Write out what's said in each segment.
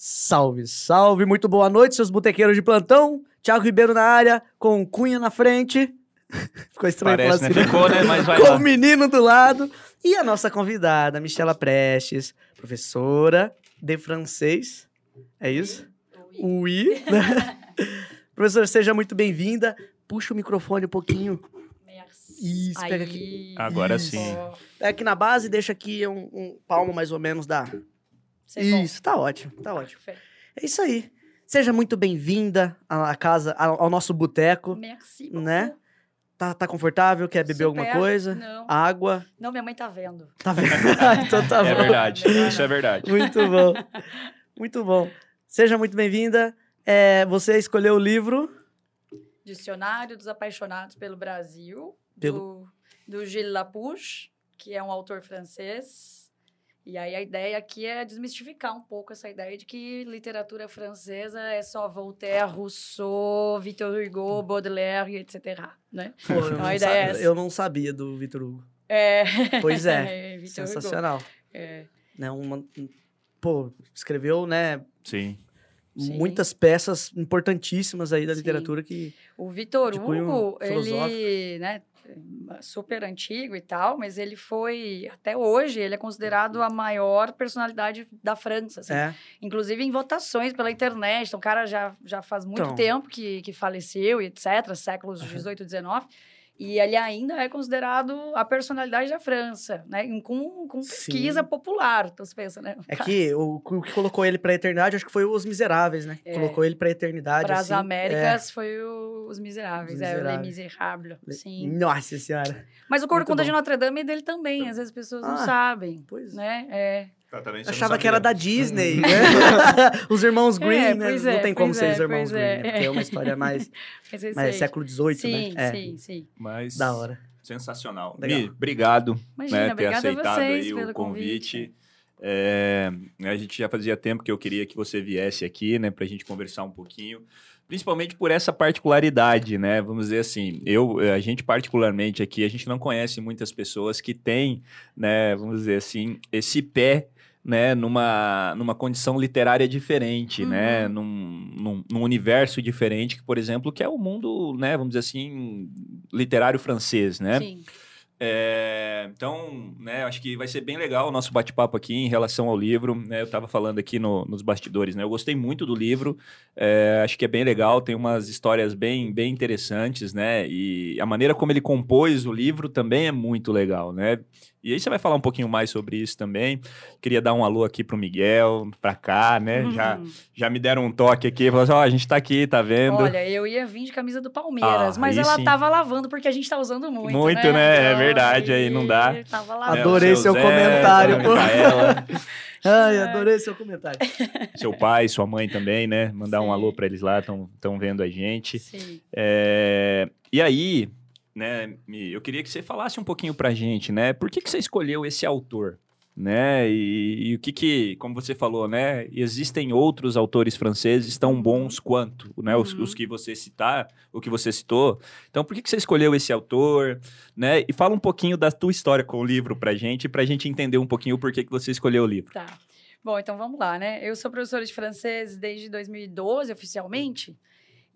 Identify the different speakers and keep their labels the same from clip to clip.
Speaker 1: Salve, salve, muito boa noite, seus botequeiros de plantão. Thiago Ribeiro na área, com Cunha na frente. Ficou estranho
Speaker 2: Parece,
Speaker 1: falar
Speaker 2: né?
Speaker 1: assim.
Speaker 2: Ficou, né? Mas vai
Speaker 1: Com
Speaker 2: lá.
Speaker 1: o menino do lado. E a nossa convidada, Michela Prestes, professora de francês. É isso? Oui. Professora, seja muito bem-vinda. Puxa o microfone um pouquinho.
Speaker 3: Merci.
Speaker 1: Isso, pega aqui.
Speaker 2: Agora
Speaker 1: Isso.
Speaker 2: sim.
Speaker 1: Pega aqui na base, deixa aqui um, um palmo mais ou menos da. Isso, tá ótimo, tá ótimo. É isso aí. Seja muito bem-vinda à casa, ao nosso boteco.
Speaker 3: Merci.
Speaker 1: Né?
Speaker 3: beaucoup.
Speaker 1: Tá, tá confortável? Quer beber alguma
Speaker 3: Super.
Speaker 1: coisa?
Speaker 3: Não.
Speaker 1: Água?
Speaker 3: Não, minha mãe tá vendo.
Speaker 1: Tá vendo? então tá
Speaker 2: É
Speaker 1: bom.
Speaker 2: verdade.
Speaker 3: Melhor
Speaker 2: Isso é verdade.
Speaker 1: Muito bom. Muito bom. Seja muito bem-vinda. É, você escolheu o livro.
Speaker 3: Dicionário dos Apaixonados pelo Brasil,
Speaker 1: Pelo-
Speaker 3: do, do Gilles Lapouche, que é um autor francês. E aí a ideia aqui é desmistificar um pouco essa ideia de que literatura francesa é só Voltaire, Rousseau, Victor Hugo, Baudelaire, etc. Né?
Speaker 1: Pô, eu,
Speaker 3: A
Speaker 1: não
Speaker 3: é essa.
Speaker 1: eu não sabia do Vitor Hugo.
Speaker 3: É.
Speaker 1: Pois é.
Speaker 3: Victor Hugo.
Speaker 1: Sensacional.
Speaker 3: É.
Speaker 1: Né, uma, pô, escreveu, né,
Speaker 2: Sim.
Speaker 3: Sim.
Speaker 1: muitas peças importantíssimas aí da
Speaker 3: Sim.
Speaker 1: literatura que
Speaker 3: O Vitor Hugo,
Speaker 1: filosófico.
Speaker 3: ele, né, super antigo e tal, mas ele foi, até hoje, ele é considerado a maior personalidade da França, assim.
Speaker 1: é.
Speaker 3: Inclusive em votações pela internet. Então, o cara já, já faz muito
Speaker 1: Então.
Speaker 3: tempo que, que faleceu e etc., séculos 18 e 19. E ele ainda é considerado a personalidade da França, né? Com, com pesquisa
Speaker 1: Sim.
Speaker 3: popular. Então, você pensa, né?
Speaker 1: É que o, o que colocou ele pra eternidade, acho que foi Os Miseráveis, né?
Speaker 3: É.
Speaker 1: Colocou ele pra eternidade.
Speaker 3: Para as
Speaker 1: assim,
Speaker 3: Américas foi o- Os Miseráveis,
Speaker 1: Os
Speaker 3: é, o Les
Speaker 1: Miseráveis.
Speaker 3: Miserables,
Speaker 1: é.
Speaker 3: sim.
Speaker 1: Nossa senhora.
Speaker 3: Mas o Corcunda de Notre Dame é dele também, às vezes as pessoas não
Speaker 1: Ah,
Speaker 3: sabem,
Speaker 1: Pois
Speaker 3: né? É.
Speaker 1: Eu achava que era da Disney, né? Os irmãos Green,
Speaker 3: É,
Speaker 1: né?
Speaker 3: pois
Speaker 1: Não
Speaker 3: é,
Speaker 1: tem como ser
Speaker 3: é,
Speaker 1: os irmãos Green,
Speaker 3: é.
Speaker 1: né? Porque é uma história mais, mais século XVIII,
Speaker 3: sim,
Speaker 1: né? É,
Speaker 3: sim, sim.
Speaker 2: Mas
Speaker 1: da hora.
Speaker 2: sensacional.
Speaker 1: Legal.
Speaker 2: Mi, obrigado
Speaker 3: Imagina,
Speaker 2: né, ter
Speaker 3: obrigada a
Speaker 2: aceitado
Speaker 3: vocês
Speaker 2: aí
Speaker 3: pelo
Speaker 2: o convite. É, a gente já fazia tempo que eu queria que você viesse aqui, né, pra gente conversar um pouquinho. Principalmente por essa particularidade, né? Vamos dizer assim, eu, a gente particularmente aqui, a gente não conhece muitas pessoas que têm, né, vamos dizer assim, esse pé né, numa, numa condição literária diferente,
Speaker 3: Uhum.
Speaker 2: né, num, num, num universo diferente, que, por exemplo, que é o mundo, né, vamos dizer assim, literário francês, né?
Speaker 3: Sim.
Speaker 2: É, então, né, acho que vai ser bem legal o nosso bate-papo aqui em relação ao livro. Né, eu estava falando aqui no- nos bastidores, né? Eu gostei muito do livro. é, acho que é bem legal, tem umas histórias bem, bem interessantes, né? E a maneira como ele compôs o livro também é muito legal, né? E aí você vai falar um pouquinho mais sobre isso também. Queria dar um alô aqui pro Miguel, pra cá, né? Já,
Speaker 3: Uhum.
Speaker 2: já me deram um toque aqui, falaram assim, ó, a gente tá aqui, tá vendo?
Speaker 3: Olha, eu ia vir de camisa do Palmeiras,
Speaker 2: Ah,
Speaker 3: mas ela
Speaker 2: sim.
Speaker 3: tava lavando porque a gente tá usando muito.
Speaker 2: Muito,
Speaker 3: né?
Speaker 2: né? É
Speaker 3: Então,
Speaker 2: verdade, aí não dá.
Speaker 3: Tava lavando.
Speaker 1: Adorei
Speaker 2: o
Speaker 1: seu
Speaker 2: Zé,
Speaker 1: comentário. Ai, adorei seu comentário.
Speaker 2: seu pai, sua mãe também, né? Mandar um
Speaker 3: Sim.
Speaker 2: alô pra eles lá, estão vendo a gente.
Speaker 3: Sim.
Speaker 2: É, E aí, né, Mi, eu queria que você falasse um pouquinho pra gente, né? Por que, que você escolheu esse autor? Né? E, e o que que, como você falou, né? Existem outros autores franceses tão bons quanto, né? Os,
Speaker 3: Uhum.
Speaker 2: os que você citar, o que você citou. Então, por que, que você escolheu esse autor, né? E fala um pouquinho da tua história com o livro pra gente, pra gente entender um pouquinho o porquê que você escolheu o livro.
Speaker 3: Tá. Bom, então vamos lá, né? Eu sou professora de francês desde 2012, oficialmente.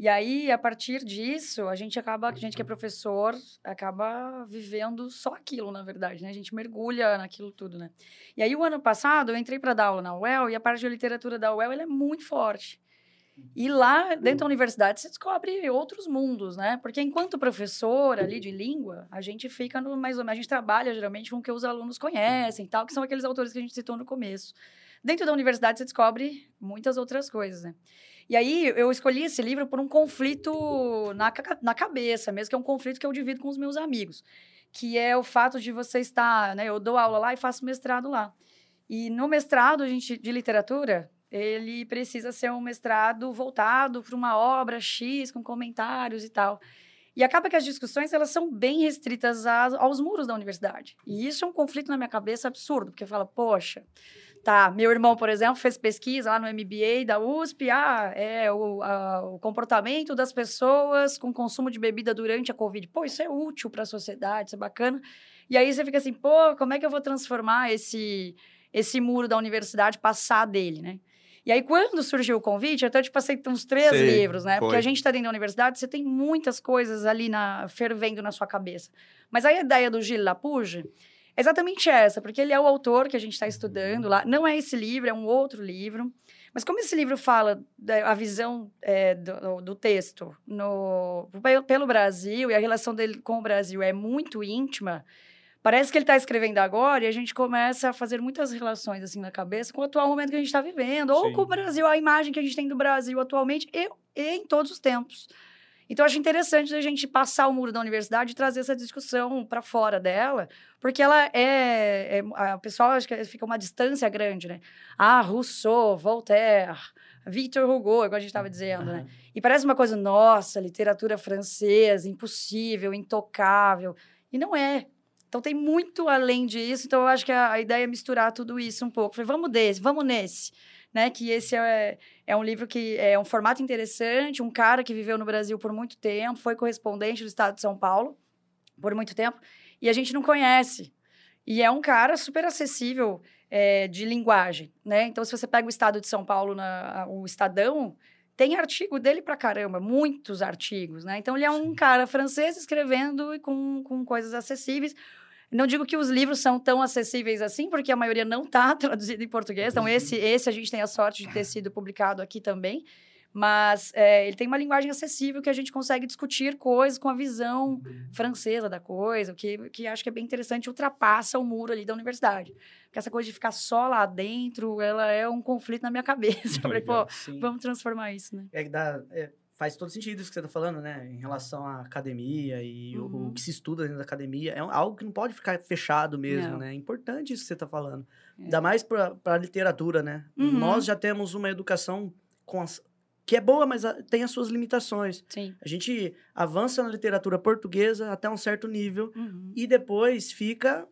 Speaker 3: E aí, a partir disso, a gente acaba, a gente que é professor, acaba vivendo só aquilo, na verdade, né? A gente mergulha naquilo tudo, né? E aí, o ano passado, eu entrei para dar aula na UEL e a parte de literatura da UEL é muito forte. E lá, dentro da universidade, você descobre outros mundos, né? Porque enquanto professor ali de língua, a gente fica no mais ou menos, a gente trabalha geralmente com o que os alunos conhecem, e tal, que são aqueles autores que a gente citou no começo. Dentro da universidade você descobre muitas outras coisas, né? E aí eu escolhi esse livro por um conflito na, na cabeça mesmo, que é um conflito que eu divido com os meus amigos, que é o fato de você estar, né? Eu dou aula lá e faço mestrado lá. E no mestrado a gente, de literatura, ele precisa ser um mestrado voltado para uma obra X, com comentários e tal. E acaba que as discussões elas são bem restritas aos muros da universidade. E isso é um conflito na minha cabeça absurdo, porque fala, poxa, tá, meu irmão, por exemplo, fez pesquisa lá no MBA da USP, ah, é o, a- o comportamento das pessoas com consumo de bebida durante a Covid. Pô, isso é útil para a sociedade, isso é bacana. E aí você fica assim, pô, como é que eu vou transformar esse, esse muro da universidade, passar dele, né? E aí, quando surgiu o convite, eu até te passei uns três
Speaker 2: Sei,
Speaker 3: livros, né? Porque
Speaker 2: foi.
Speaker 3: a gente está dentro da universidade, você tem muitas coisas ali na, fervendo na sua cabeça. Mas a ideia do Gilles Lapouge é exatamente essa, porque ele é o autor que a gente está estudando lá. Não é esse livro, é um outro livro. Mas como esse livro fala da a visão é, do, do texto no, pe- pelo Brasil e a relação dele com o Brasil é muito íntima, parece que ele está escrevendo agora e a gente começa a fazer muitas relações assim na cabeça com o atual momento que a gente está vivendo, ou
Speaker 2: Sim.
Speaker 3: com o Brasil, a imagem que a gente tem do Brasil atualmente e, e em todos os tempos. Então, acho interessante a gente passar o muro da universidade e trazer essa discussão para fora dela, porque ela é, é. A pessoal acho que fica uma distância grande, né? Ah, Rousseau, Voltaire, Victor Hugo, igual a gente estava dizendo, né? E parece uma coisa, nossa, literatura francesa, impossível, intocável. E não é. Então tem muito além disso. Então eu acho que a, a ideia é misturar tudo isso um pouco. Falei, vamos desse, vamos nesse. Né? Que esse é, é um livro que é um formato interessante, um cara que viveu no Brasil por muito tempo, foi correspondente do estado de São Paulo por muito tempo, e a gente não conhece. E é um cara super acessível é, de linguagem, né? Então, se você pega o estado de São Paulo, na, o Estadão, tem artigo dele pra caramba, muitos artigos, né? Então, ele é um cara francês escrevendo e com, com coisas acessíveis. Não digo que os livros são tão acessíveis assim, porque a maioria não está traduzido em português. Então, esse, esse a gente tem a sorte de ter sido publicado aqui também. Mas é, ele tem uma linguagem acessível que a gente consegue discutir coisas com a visão francesa da coisa, o que, que acho que é bem interessante, ultrapassa o muro ali da universidade. Porque essa coisa de ficar só lá dentro, ela é um conflito na minha cabeça. Falei, pô,
Speaker 1: Sim.
Speaker 3: vamos transformar isso, né?
Speaker 1: É que dá, é, faz todo sentido isso que você tá falando, né? Em relação à academia e o- o,
Speaker 3: Uhum.
Speaker 1: que se estuda dentro da academia. É algo que não pode ficar fechado mesmo,
Speaker 3: Não.
Speaker 1: né? É importante isso que você tá falando.
Speaker 3: É.
Speaker 1: Ainda mais pra, pra literatura, né?
Speaker 3: Uhum.
Speaker 1: Nós já temos uma educação com as- que é boa, mas a- tem as suas limitações.
Speaker 3: Sim.
Speaker 1: A gente avança na literatura portuguesa até um certo nível
Speaker 3: Uhum.
Speaker 1: e depois fica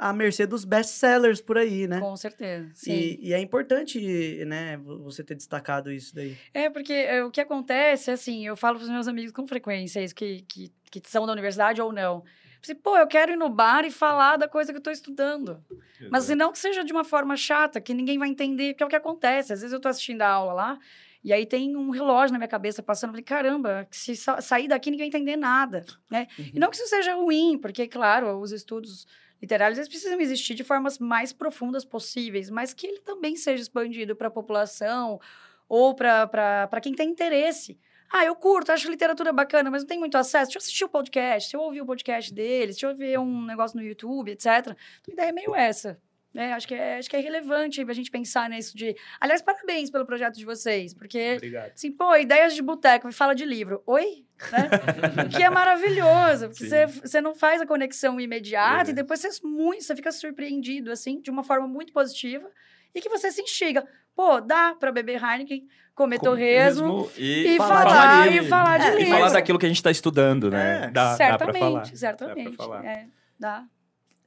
Speaker 1: à mercê dos best-sellers por aí, né?
Speaker 3: Com certeza. Sim.
Speaker 1: E, e é importante, né, vo- você ter destacado isso daí.
Speaker 3: É, porque é, o que acontece, assim, eu falo para os meus amigos com frequência, isso, que, que, que são da universidade ou não. Assim, Pô, eu quero ir no bar e falar da coisa que eu estou estudando. Mas assim, não que seja de uma forma chata, que ninguém vai entender, porque é o que acontece. Às vezes eu estou assistindo a aula lá, e aí tem um relógio na minha cabeça passando, eu falei, caramba, se sa- sair daqui ninguém vai entender nada, né? E não que isso seja ruim, porque, claro, os estudos literários eles precisam existir de formas mais profundas possíveis, mas que ele também seja expandido para a população ou para quem tem interesse. Ah, eu curto, acho literatura bacana, mas não tem muito acesso. Deixa eu assistir o podcast, deixa eu ouvir o podcast deles, deixa eu ver um negócio no YouTube, etc. Então, a ideia é meio essa. Né? acho, que é, acho que é relevante a gente pensar nisso de... Aliás, parabéns pelo projeto de vocês, porque...
Speaker 2: Obrigado.
Speaker 3: Assim, pô, ideias de boteco e fala de livro. Oi? Né? que é maravilhoso, porque você, você não faz a conexão imediata
Speaker 2: Verdade.
Speaker 3: e depois você, muito, você fica surpreendido, assim, de uma forma muito positiva e que você se instiga. Pô, dá pra beber Heineken, comer torresmo
Speaker 2: e,
Speaker 3: e
Speaker 1: falar
Speaker 3: falar,
Speaker 1: de
Speaker 3: e falar de
Speaker 1: É, e
Speaker 2: e
Speaker 3: livro.
Speaker 2: falar daquilo que a gente está estudando, né?
Speaker 1: É,
Speaker 2: dá, dá pra falar.
Speaker 3: certamente, certamente.
Speaker 2: Dá pra falar.
Speaker 3: É, dá.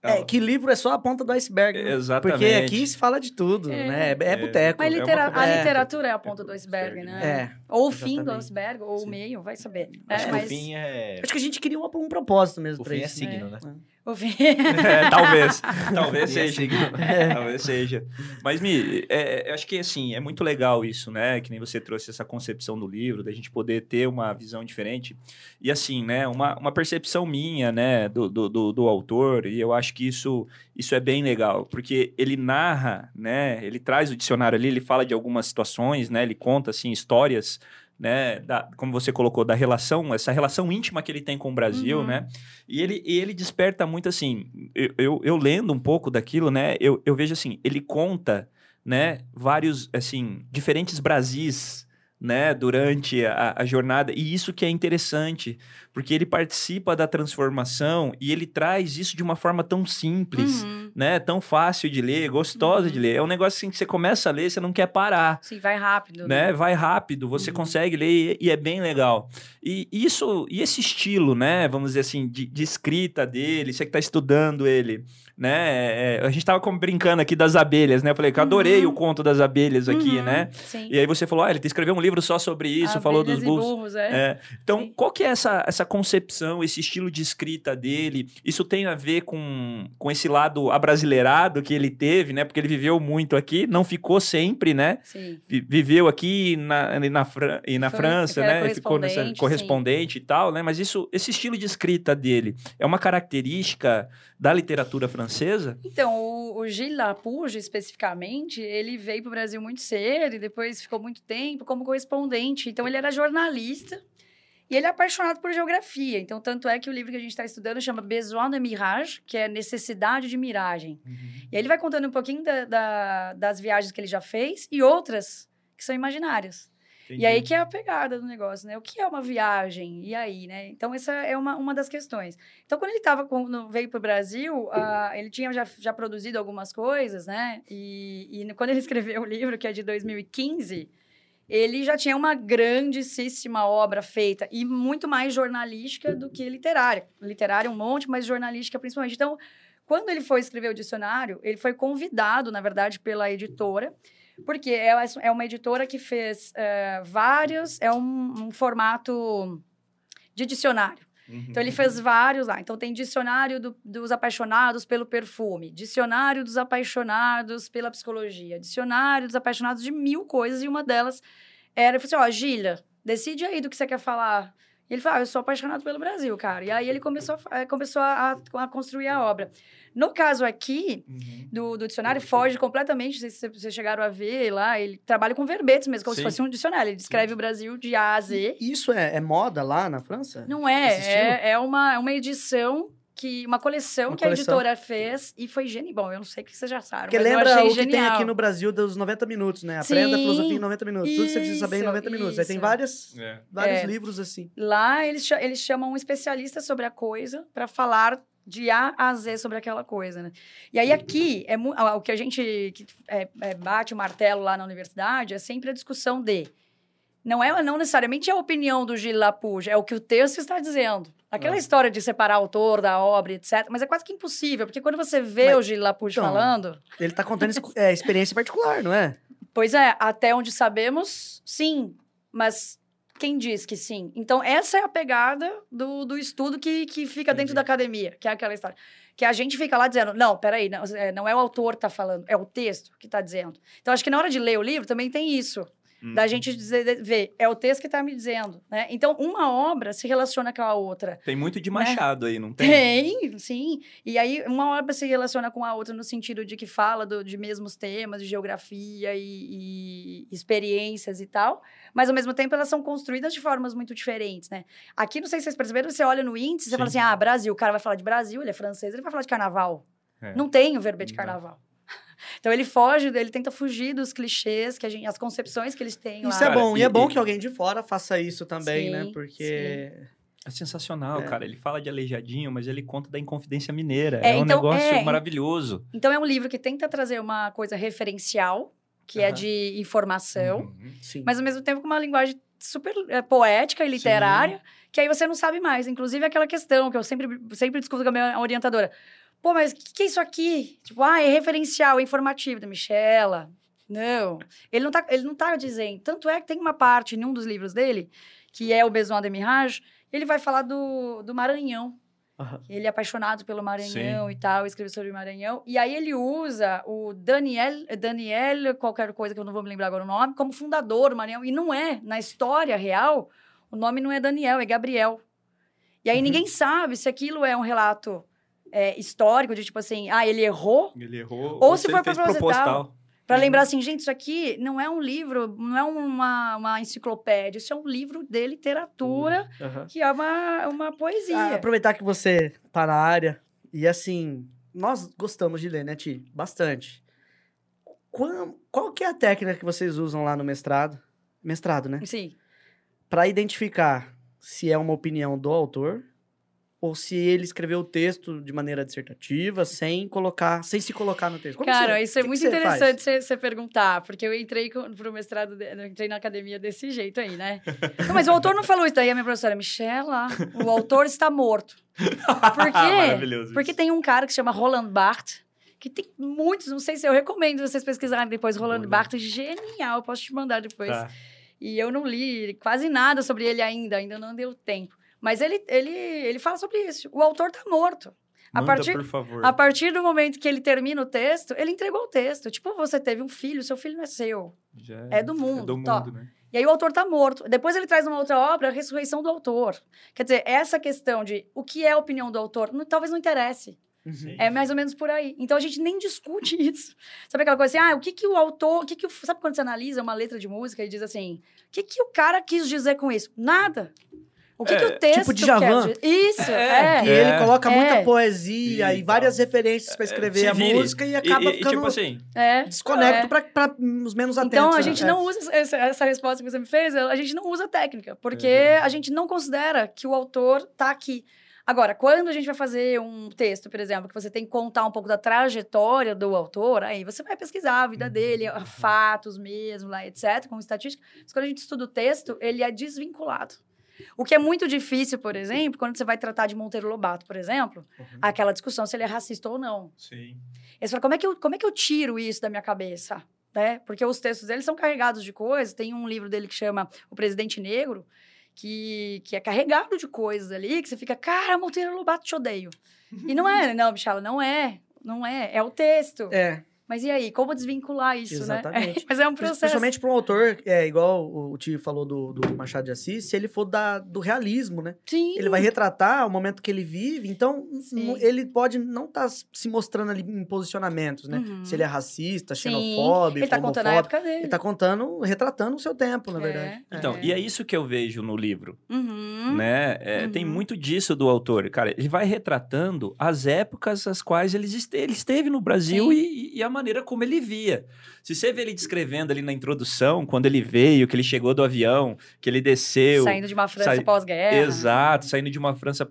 Speaker 1: É, que livro é só a ponta do iceberg. né?
Speaker 2: Exatamente.
Speaker 1: Porque aqui se fala de tudo,
Speaker 3: É.
Speaker 1: né? É, é
Speaker 2: É.
Speaker 1: boteco.
Speaker 3: Mas
Speaker 2: É
Speaker 3: litera- a
Speaker 1: conversa.
Speaker 3: literatura é a ponta do iceberg, né?
Speaker 1: É.
Speaker 3: Ou o fim do iceberg, ou o meio, vai saber.
Speaker 4: Acho
Speaker 3: É,
Speaker 4: que
Speaker 3: mas
Speaker 4: o fim é.
Speaker 1: Acho que a gente queria um, um propósito mesmo
Speaker 4: O
Speaker 1: pra
Speaker 4: fim é
Speaker 1: isso.
Speaker 4: signo,
Speaker 1: né?
Speaker 3: O fim.
Speaker 2: É, talvez. Talvez
Speaker 4: é
Speaker 2: seja.
Speaker 4: signo.
Speaker 2: Talvez seja. Mas, Mi, é, eu acho que, assim, é muito legal isso, né? Que nem você trouxe essa concepção do livro, da gente poder ter uma visão diferente. E, assim, né? Uma, uma percepção minha, né? Do, do, do, do autor. E eu acho que isso, isso é bem legal. Porque ele narra, né? Ele traz o dicionário ali, ele fala de algumas situações, né? Ele conta, assim, histórias... Né, da, como você colocou, da relação, essa relação íntima que ele tem com o Brasil,
Speaker 3: Uhum.
Speaker 2: né? E ele, e ele desperta muito assim. Eu, eu, eu lendo um pouco daquilo, né? Eu, eu vejo assim, ele conta, né? Vários, assim, diferentes Brasis, né? Durante a, a jornada. E isso que é interessante, porque ele participa da transformação e ele traz isso de uma forma tão simples,
Speaker 3: Uhum.
Speaker 2: né? Tão fácil de ler, gostosa de ler. É um negócio assim que você começa a ler, você não quer parar
Speaker 3: Sim, vai rápido.
Speaker 2: né? Vai rápido, você
Speaker 3: Uhum.
Speaker 2: consegue ler e, e é bem legal. E isso, e esse estilo, né? Vamos dizer assim, de, de escrita dele, você que está estudando ele, né? é, a gente tava como brincando aqui das abelhas, né? Eu falei que eu adorei
Speaker 3: Uhum.
Speaker 2: o conto das abelhas aqui,
Speaker 3: Uhum,
Speaker 2: né?
Speaker 3: Sim.
Speaker 2: E aí você falou, ah, ele escreveu um livro só sobre isso, falou dos
Speaker 3: Abelhas e
Speaker 2: burros.
Speaker 3: burros, é.
Speaker 2: É. Então,
Speaker 3: Sim.
Speaker 2: qual que é essa, essa concepção, esse estilo de escrita dele? Isso tem a ver com, com esse lado abrasileirado que ele teve, né? Porque ele viveu muito aqui, não ficou sempre, né?
Speaker 3: Sim.
Speaker 2: Vi- Viveu aqui na, na, Fran- e na
Speaker 3: Foi-
Speaker 2: França, né? Ficou nessa
Speaker 3: correspondente,
Speaker 2: correspondente e tal, né? Mas isso, esse estilo de escrita dele é uma característica da literatura francesa?
Speaker 3: Então, o, o Gilles Lapouge, especificamente, ele veio para o Brasil muito cedo e depois ficou muito tempo como correspondente. Então, ele era jornalista e ele é apaixonado por geografia. Então, tanto é que o livro que a gente está estudando chama Besoin de Mirage, que é Necessidade de Miragem. E aí ele vai contando um pouquinho da- da- das viagens que ele já fez e outras que são imaginárias. E aí que é a pegada do negócio, né? O que é uma viagem? E aí, né? Então, essa é uma, uma das questões. Então, quando ele tava com- no- veio para o Brasil, ah, ele tinha já, já produzido algumas coisas, né? E, e quando ele escreveu o livro, que é de 2015, ele já tinha uma grandíssima obra feita e muito mais jornalística do que literária. Literária um monte, mas jornalística principalmente. Então, quando ele foi escrever o dicionário, ele foi convidado, na verdade, pela editora, porque é é uma editora que fez eh, vários, é um, um formato de dicionário. Então, ele fez vários lá. Então, tem dicionário do- dos apaixonados pelo perfume, dicionário dos apaixonados pela psicologia, dicionário dos apaixonados de mil coisas, e uma delas era, ele falou assim, ó, Gília, decide aí do que você quer falar. E ele falou, ah, eu sou apaixonado pelo Brasil, cara. E aí, ele começou, a eh, a, a construir a obra. No caso aqui,
Speaker 2: Uhum.
Speaker 3: do, do dicionário foge completamente. Não sei se vocês chegaram a ver lá. Ele trabalha com verbetes mesmo, como
Speaker 2: Sim.
Speaker 3: se fosse um dicionário. Ele descreve o Brasil de A a Z.
Speaker 1: Isso é, é moda lá na França?
Speaker 3: Não é, é, é uma, é uma edição que uma coleção
Speaker 1: Uma
Speaker 3: que
Speaker 1: coleção.
Speaker 3: a editora fez e foi genial. Bom, eu não sei o que vocês já sabem,
Speaker 1: Porque
Speaker 3: mas eu
Speaker 1: lembra
Speaker 3: achei
Speaker 1: o que
Speaker 3: genial.
Speaker 1: tem aqui no Brasil dos 90 minutos, né? Aprenda a
Speaker 3: Sim,
Speaker 1: filosofia em 90 minutos. Tudo que você precisa saber em
Speaker 3: isso,
Speaker 1: 90 minutos. Aí tem
Speaker 3: isso.
Speaker 1: várias,
Speaker 2: É.
Speaker 1: vários
Speaker 3: É.
Speaker 1: livros assim.
Speaker 3: Lá eles, eles chamam um especialista sobre a coisa para falar de A a Z sobre aquela coisa, né? E aí aqui, é o que a gente que, é, é, bate o martelo lá na universidade é sempre a discussão de... Não é não necessariamente a opinião do Gilles Lapouge, é o que o texto está dizendo. Aquela
Speaker 1: Ah.
Speaker 3: história de separar autor da obra, etc. Mas é quase que impossível, porque quando você vê
Speaker 1: Mas,
Speaker 3: o Gilles Lapouge
Speaker 1: então,
Speaker 3: falando...
Speaker 1: Ele tá contando é, experiência particular, não é?
Speaker 3: Pois é, até onde sabemos, sim. Mas quem diz que sim? Então, essa é a pegada do, do estudo que, que fica dentro
Speaker 1: Entendi.
Speaker 3: da academia, que é aquela história. Que a gente fica lá dizendo, não, peraí, não é, não é o autor que está falando, é o texto que está dizendo. Então, acho que na hora de ler o livro também tem isso.
Speaker 2: Uhum.
Speaker 3: Da gente dizer, ver, é o texto que está me dizendo, né? Então, uma obra se relaciona com a outra.
Speaker 2: Tem muito de Machado aí, não tem?
Speaker 3: Tem, sim. E aí, uma obra se relaciona com a outra no sentido de que fala do- de mesmos temas, de geografia e, e experiências e tal, mas ao mesmo tempo elas são construídas de formas muito diferentes, né? Aqui, não sei se vocês perceberam, você olha no índice, você fala
Speaker 2: Sim.
Speaker 3: assim, ah, Brasil, o cara vai falar de Brasil, ele é francês, ele vai falar de carnaval.
Speaker 2: É.
Speaker 3: Não tem o verbete de
Speaker 2: Não.
Speaker 3: Então ele foge, ele tenta fugir dos clichês, que a gente, as concepções que eles têm
Speaker 1: Isso
Speaker 3: lá.
Speaker 1: é
Speaker 2: Cara,
Speaker 1: bom. E,
Speaker 2: e-
Speaker 1: é bom
Speaker 2: e-
Speaker 1: que alguém de fora faça isso também, né?
Speaker 3: Sim,
Speaker 1: Porque.
Speaker 2: É sensacional,
Speaker 1: É.
Speaker 2: cara. Ele fala de Aleijadinho, mas ele conta da Inconfidência Mineira.
Speaker 3: É,
Speaker 2: É, um
Speaker 3: então,
Speaker 2: negócio
Speaker 3: é,
Speaker 2: maravilhoso.
Speaker 3: Então é um livro que tenta trazer uma coisa referencial, que é
Speaker 1: Aham.
Speaker 3: de informação,
Speaker 2: Uhum.
Speaker 1: Sim.
Speaker 3: mas ao mesmo tempo com uma linguagem super eh, poética e literária, que aí você não sabe mais. Inclusive aquela questão que eu sempre, sempre discuto com a minha orientadora. Pô, mas o que, que é isso aqui? Tipo, ah, é referencial, é informativo. Da Michela. Não. Ele não, tá, ele não tá dizendo. Tanto é que tem uma parte em um dos livros dele, que é o Besoin de Mirage, ele vai falar do, do Maranhão.
Speaker 1: Aham.
Speaker 3: Ele é apaixonado pelo Maranhão e tal, escreve sobre o Maranhão. E aí ele usa o Daniel, Daniel, qualquer coisa que eu não vou me lembrar agora o nome, como fundador do Maranhão. E não é, na história real, o nome não é Daniel, é Gabriel. E aí
Speaker 1: Uhum.
Speaker 3: ninguém sabe se aquilo é um relato é, histórico, de tipo assim, ah, ele errou,
Speaker 2: Ele errou.
Speaker 3: Ou se
Speaker 2: ele
Speaker 3: for
Speaker 2: fez
Speaker 3: proposital. Para
Speaker 2: Uhum.
Speaker 3: lembrar assim, gente, isso aqui não é um livro, não é uma, uma enciclopédia, isso é um livro de literatura,
Speaker 1: Aham.
Speaker 3: que é uma, uma poesia.
Speaker 1: Ah, aproveitar que você tá na área. E assim, nós gostamos de ler, né, Ti? Bastante. Qual, qual que é a técnica que vocês usam lá no mestrado? Mestrado, né?
Speaker 3: Sim.
Speaker 1: Pra identificar se é uma opinião do autor ou se ele escreveu o texto de maneira dissertativa, sem colocar, sem se colocar no texto. Como
Speaker 3: Cara,
Speaker 1: você-
Speaker 3: isso é muito
Speaker 1: você
Speaker 3: interessante você, você perguntar, porque eu entrei com, pro mestrado, de- eu entrei na academia desse jeito aí, né? Não, mas o autor não falou isso daí, a minha professora, Michela, o autor está morto. Por quê?
Speaker 2: Maravilhoso.
Speaker 3: Porque
Speaker 2: isso.
Speaker 3: tem um cara que se chama Roland Barthes, que tem muitos, não sei se eu recomendo vocês pesquisarem depois, Roland
Speaker 2: Roland.
Speaker 3: Barthes, genial, posso te mandar depois.
Speaker 2: Tá.
Speaker 3: E eu não li quase nada sobre ele ainda, ainda não deu tempo. Mas ele, ele, ele fala sobre isso. O autor tá morto. A
Speaker 2: Manda,
Speaker 3: partir,
Speaker 2: por favor.
Speaker 3: a partir do momento que ele termina o texto, ele entregou o texto. Tipo, você teve um filho, seu filho não é seu.
Speaker 2: Já
Speaker 3: é do mundo,
Speaker 2: É do
Speaker 3: tá.
Speaker 2: mundo, né?
Speaker 3: E aí o autor tá morto. Depois ele traz uma outra obra, a ressurreição do autor. Quer dizer, essa questão de o que é a opinião do autor, não- talvez não interesse.
Speaker 1: Uhum.
Speaker 3: É mais ou menos por aí. Então a gente nem discute isso. Sabe aquela coisa assim, ah, o que que o autor, o que que o, sabe quando você analisa uma letra de música e diz assim, o que que o cara quis dizer com isso? Nada. O que
Speaker 2: É,
Speaker 3: que o texto
Speaker 1: tipo
Speaker 3: quer
Speaker 1: Djavan.
Speaker 3: dizer? Isso,
Speaker 2: É,
Speaker 3: é.
Speaker 1: Que
Speaker 2: É.
Speaker 1: ele coloca muita
Speaker 3: É.
Speaker 1: poesia
Speaker 2: E
Speaker 1: e várias referências pra escrever a música e acaba
Speaker 2: e, e,
Speaker 1: ficando
Speaker 2: tipo assim,
Speaker 3: É.
Speaker 1: desconecto
Speaker 3: É.
Speaker 1: pra os menos atentos.
Speaker 3: Então, a
Speaker 1: né?
Speaker 3: gente
Speaker 1: É.
Speaker 3: não usa essa, essa resposta que você me fez, a gente não usa técnica, porque
Speaker 2: Uhum.
Speaker 3: a gente não considera que o autor tá aqui. Agora, quando a gente vai fazer um texto, por exemplo, que você tem que contar um pouco da trajetória do autor, aí você vai pesquisar a vida dele, a fatos mesmo, lá, etc., com estatística. Mas quando a gente estuda o texto, ele é desvinculado. O que é muito difícil, por exemplo, quando você vai tratar de Monteiro Lobato, por exemplo,
Speaker 1: Uhum.
Speaker 3: aquela discussão se ele é racista ou não.
Speaker 2: sim.
Speaker 3: Você fala, como é que eu, como é que eu tiro isso da minha cabeça? Né? Porque os textos dele são carregados de coisas. Tem um livro dele que chama O Presidente Negro, que, que é carregado de coisas ali, que você fica, cara, Monteiro Lobato, te odeio. E não é, não, Bichala, não é. Não é, é o texto.
Speaker 1: É,
Speaker 3: Mas e aí, como desvincular isso,
Speaker 1: Exatamente.
Speaker 3: né? Mas é um processo.
Speaker 1: Principalmente para um autor, é igual o Tio falou do, do Machado de Assis, se ele for da, do realismo, né?
Speaker 3: Sim.
Speaker 1: Ele vai retratar o momento que ele vive, então
Speaker 3: Sim.
Speaker 1: ele pode não estar se mostrando ali em posicionamentos, né?
Speaker 3: Uhum.
Speaker 1: Se ele é racista,
Speaker 3: Sim.
Speaker 1: xenofóbico,
Speaker 3: Ele tá contando a época dele.
Speaker 1: Ele tá contando, retratando o seu tempo, na
Speaker 3: É.
Speaker 1: verdade.
Speaker 2: Então,
Speaker 3: É.
Speaker 2: e é isso que eu vejo no livro,
Speaker 3: Uhum.
Speaker 2: né? É, Tem
Speaker 3: Uhum.
Speaker 2: muito disso do autor. Cara, ele vai retratando as épocas às quais ele, este- ele esteve no Brasil
Speaker 3: Sim.
Speaker 2: e, e a maneira como ele via. Se você vê ele descrevendo ali na introdução, quando ele veio, que ele chegou do avião, que ele desceu...
Speaker 3: Saindo de uma França
Speaker 2: sai-
Speaker 3: pós-guerra.
Speaker 2: Exato, saindo de uma França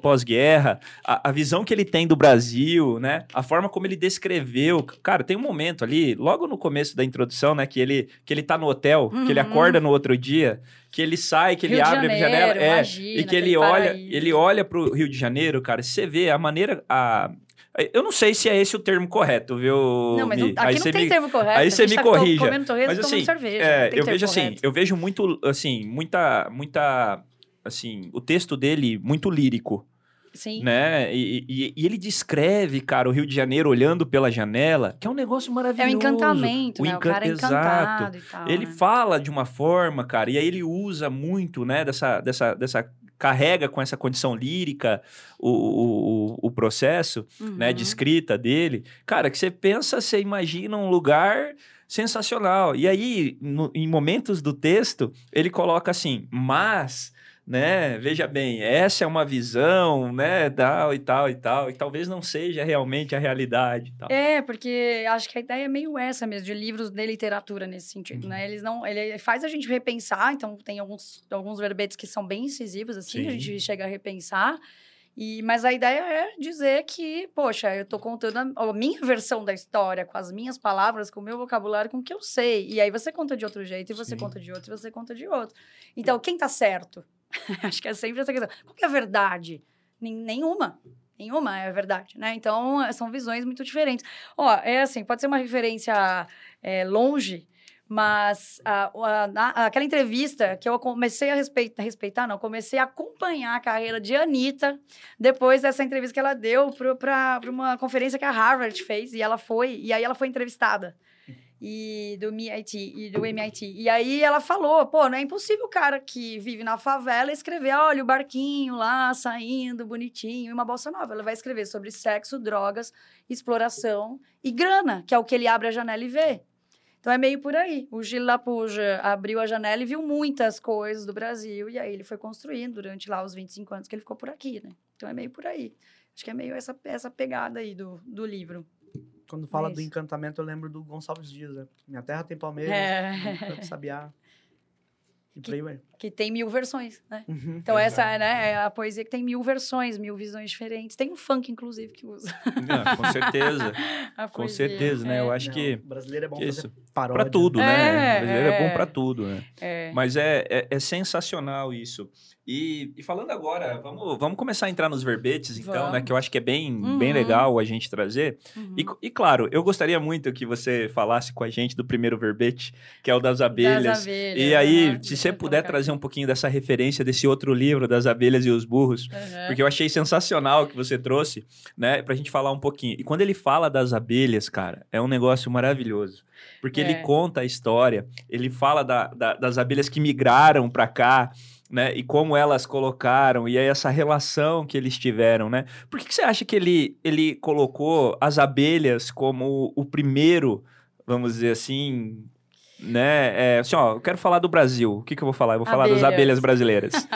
Speaker 2: pós-guerra, a, a visão que ele tem do Brasil, né? A forma como ele descreveu. Cara, tem um momento ali, logo no começo da introdução, né? Que ele, que ele tá no hotel, que ele
Speaker 3: Uhum.
Speaker 2: acorda no outro dia, que ele sai, que ele
Speaker 3: Rio de
Speaker 2: abre a
Speaker 3: Janeiro,
Speaker 2: janela. É,
Speaker 3: imagina,
Speaker 2: e que ele olha, ele olha pro Rio de Janeiro, cara, você vê a maneira. A, eu não sei se é esse o termo correto, viu?
Speaker 3: Não, mas não, aqui não
Speaker 2: você
Speaker 3: tem
Speaker 2: me-
Speaker 3: termo correto.
Speaker 2: aí você me
Speaker 3: tá co-
Speaker 2: corrija.
Speaker 3: Comendo torresmo
Speaker 2: Mas assim,
Speaker 3: cerveja.
Speaker 2: é,
Speaker 3: não
Speaker 2: eu vejo assim,
Speaker 3: correto.
Speaker 2: eu vejo muito, assim, muita, muita, assim, o texto dele muito lírico,
Speaker 3: Sim.
Speaker 2: né? E, e- e ele descreve, cara, o Rio de Janeiro olhando pela janela, que é um negócio
Speaker 3: É
Speaker 2: maravilhoso.
Speaker 3: um encantamento,
Speaker 2: O
Speaker 3: né? O cara é
Speaker 2: Exato.
Speaker 3: encantado e tal.
Speaker 2: Ele
Speaker 3: né?
Speaker 2: fala de uma forma, cara, e aí ele usa muito, né, dessa, dessa, dessa carrega com essa condição lírica o, o, o- processo, né, de
Speaker 3: Uhum.
Speaker 2: escrita dele. Cara, que você pensa, você imagina um lugar sensacional. E aí, no- em momentos do texto, ele coloca assim, mas... Né? Veja bem, essa é uma visão, né, tal e tal e tal, e talvez não seja realmente a realidade, tal.
Speaker 3: É, porque acho que a ideia é meio essa mesmo, de livros de literatura nesse sentido,
Speaker 2: Uhum.
Speaker 3: né? Eles não, ele faz a gente repensar, então tem alguns, alguns verbetes que são bem incisivos, assim, a
Speaker 2: Sim.
Speaker 3: gente chega a repensar. E, mas a ideia é dizer que, poxa, eu tô contando a, a minha versão da história, com as minhas palavras, com o meu vocabulário, com o que eu sei. E aí você conta de outro jeito, e você
Speaker 2: Sim.
Speaker 3: conta de outro, e você conta de outro. Então, quem tá certo? Acho que é sempre essa questão. Qual que é a verdade? Nen- Nenhuma. Nenhuma é a verdade, né? Então, eh, são visões muito diferentes. Ó, é assim, pode ser uma referência eh, longe, mas a- a- aquela entrevista que eu comecei a respeitar, respeitar, não, comecei a acompanhar a carreira de Anitta depois dessa entrevista que ela deu para uma conferência que a Harvard fez, e ela foi, e aí ela foi entrevistada. E do MIT, e do MIT. E aí ela falou, pô, não é impossível o cara que vive na favela escrever, olha, o barquinho lá saindo bonitinho, e uma bossa nova. Ela vai escrever sobre sexo, drogas, exploração e grana, que é o que ele abre a janela e vê. Então é meio por aí. O Gil Lapuja abriu a janela e viu muitas coisas do Brasil, e aí ele foi construindo durante lá os 25 anos que ele ficou por aqui, né? Então é meio por aí. Acho que é meio essa, essa pegada aí do, do livro.
Speaker 1: Quando fala
Speaker 3: É
Speaker 1: do encantamento, eu lembro do Gonçalves Dias, né? Minha terra tem palmeiras,
Speaker 3: É.
Speaker 1: Canto Sabiá. E vai.
Speaker 3: Que tem mil versões, né?
Speaker 1: Uhum.
Speaker 3: Então essa né, é a poesia que tem mil versões, mil visões diferentes. Tem um funk, inclusive, que usa
Speaker 2: Não, com certeza. Com certeza, né?
Speaker 3: É.
Speaker 2: Eu acho
Speaker 1: Não,
Speaker 2: que
Speaker 1: o brasileiro é bom
Speaker 2: isso. Pra tudo, né?
Speaker 3: É,
Speaker 2: O brasileiro é,
Speaker 3: é.
Speaker 2: bom pra tudo, né?
Speaker 3: É.
Speaker 2: Mas é, é, é sensacional isso. E, e falando agora, vamos, vamos começar a entrar nos verbetes, então,
Speaker 3: Vamos.
Speaker 2: né? Que eu acho que é bem,
Speaker 3: Uhum.
Speaker 2: bem legal a gente trazer.
Speaker 3: Uhum.
Speaker 2: E, e, claro, eu gostaria muito que você falasse com a gente do primeiro verbete, que é o das abelhas.
Speaker 3: Das abelhas,
Speaker 2: E aí,
Speaker 3: aham,
Speaker 2: se você puder
Speaker 3: colocar.
Speaker 2: Trazer um pouquinho dessa referência desse outro livro, das abelhas e os burros,
Speaker 3: Aham.
Speaker 2: porque eu achei sensacional o que você trouxe, né? Pra gente falar um pouquinho. E quando ele fala das abelhas, cara, é um negócio maravilhoso. Porque ele
Speaker 3: É.
Speaker 2: conta a história, ele fala da- da- das abelhas que migraram pra cá, né? E como elas colocaram, e aí essa relação que eles tiveram, né? Por que, que você acha que ele, ele colocou as abelhas como o primeiro, vamos dizer assim, né? É, assim, ó, eu quero falar do Brasil. O que, que eu vou falar? Eu vou falar das
Speaker 3: Abelhas.
Speaker 2: brasileiras.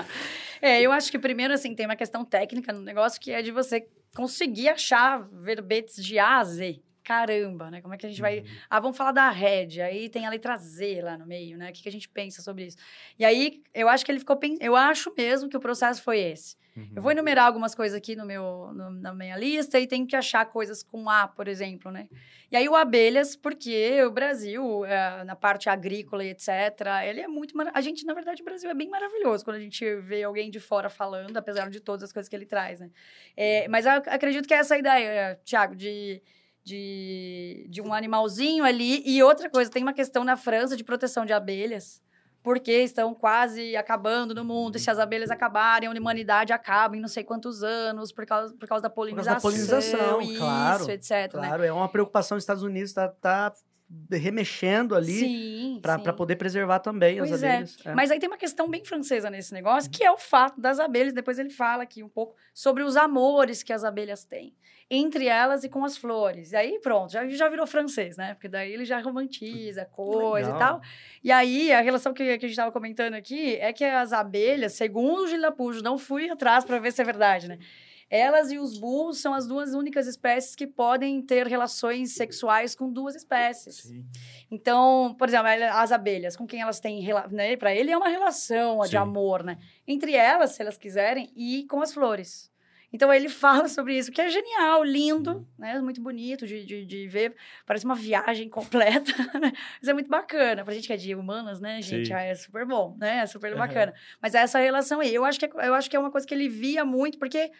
Speaker 3: É, eu acho que primeiro, assim, tem uma questão técnica no negócio que é de você conseguir achar verbetes de A a Z. Caramba, né? Como é que a gente vai. Ah, vamos falar da Red, aí tem a letra Z lá no meio, né? O que, que a gente pensa sobre isso? E aí, eu acho que ele ficou. Eu acho mesmo que o processo foi esse. Eu vou enumerar algumas coisas aqui no meu, no- na minha lista e tenho que achar coisas com A, por exemplo, né? E aí o abelhas, porque o Brasil, eh, na parte agrícola e etc., ele é muito... mara- A gente, na verdade, o Brasil é bem maravilhoso quando a gente vê alguém de fora falando, apesar de todas as coisas que ele traz, né? Eh, mas eu acredito que é essa ideia, Tiago, de... De, de um animalzinho ali. E outra coisa, tem uma questão na França de proteção de abelhas porque estão quase acabando no mundo. E se as abelhas acabarem, a humanidade acaba em não sei quantos anos por causa, por causa da
Speaker 1: causa
Speaker 3: polinização.
Speaker 1: da polinização,
Speaker 3: isso,
Speaker 1: claro,
Speaker 3: etc. né?
Speaker 1: Claro, é uma preocupação dos Estados Unidos, tá, tá remexendo ali pra poder preservar também as
Speaker 3: Pois é.
Speaker 1: abelhas. É.
Speaker 3: Mas aí tem uma questão bem francesa nesse negócio, que é o fato das abelhas. Depois ele fala aqui um pouco sobre os amores que as abelhas têm. Entre elas e com as flores. E aí, pronto, já, já virou francês, né? Porque daí ele já romantiza coisa e
Speaker 1: Legal.
Speaker 3: tal. E aí, a relação que, que a gente estava comentando aqui é que as abelhas, segundo o Gilapujo, não fui atrás para ver se é verdade, né? Elas e os bulls são as duas únicas espécies que podem ter relações sexuais com duas espécies.
Speaker 2: Sim.
Speaker 3: Então, por exemplo, as abelhas, com quem elas têm, né? Para ele é uma relação
Speaker 2: Sim.
Speaker 3: de amor, né? Entre elas, se elas quiserem, e com as flores. Então ele fala sobre isso, que é genial, lindo, né? Muito bonito de, de, de ver. Parece uma viagem completa, né? Mas é muito bacana. Pra gente que é de humanas, né, gente?
Speaker 2: Sim.
Speaker 3: Ah, é super bom, né? É super bacana. Mas essa relação aí, eu acho, que é, eu acho que é uma coisa que ele via muito, porque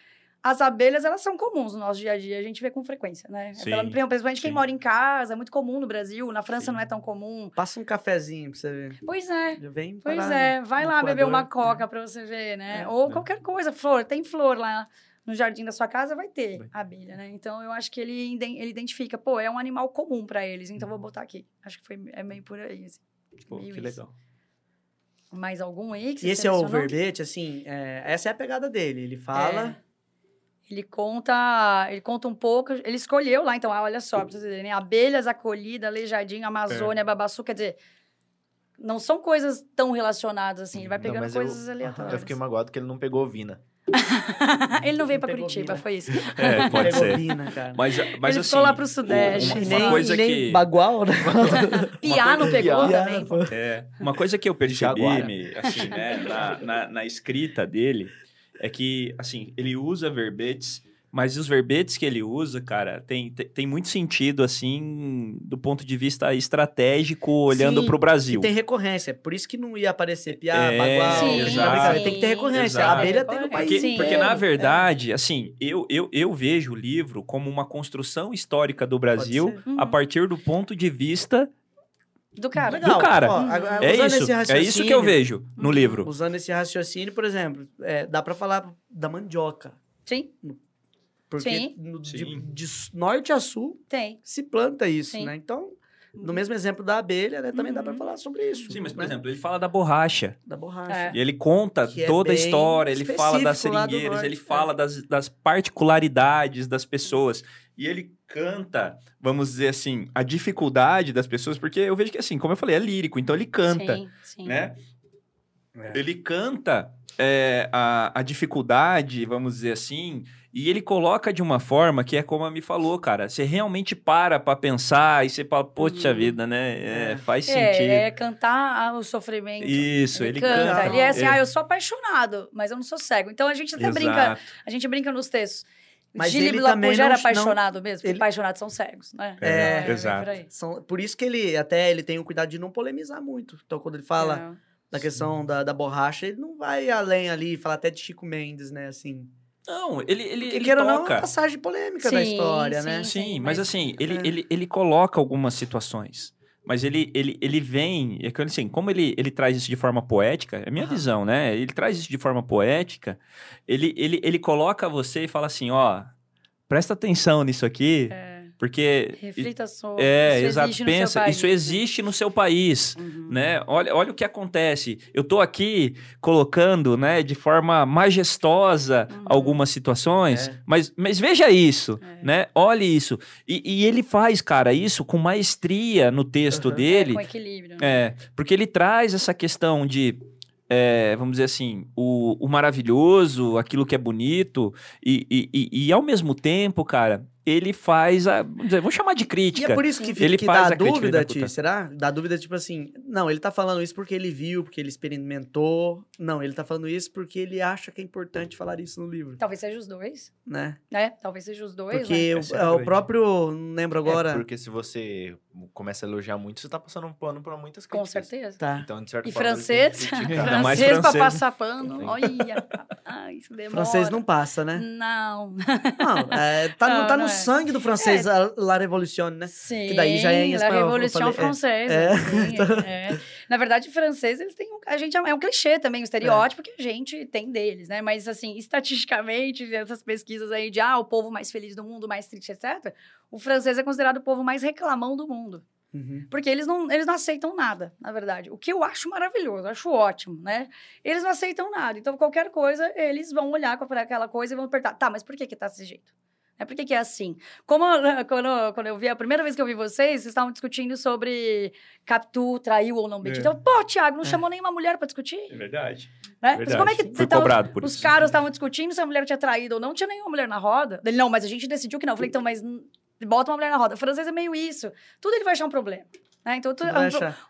Speaker 3: as abelhas, elas são comuns no nosso dia a dia, a gente vê com frequência, né?
Speaker 2: Sim,
Speaker 3: Pela- Principalmente quem
Speaker 2: sim.
Speaker 3: mora em casa, é muito comum no Brasil, na França
Speaker 2: Sim.
Speaker 3: não é tão comum.
Speaker 1: Passa um cafezinho pra você ver.
Speaker 3: Pois é.
Speaker 1: Já vem
Speaker 3: Pois é, vai lá beber uma
Speaker 1: coador.
Speaker 3: coca pra você ver, né?
Speaker 1: É,
Speaker 3: Ou
Speaker 2: é.
Speaker 3: qualquer coisa, flor, tem flor lá no jardim da sua casa, vai ter
Speaker 2: Vai.
Speaker 3: abelha, né? Então eu acho que ele, ele identifica, pô, é um animal comum pra eles, então vou botar aqui. Acho que foi, é meio por aí, assim.
Speaker 2: Pô, que
Speaker 3: isso.
Speaker 2: legal.
Speaker 3: Mais algum aí que
Speaker 1: E
Speaker 3: você
Speaker 1: esse é o verbete, assim, é, essa é a pegada dele. Ele fala.
Speaker 3: Ele conta, ele conta um pouco, ele escolheu lá, então, ah, olha só, pra vocês verem, né? Abelhas, acolhida, aleijadinho,
Speaker 2: É.
Speaker 3: Amazônia, babaçu, quer dizer, não são coisas tão relacionadas assim, ele vai
Speaker 4: Não,
Speaker 3: pegando
Speaker 4: eu-
Speaker 3: coisas aleatórias.
Speaker 4: Eu fiquei magoado que ele não pegou Vina.
Speaker 3: ele não veio pra
Speaker 1: Pegou
Speaker 3: Curitiba, foi isso.
Speaker 2: É, pode
Speaker 1: pegou
Speaker 2: ser.
Speaker 1: Vina, cara.
Speaker 2: Mas, mas
Speaker 3: ele
Speaker 2: assim,
Speaker 3: ficou lá pro Sudeste.
Speaker 2: uma- uma
Speaker 1: nem,
Speaker 2: coisa
Speaker 1: nem
Speaker 2: que-
Speaker 1: bagual, né?
Speaker 3: Piá não pegou
Speaker 1: Piá,
Speaker 3: também.
Speaker 1: pô.
Speaker 2: É, uma coisa que eu percebi, me, assim, né, na, na, na escrita dele, é que, assim, ele usa verbetes, mas os verbetes que ele usa, cara, tem, tem, tem muito sentido, assim, do ponto de vista estratégico, olhando pro
Speaker 1: E
Speaker 2: Brasil.
Speaker 1: tem recorrência. Por isso que não ia aparecer piá,
Speaker 2: É,
Speaker 1: bagual.
Speaker 3: Sim,
Speaker 1: exato. Tem que ter recorrência.
Speaker 2: exato.
Speaker 1: A abelha tem no
Speaker 3: Porque-
Speaker 1: país
Speaker 2: Porque,
Speaker 3: Sim.
Speaker 2: porque
Speaker 1: inteiro.
Speaker 2: na verdade, assim, eu, eu, eu vejo o livro como uma construção histórica do Brasil.
Speaker 3: Uhum.
Speaker 2: a partir do ponto de vista.
Speaker 3: Do cara.
Speaker 1: Legal.
Speaker 2: do cara.
Speaker 1: Ó, agora,
Speaker 2: É
Speaker 1: usando
Speaker 2: isso,
Speaker 1: esse
Speaker 2: é isso que eu vejo no
Speaker 3: Uhum.
Speaker 2: livro.
Speaker 1: Usando esse raciocínio, por exemplo, é, dá pra falar da mandioca.
Speaker 3: Sim,
Speaker 1: Porque
Speaker 3: Sim.
Speaker 1: no- de,
Speaker 2: Sim.
Speaker 1: de norte a sul
Speaker 3: tem.
Speaker 1: se planta isso,
Speaker 3: Sim.
Speaker 1: né? Então, no mesmo exemplo da abelha, né, também dá pra
Speaker 3: Uhum.
Speaker 1: falar sobre isso.
Speaker 2: Sim, mas, por
Speaker 1: né?
Speaker 2: exemplo, ele fala da borracha.
Speaker 1: Da borracha.
Speaker 3: É.
Speaker 2: E ele conta
Speaker 1: Que é
Speaker 2: toda a
Speaker 1: bem
Speaker 2: história, ele fala das seringueiras,
Speaker 1: norte,
Speaker 2: ele
Speaker 1: é.
Speaker 2: fala das, das particularidades das pessoas. E ele canta, vamos dizer assim, a dificuldade das pessoas, porque eu vejo que, assim, como eu falei, é lírico, então ele canta,
Speaker 3: Sim, sim.
Speaker 2: né?
Speaker 1: É.
Speaker 2: Ele canta é, a, a dificuldade, vamos dizer assim, e ele coloca de uma forma que é como a me falou, cara. Você realmente para pra pensar e você fala, poxa
Speaker 3: Uhum.
Speaker 2: vida, né? É,
Speaker 1: É.
Speaker 2: faz sentido.
Speaker 3: É, é cantar o sofrimento.
Speaker 2: Isso, ele,
Speaker 3: ele, canta.
Speaker 2: canta.
Speaker 3: Ele é assim,
Speaker 2: É.
Speaker 3: ah, eu sou apaixonado, mas eu não sou cego. Então a gente até brinca,
Speaker 2: Exato.
Speaker 3: a gente brinca nos textos.
Speaker 1: Mas
Speaker 3: Gilles
Speaker 1: ele também
Speaker 3: já
Speaker 1: não-
Speaker 3: era
Speaker 1: não-
Speaker 3: apaixonado mesmo, porque
Speaker 1: ele-
Speaker 3: apaixonados são cegos, né?
Speaker 1: É,
Speaker 3: bem
Speaker 2: exato.
Speaker 3: por.
Speaker 1: São, por isso que ele, até, ele tem o cuidado de não polemizar muito. Então, quando ele fala
Speaker 3: É.
Speaker 1: da questão da, da borracha, ele não vai além ali, fala até de Chico Mendes, né, assim.
Speaker 2: Não, ele, ele,
Speaker 1: Porque,
Speaker 2: ele
Speaker 1: queira ou não, é
Speaker 2: toca.
Speaker 1: uma passagem polêmica da
Speaker 3: Sim,
Speaker 1: história,
Speaker 3: sim.
Speaker 1: né?
Speaker 2: Sim, mas,
Speaker 3: mas-
Speaker 2: assim, ele,
Speaker 1: É.
Speaker 2: ele, ele coloca algumas situações. Mas ele, ele, ele vem, é que, assim, como ele, ele traz isso de forma poética, é a minha
Speaker 1: Aham.
Speaker 2: visão, né? Ele traz isso de forma poética, ele, ele, ele coloca você e fala assim, ó, presta atenção nisso aqui,
Speaker 3: É.
Speaker 2: porque...
Speaker 3: Reflita sobre.
Speaker 2: É,
Speaker 3: isso
Speaker 2: exato,
Speaker 3: existe no seu
Speaker 2: pensa,
Speaker 3: país,
Speaker 2: isso
Speaker 3: né?
Speaker 2: existe no seu país,
Speaker 3: Uhum.
Speaker 2: né? Olha, olha o que acontece. Eu tô aqui colocando, né, de forma majestosa
Speaker 3: Uhum.
Speaker 2: algumas situações,
Speaker 1: É.
Speaker 2: mas, mas veja isso,
Speaker 3: É.
Speaker 2: né? Olhe isso. E, e ele faz, cara, isso com maestria no texto
Speaker 1: Uhum.
Speaker 2: dele.
Speaker 3: É, com equilíbrio. né?
Speaker 2: É, porque ele traz essa questão de, é, vamos dizer assim, o, o maravilhoso, aquilo que é bonito, e, e, e, e ao mesmo tempo, cara, ele faz a. Vamos, chamar de
Speaker 1: E
Speaker 2: crítica.
Speaker 1: é por isso que,
Speaker 2: Ele
Speaker 1: que
Speaker 2: faz
Speaker 1: dá
Speaker 2: a
Speaker 1: dúvida,
Speaker 2: da
Speaker 1: Ti, será? Dá dúvida, tipo assim, não, ele tá falando isso porque ele viu, porque ele experimentou. Não, ele tá falando isso porque ele acha que é importante falar isso no livro,
Speaker 3: Talvez seja os dois,
Speaker 1: né?
Speaker 3: né? Talvez seja os dois, né?
Speaker 1: Porque o,
Speaker 2: Essa é
Speaker 1: é, o próprio, não lembro agora.
Speaker 4: É, porque se você começa a elogiar muito, você tá passando um pano pra muitas
Speaker 3: Com
Speaker 4: críticas.
Speaker 3: certeza.
Speaker 1: Tá.
Speaker 4: Então, de certa
Speaker 3: E
Speaker 4: forma,
Speaker 3: francês? francês pra
Speaker 2: francês, né?
Speaker 3: passar pano.
Speaker 4: Sim.
Speaker 3: Olha, ai, isso demora.
Speaker 1: Francês não passa, né?
Speaker 3: Não.
Speaker 1: Não, é, tá, no-
Speaker 3: Não,
Speaker 1: tá
Speaker 3: não
Speaker 1: no
Speaker 3: é.
Speaker 1: sangue do francês, a La Révolution, né?
Speaker 3: Sim.
Speaker 1: Que daí já é em
Speaker 3: La
Speaker 1: espanhol, eu
Speaker 3: Revolução
Speaker 1: falei, é.
Speaker 3: Francesa.
Speaker 1: É.
Speaker 3: sim, é. Na verdade, francês, eles têm um, a gente é um clichê também, um estereótipo que a gente tem deles, né? Mas, assim, estatisticamente, essas pesquisas aí de, ah, o povo mais feliz do mundo, mais triste, etc., o francês é considerado o povo mais reclamão do mundo.
Speaker 1: Uhum.
Speaker 3: Porque eles não, eles não aceitam nada, na verdade. O que eu acho maravilhoso, eu acho ótimo, né? Eles não aceitam nada. Então, qualquer coisa, eles vão olhar para aquela coisa e vão perguntar, tá, mas por que que tá desse jeito? É por que que é assim? Como quando, quando eu vi, a primeira vez que eu vi vocês, vocês estavam discutindo sobre Capitu traiu ou não Betty.
Speaker 2: É.
Speaker 3: Então, pô, Thiago, não
Speaker 1: É.
Speaker 3: chamou nenhuma mulher para discutir?
Speaker 2: É verdade.
Speaker 3: Né? Mas
Speaker 2: verdade.
Speaker 3: como é que
Speaker 2: Fui
Speaker 3: você tava-
Speaker 2: cobrado por
Speaker 3: os
Speaker 2: isso.
Speaker 3: caras estavam discutindo se a mulher tinha traído ou não, não tinha nenhuma mulher na roda? Ele, não, mas a gente decidiu que não. Eu falei, então, mas bota uma mulher na roda. O francês é meio isso. Tudo ele vai achar um problema. Né? Então, Tudo é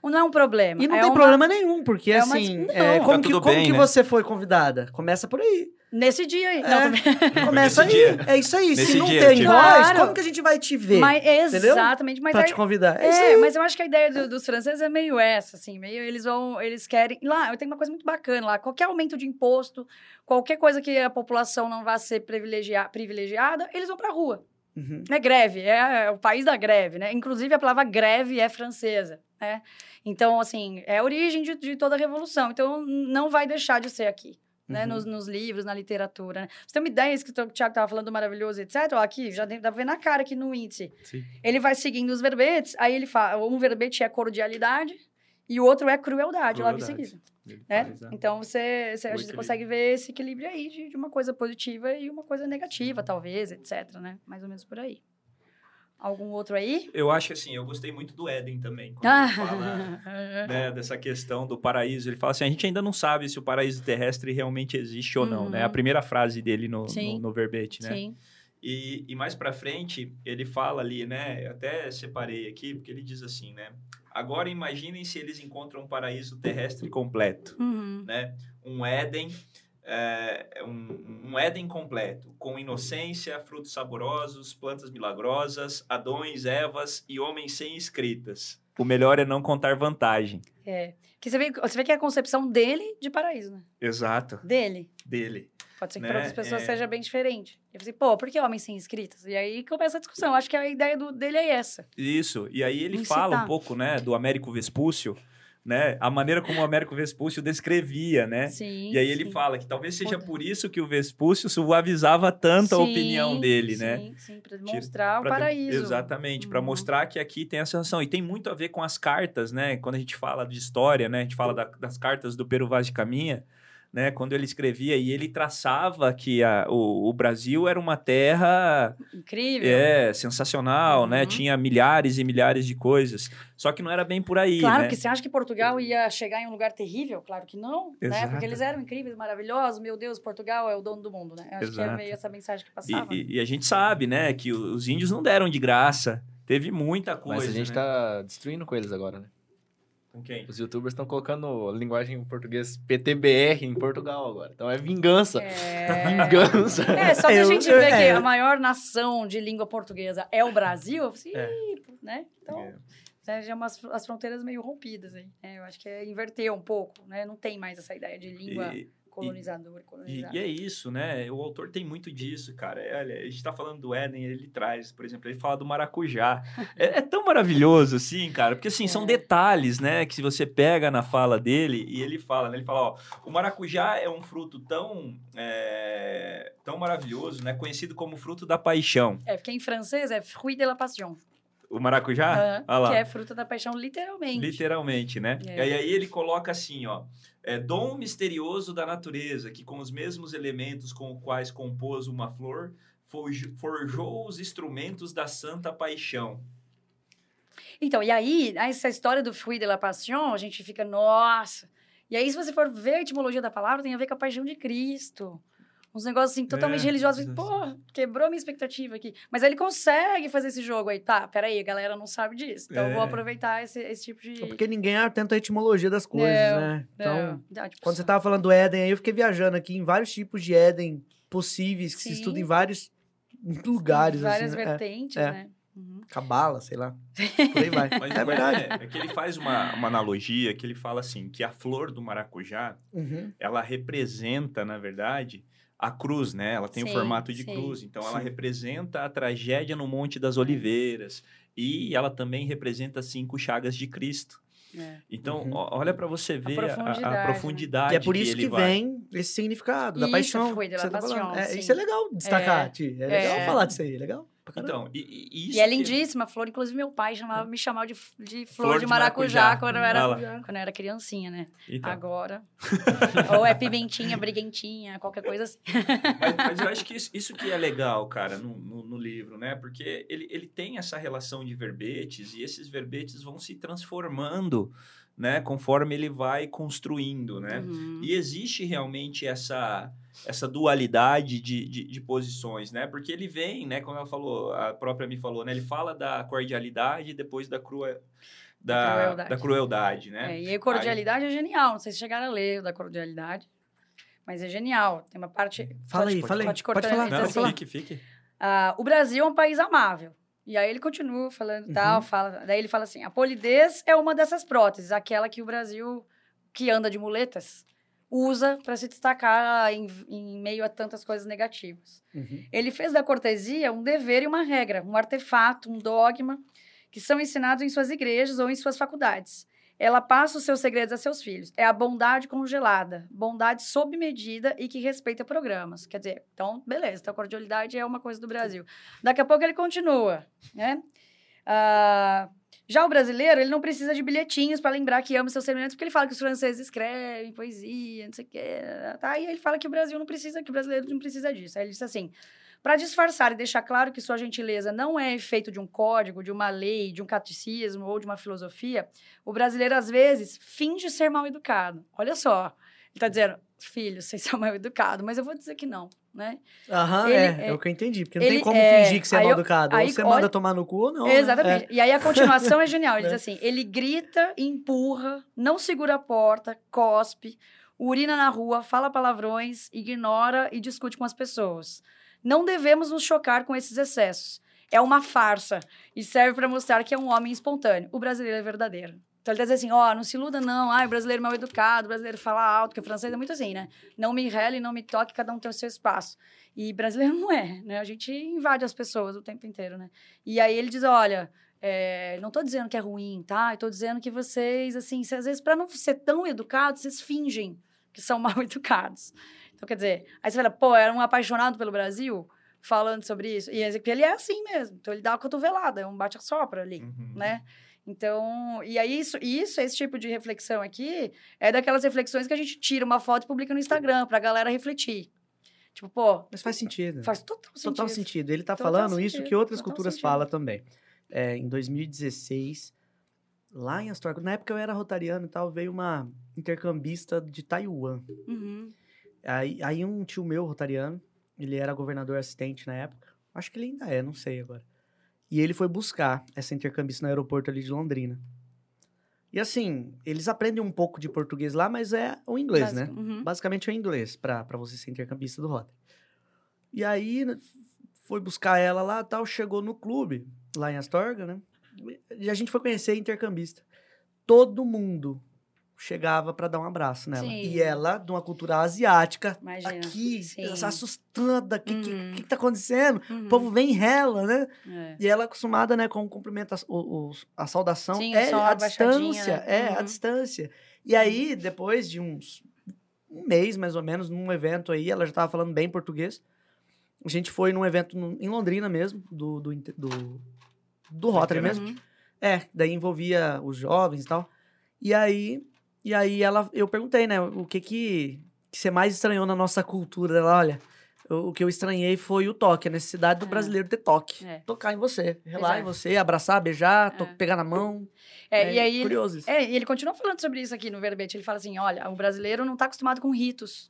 Speaker 3: um não é um problema.
Speaker 1: E não
Speaker 3: é
Speaker 1: tem
Speaker 3: uma-
Speaker 1: problema nenhum, porque
Speaker 3: é uma
Speaker 1: assim,
Speaker 3: dis-
Speaker 1: é, como,
Speaker 2: Tá
Speaker 1: que, como
Speaker 2: bem,
Speaker 1: que
Speaker 2: né?
Speaker 1: você foi convidada? Começa por aí.
Speaker 3: Nesse dia aí.
Speaker 1: É.
Speaker 3: Não,
Speaker 1: Começa aí.
Speaker 2: dia.
Speaker 1: É isso aí. Se
Speaker 2: Nesse
Speaker 1: não
Speaker 2: dia,
Speaker 1: tem
Speaker 2: tipo-
Speaker 1: voz,
Speaker 3: Claro.
Speaker 1: como que a gente vai te ver?
Speaker 3: Mas,
Speaker 1: Entendeu?
Speaker 3: exatamente. Mas
Speaker 1: pra
Speaker 3: aí-
Speaker 1: te convidar. É,
Speaker 3: É, mas eu acho que a ideia do- dos franceses é meio essa, assim, meio eles vão, eles querem. Lá, eu tenho uma coisa muito bacana lá. Qualquer aumento de imposto, qualquer coisa que a população não vá ser privilegia- privilegiada, eles vão pra rua.
Speaker 1: Uhum.
Speaker 3: É greve, é, é o país da greve, né? Inclusive a palavra greve é francesa, né? Então, assim, é a origem de, de toda a revolução. Então, não vai deixar de ser aqui. Né,
Speaker 1: Uhum.
Speaker 3: nos, nos livros, na literatura. Né? Você tem uma ideia, isso que o Tiago estava falando do maravilhoso, etc. Ó, aqui, já dá pra ver na cara aqui no índice.
Speaker 2: Sim.
Speaker 3: Ele vai seguindo os verbetes, aí ele fala, um verbete é cordialidade e o outro é crueldade, logo em
Speaker 2: Crueldade.
Speaker 3: seguida. Né?
Speaker 2: faz, né?
Speaker 3: Então você, você, você consegue ver esse equilíbrio aí de, de uma coisa positiva e uma coisa negativa, talvez, etc. Né? Mais ou menos por aí. Algum outro aí?
Speaker 2: Eu acho que assim, eu gostei muito do Éden também. Quando
Speaker 3: Ah.
Speaker 2: ele fala né, dessa questão do paraíso. Ele fala assim: a gente ainda não sabe se o paraíso terrestre realmente existe ou não,
Speaker 3: Uhum.
Speaker 2: né? A primeira frase dele no, no, no verbete, né?
Speaker 3: Sim.
Speaker 2: E, e mais pra frente, ele fala ali, né? Eu até separei aqui, porque ele diz assim, né? Agora imaginem se eles encontram um paraíso terrestre completo,
Speaker 3: Uhum.
Speaker 2: né? Um Éden, é, um, um Éden completo, com inocência, frutos saborosos, plantas milagrosas, Adões, Evas e homens sem escritas. O melhor é não contar vantagem.
Speaker 3: É. Que você, vê, você vê que é a concepção dele de paraíso, né?
Speaker 2: Exato.
Speaker 3: Dele.
Speaker 2: Dele.
Speaker 3: Pode ser que
Speaker 2: Né?
Speaker 3: para outras pessoas
Speaker 2: É.
Speaker 3: seja bem diferente. Eu falei, pô, por que homens sem escritas? E aí começa a discussão. Acho que a ideia do, dele é essa.
Speaker 2: Isso. E aí ele
Speaker 3: Incitar.
Speaker 2: fala um pouco, né, do Américo Vespúcio, né? A maneira como o Américo Vespúcio descrevia, né?
Speaker 3: Sim.
Speaker 2: E aí ele
Speaker 3: sim.
Speaker 2: fala que talvez seja por isso que o Vespúcio suavizava tanto a
Speaker 3: Sim,
Speaker 2: opinião dele, né?
Speaker 3: Sim, sim, pra demonstrar o
Speaker 2: Pra
Speaker 3: paraíso.
Speaker 2: Exatamente, para
Speaker 3: Uhum.
Speaker 2: mostrar que aqui tem essa sensação. E tem muito a ver com as cartas, né? Quando a gente fala de história, né? A gente fala da- das cartas do Peru Vaz de Caminha, né? Quando ele escrevia e ele traçava que a- o, o Brasil era uma terra
Speaker 3: Incrível.
Speaker 2: é, sensacional, né?
Speaker 3: Uhum.
Speaker 2: Tinha milhares e milhares de coisas. Só que não era bem por aí,
Speaker 3: Claro
Speaker 2: né?
Speaker 3: que você acha que Portugal ia chegar em um lugar terrível? Claro que não, né?
Speaker 2: Exato.
Speaker 3: Porque eles eram incríveis, maravilhosos. Meu Deus, Portugal é o dono do mundo, né? Acho que é
Speaker 2: Exato.
Speaker 3: meio essa mensagem que
Speaker 2: E,
Speaker 3: passava.
Speaker 2: e- e a gente sabe, né? Que os índios não deram de graça. Teve muita coisa,
Speaker 4: Mas a gente
Speaker 2: né?
Speaker 4: tá destruindo com eles agora, né?
Speaker 2: Com quem?
Speaker 4: Os youtubers estão colocando linguagem em português PTBR em Portugal agora. Então é vingança.
Speaker 3: É...
Speaker 4: Vingança.
Speaker 3: É, só que a gente
Speaker 1: eu-
Speaker 3: vê que
Speaker 1: é.
Speaker 3: a maior nação de língua portuguesa é o Brasil, assim,
Speaker 1: É.
Speaker 3: né? Então,
Speaker 2: É.
Speaker 3: né, já umas, as fronteiras meio rompidas aí. né? Eu acho que é inverter um pouco, né? Não tem mais essa ideia de língua
Speaker 2: E-
Speaker 3: colonizadora,
Speaker 2: E,
Speaker 3: colonizada.
Speaker 2: e é isso, né? O autor tem muito disso, cara. É, Olha, a gente tá falando do Éden, ele traz, por exemplo, ele fala do maracujá. É, é tão maravilhoso, assim, cara, porque assim, são
Speaker 3: É.
Speaker 2: detalhes, né? Que se você pega na fala dele, e ele fala, né? Ele fala, ó, o maracujá é um fruto tão, é, tão maravilhoso, né? Conhecido como fruto da paixão.
Speaker 3: É, porque em francês é fruit de la passion,
Speaker 2: O maracujá? Lá.
Speaker 3: que é fruta da paixão, literalmente.
Speaker 2: Literalmente, né?
Speaker 3: É.
Speaker 2: E aí ele coloca assim, ó. É dom misterioso da natureza, que com os mesmos elementos com os quais compôs uma flor, forj- forjou os instrumentos da santa paixão.
Speaker 3: Então, e aí, essa história do fruit de la passion, a gente fica, nossa. E aí, se você for ver a etimologia da palavra, tem a ver com a paixão de Cristo. Uns negócios assim, totalmente
Speaker 2: É,
Speaker 3: religiosos.
Speaker 2: isso.
Speaker 3: Pô, quebrou a minha expectativa aqui. Mas aí ele consegue fazer esse jogo aí. Tá, peraí, a galera não sabe disso. Então, eu vou
Speaker 2: É.
Speaker 3: aproveitar esse, esse tipo de...
Speaker 1: É Porque ninguém atenta à etimologia das coisas,
Speaker 3: Não,
Speaker 1: né? Então,
Speaker 3: Não, tipo,
Speaker 1: quando você tava falando do Éden aí, eu fiquei viajando aqui em vários tipos de Éden possíveis, que se
Speaker 3: Sim.
Speaker 1: estuda em vários lugares,
Speaker 3: Várias
Speaker 1: assim. É,
Speaker 3: vertentes,
Speaker 1: é.
Speaker 3: né? Uhum.
Speaker 1: Cabala, sei lá. Por aí vai.
Speaker 2: Mas
Speaker 1: é verdade.
Speaker 2: É, é que ele faz uma, uma analogia que ele fala assim, que a flor do maracujá,
Speaker 1: Uhum.
Speaker 2: ela representa, na verdade, a cruz, né? Ela tem o
Speaker 3: Sim,
Speaker 2: formato de
Speaker 3: sim,
Speaker 2: cruz. Então, ela
Speaker 1: sim.
Speaker 2: representa a tragédia no Monte das Oliveiras. E ela também representa as cinco chagas de Cristo.
Speaker 3: É.
Speaker 2: Então,
Speaker 1: Uhum.
Speaker 2: olha para você ver a- a,
Speaker 3: profundidade,
Speaker 2: a
Speaker 3: né?
Speaker 2: profundidade
Speaker 1: E é por isso que,
Speaker 2: vai.
Speaker 1: vem esse significado da
Speaker 3: Isso,
Speaker 1: paixão.
Speaker 3: foi de
Speaker 1: que
Speaker 3: la
Speaker 1: você tá É, isso é legal destacar,
Speaker 3: É.
Speaker 1: Ti. É legal
Speaker 3: É.
Speaker 1: falar disso aí, é legal. Pra caramba.
Speaker 2: Então, e, e- isso
Speaker 3: E é
Speaker 2: que-
Speaker 3: lindíssima a flor. Inclusive, meu pai chamava, me chamava de, de flor,
Speaker 2: Flor
Speaker 3: de
Speaker 2: de
Speaker 3: maracujá,
Speaker 2: maracujá.
Speaker 3: quando eu era, quando eu era criancinha, né?
Speaker 2: Então,
Speaker 3: Agora. Ou é pimentinha, briguentinha, qualquer coisa assim.
Speaker 2: mas, mas eu acho que isso, isso que é legal, cara, no, no, no livro, né? Porque ele, ele tem essa relação de verbetes e esses verbetes vão se transformando, né? Conforme ele vai construindo, né?
Speaker 3: Uhum.
Speaker 2: E existe realmente essa, essa dualidade de, de, de posições, né? Porque ele vem, né? Como ela falou, a própria me falou, né? Ele fala da cordialidade e depois da, crua, da,
Speaker 3: Crueldade.
Speaker 2: da crueldade, né?
Speaker 3: É, e aí, cordialidade é genial. Não sei se chegaram a ler o da cordialidade. Mas é genial. Tem uma parte.
Speaker 1: Fala aí, fala aí. Pode falar,
Speaker 2: Não,
Speaker 3: assim,
Speaker 2: fique, fique.
Speaker 3: Ah, o Brasil é um país amável. E aí ele continua falando
Speaker 1: Uhum.
Speaker 3: tal, fala. Daí ele fala assim: a polidez é uma dessas próteses, aquela que o Brasil, que anda de muletas, usa para se destacar em, em meio a tantas coisas negativas.
Speaker 1: Uhum.
Speaker 3: Ele fez da cortesia um dever e uma regra, um artefato, um dogma, que são ensinados em suas igrejas ou em suas faculdades. Ela passa os seus segredos a seus filhos. É a bondade congelada, bondade sob medida e que respeita programas. Quer dizer, então, beleza, então a cordialidade é uma coisa do Brasil. Daqui a pouco ele continua, né? Ah, já o brasileiro, ele não precisa de bilhetinhos para lembrar que ama seus semelhantes, porque ele fala que os franceses escrevem poesia, não sei o quê, tá? E ele fala que o Brasil não precisa, que o brasileiro não precisa disso. Aí ele diz assim: para disfarçar e deixar claro que sua gentileza não é efeito de um código, de uma lei, de um catecismo ou de uma filosofia, o brasileiro às vezes finge ser mal educado. Olha só, ele está dizendo, filho, vocês são mal educados, mas eu vou dizer que não, né?
Speaker 1: Aham,
Speaker 3: Ele-
Speaker 1: é, é,
Speaker 3: é-
Speaker 1: o que eu entendi. Porque não
Speaker 3: ele-
Speaker 1: tem como
Speaker 3: é,
Speaker 1: fingir que você é mal educado.
Speaker 3: aí
Speaker 1: ou você
Speaker 3: olha-
Speaker 1: manda tomar no cu ou não. né?
Speaker 3: Exatamente. E aí a continuação é genial. Ele diz
Speaker 1: É.
Speaker 3: assim: ele grita, empurra, não segura a porta, cospe, urina na rua, fala palavrões, ignora e discute com as pessoas. Não devemos nos chocar com esses excessos. É uma farsa e serve para mostrar que é um homem espontâneo. O brasileiro é verdadeiro. Então ele tá dizendo assim, ó, não se iluda não, ai, brasileiro mal educado, o brasileiro fala alto, porque o francês é muito assim, né? Não me rele, não me toque, cada um tem o seu espaço. E brasileiro não é, né? A gente invade as pessoas o tempo inteiro, né? E aí ele diz, olha, é, não tô dizendo que é ruim, tá? Eu tô dizendo que vocês, assim, às vezes, para não ser tão educados, vocês fingem que são mal educados. Então, quer dizer, aí você fala, pô, era um apaixonado pelo Brasil falando sobre isso. E ele é assim mesmo. Então, ele dá uma cotovelada, é um bate-a-sopra ali,
Speaker 2: Uhum.
Speaker 3: né? Então, e aí isso, isso, esse tipo de reflexão aqui, é daquelas reflexões que a gente tira uma foto e publica no Instagram pra galera refletir. Tipo, pô,
Speaker 1: Mas faz sentido.
Speaker 3: faz total sentido.
Speaker 1: Total sentido. Ele tá
Speaker 3: Total
Speaker 1: falando isso
Speaker 3: sentido,
Speaker 1: que outras
Speaker 3: total
Speaker 1: culturas
Speaker 3: sentido.
Speaker 1: falam também. É, em 2016, lá em Astorga, na época eu era rotariano e tal, veio uma intercambista de Taiwan.
Speaker 3: Uhum.
Speaker 1: Aí, aí um tio meu, rotariano, ele era governador assistente na época. Acho que ele ainda é, não sei agora. E ele foi buscar essa intercambista no aeroporto ali de Londrina. E assim, eles aprendem um pouco de português lá, mas é o inglês, né?
Speaker 3: Uhum.
Speaker 1: Basicamente é o inglês, pra você ser intercambista do Rotary. E aí, né, foi buscar ela lá tal, chegou no clube, lá em Astorga, né? E a gente foi conhecer a intercambista. Todo mundo chegava pra dar um abraço nela.
Speaker 3: Sim.
Speaker 1: E ela, de uma cultura asiática,
Speaker 3: Imagina.
Speaker 1: aqui, se assustada, o que,
Speaker 3: Uhum.
Speaker 1: que que tá acontecendo?
Speaker 3: Uhum.
Speaker 1: O povo vem rela, né?
Speaker 3: É.
Speaker 1: E ela é acostumada, né, com o cumprimento, a, o- o- a saudação.
Speaker 3: Sim,
Speaker 1: é a distância,
Speaker 3: né?
Speaker 1: é, a
Speaker 3: Uhum.
Speaker 1: distância. E aí, depois de uns um mês, mais ou menos, num evento aí, ela já tava falando bem português. A gente foi num evento no- em Londrina mesmo, do, do, do, do Rotary mesmo.
Speaker 3: Uhum.
Speaker 1: É, daí envolvia os jovens e tal. E aí, e aí ela, eu perguntei, né, o que que, que você mais estranhou na nossa cultura? Ela, olha, eu- o que eu estranhei foi o toque, a necessidade do
Speaker 3: É.
Speaker 1: brasileiro ter toque.
Speaker 3: É.
Speaker 1: Tocar em você, relar
Speaker 3: é.
Speaker 1: em você, abraçar, beijar,
Speaker 3: É.
Speaker 1: pegar na mão.
Speaker 3: É, e aí,
Speaker 1: curioso isso.
Speaker 3: É, e ele continua falando sobre isso aqui no verbete. Ele fala assim: olha, o brasileiro não tá acostumado com ritos.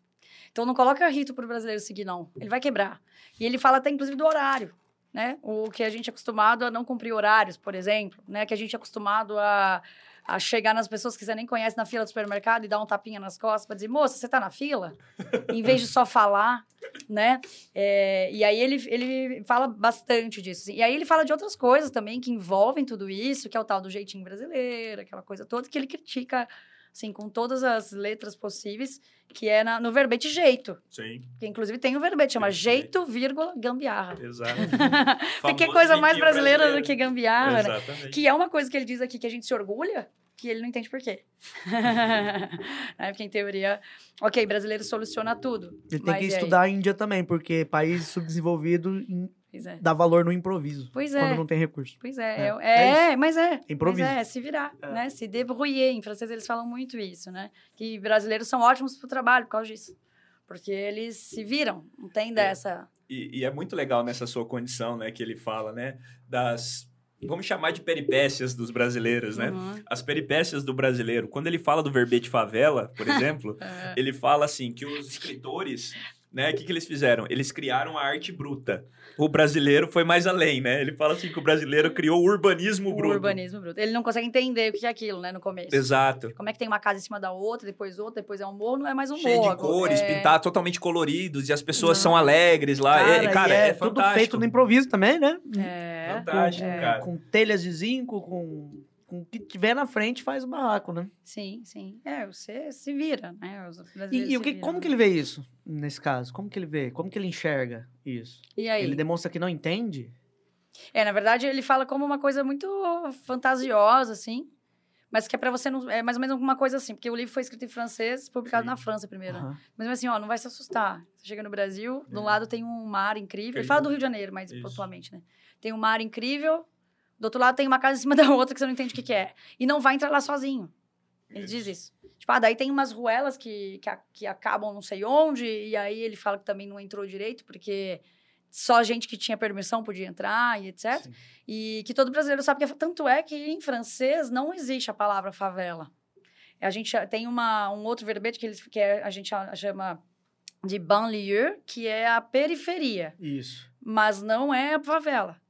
Speaker 3: Então não coloca rito pro brasileiro seguir, não. Ele vai quebrar. E ele fala até, inclusive, do horário. Né? O que a gente é acostumado a não cumprir horários, por exemplo, né? Que a gente é acostumado a, a chegar nas pessoas que você nem conhece na fila do supermercado e dar um tapinha nas costas para dizer, moça, você tá na fila? em vez de só falar, né? É, e aí ele, ele fala bastante disso. assim. E aí ele fala de outras coisas também que envolvem tudo isso, que é o tal do jeitinho brasileiro, aquela coisa toda, que ele critica, assim, com todas as letras possíveis, que é na- no verbete jeito.
Speaker 2: Sim,
Speaker 3: Que inclusive tem um verbete, chama
Speaker 2: Tem,
Speaker 3: jeito, vírgula, gambiarra.
Speaker 2: exato.
Speaker 3: Porque que
Speaker 2: Famoso
Speaker 3: coisa mais brasileira do
Speaker 2: brasileiro.
Speaker 3: que gambiarra, né?
Speaker 2: Exatamente.
Speaker 3: Que é uma coisa que ele diz aqui que a gente se orgulha, que ele não entende por quê. é, porque, em teoria, ok, brasileiro soluciona tudo.
Speaker 1: Ele tem que
Speaker 3: e aí?
Speaker 1: estudar a Índia também, porque país subdesenvolvido
Speaker 3: Pois é.
Speaker 1: dá valor no improviso.
Speaker 3: Pois
Speaker 1: Quando
Speaker 3: é.
Speaker 1: não tem recurso.
Speaker 3: Pois é,
Speaker 1: É,
Speaker 3: é,
Speaker 1: é
Speaker 3: é, mas é.
Speaker 1: Improviso.
Speaker 3: Mas é, se virar,
Speaker 1: É.
Speaker 3: né? Se débrouiller. Em francês eles falam muito isso, né? Que brasileiros são ótimos pro trabalho por causa disso. Porque eles se viram, não tem dessa...
Speaker 2: E, e é muito legal nessa sua condição, né, que ele fala, né, das, vamos chamar de peripécias dos brasileiros, né?
Speaker 3: Uhum.
Speaker 2: As peripécias do brasileiro. Quando ele fala do verbete favela, por exemplo,
Speaker 3: É.
Speaker 2: ele fala assim que os escritores, né, o que, que eles fizeram? Eles criaram a arte bruta. O brasileiro foi mais além, né? Ele fala assim que o brasileiro criou o urbanismo
Speaker 3: O
Speaker 2: bruto.
Speaker 3: urbanismo bruto. Ele não consegue entender o que é aquilo, né, no começo.
Speaker 2: Exato.
Speaker 3: Como é que tem uma casa em cima da outra, depois outra, depois é um morro, não é mais um
Speaker 2: Cheio
Speaker 3: morro.
Speaker 2: de cores,
Speaker 3: é...
Speaker 2: pintar totalmente coloridos e as pessoas
Speaker 3: Não.
Speaker 2: são alegres lá.
Speaker 1: Cara,
Speaker 2: é, cara, é,
Speaker 1: é, tudo
Speaker 2: fantástico.
Speaker 1: feito no improviso também, né?
Speaker 3: É,
Speaker 2: Fantástico,
Speaker 3: é.
Speaker 2: cara.
Speaker 1: Com telhas de zinco, com, com o que tiver na frente faz o barraco, né?
Speaker 3: Sim, sim. É, você se vira, né? Os brasileiros
Speaker 1: E, e o que, como que ele vê isso, nesse caso? Como que ele vê? Como que ele enxerga isso?
Speaker 3: E aí?
Speaker 1: Ele demonstra que não entende?
Speaker 3: É, na verdade, ele fala como uma coisa muito fantasiosa, assim. Mas que é pra você não. É mais ou menos alguma coisa assim, porque o livro foi escrito em francês, publicado
Speaker 2: Sim.
Speaker 3: na França primeiro. né?
Speaker 1: Aham.
Speaker 3: Mas assim, ó, não vai se assustar. Você chega no Brasil, do
Speaker 2: É.
Speaker 3: lado tem um mar incrível. Ele fala do Rio de Janeiro, mais
Speaker 2: Isso.
Speaker 3: pontualmente, né? Tem um mar incrível, do outro lado tem uma casa em cima da outra que você não entende o que, que é. E não vai entrar lá sozinho. Ele diz isso. Tipo, ah, daí tem umas ruelas que, que, que acabam não sei onde, e aí ele fala que também não entrou direito, porque só gente que tinha permissão podia entrar e etc.
Speaker 1: Sim.
Speaker 3: E que todo brasileiro sabe que é, tanto é que em francês não existe a palavra favela. A gente tem uma, um outro verbete que, eles, que é- a gente cha- chama de banlieue, que é a periferia,
Speaker 1: Isso.
Speaker 3: mas não é a favela.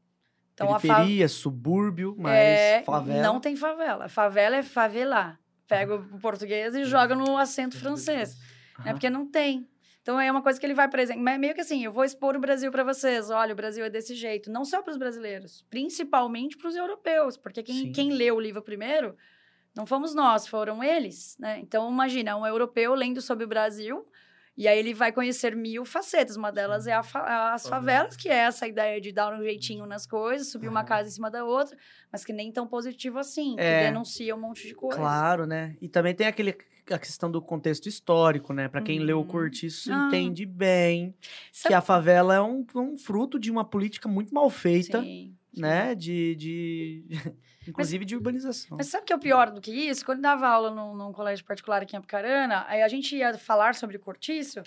Speaker 3: Então a fa-
Speaker 1: Periferia, subúrbio, mas
Speaker 3: é,
Speaker 1: favela.
Speaker 3: não tem favela. Favela é favela. Pega o português e joga no acento francês né?
Speaker 1: Aham.
Speaker 3: Porque não tem. Então é uma coisa que ele vai apresentar. Mas meio que assim, eu vou expor o Brasil para vocês. Olha, o Brasil é desse jeito. Não só para os brasileiros, principalmente para os europeus. Porque quem,
Speaker 1: Sim.
Speaker 3: quem leu o livro primeiro não fomos nós, foram eles. Né? Então imagina, um europeu lendo sobre o Brasil. E aí ele vai conhecer mil facetas. Uma delas é fa- as favelas, que é essa ideia de dar um jeitinho nas coisas, subir uma
Speaker 1: Aham.
Speaker 3: casa em cima da outra, mas que nem tão positivo assim,
Speaker 1: É.
Speaker 3: que denuncia um monte de coisa.
Speaker 1: Claro, né? E também tem aquele, a questão do contexto histórico, né? Pra quem leu o
Speaker 3: Uhum.
Speaker 1: Cortiço,
Speaker 3: Ah.
Speaker 1: entende bem
Speaker 3: Sabe-
Speaker 1: que a favela é um, um fruto de uma política muito mal feita,
Speaker 3: Sim, sim.
Speaker 1: né? De, de... inclusive de urbanização.
Speaker 3: Mas sabe o que é o pior do que isso? Quando eu dava aula num, num colégio particular aqui em Apucarana, aí a gente ia falar sobre cortiço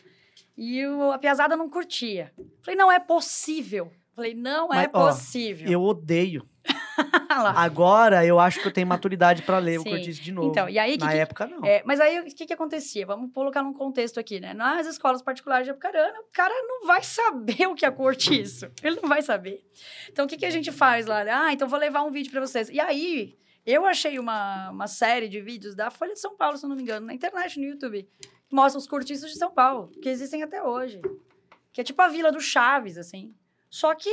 Speaker 3: e o, a piazada não curtia. Falei, não é possível. Falei, não é
Speaker 1: Mas, ó,
Speaker 3: possível.
Speaker 1: Eu odeio. Agora eu acho que eu tenho maturidade pra ler o
Speaker 3: Sim.
Speaker 1: Cortiço de novo.
Speaker 3: Então, e aí, que
Speaker 1: Na
Speaker 3: que-
Speaker 1: época, não.
Speaker 3: É, mas aí, o que, que acontecia? Vamos colocar num contexto aqui, né? Nas escolas particulares de Apucarana, o cara não vai saber o que é cortiço. Ele não vai saber. Então, o que, que a gente faz lá? Ah, então vou levar um vídeo pra vocês. E aí, Eu achei uma, uma série de vídeos da Folha de São Paulo, se eu não me engano, na internet, no YouTube, que mostra os cortiços de São Paulo, que existem até hoje. Que é tipo a Vila do Chaves, assim. Só que,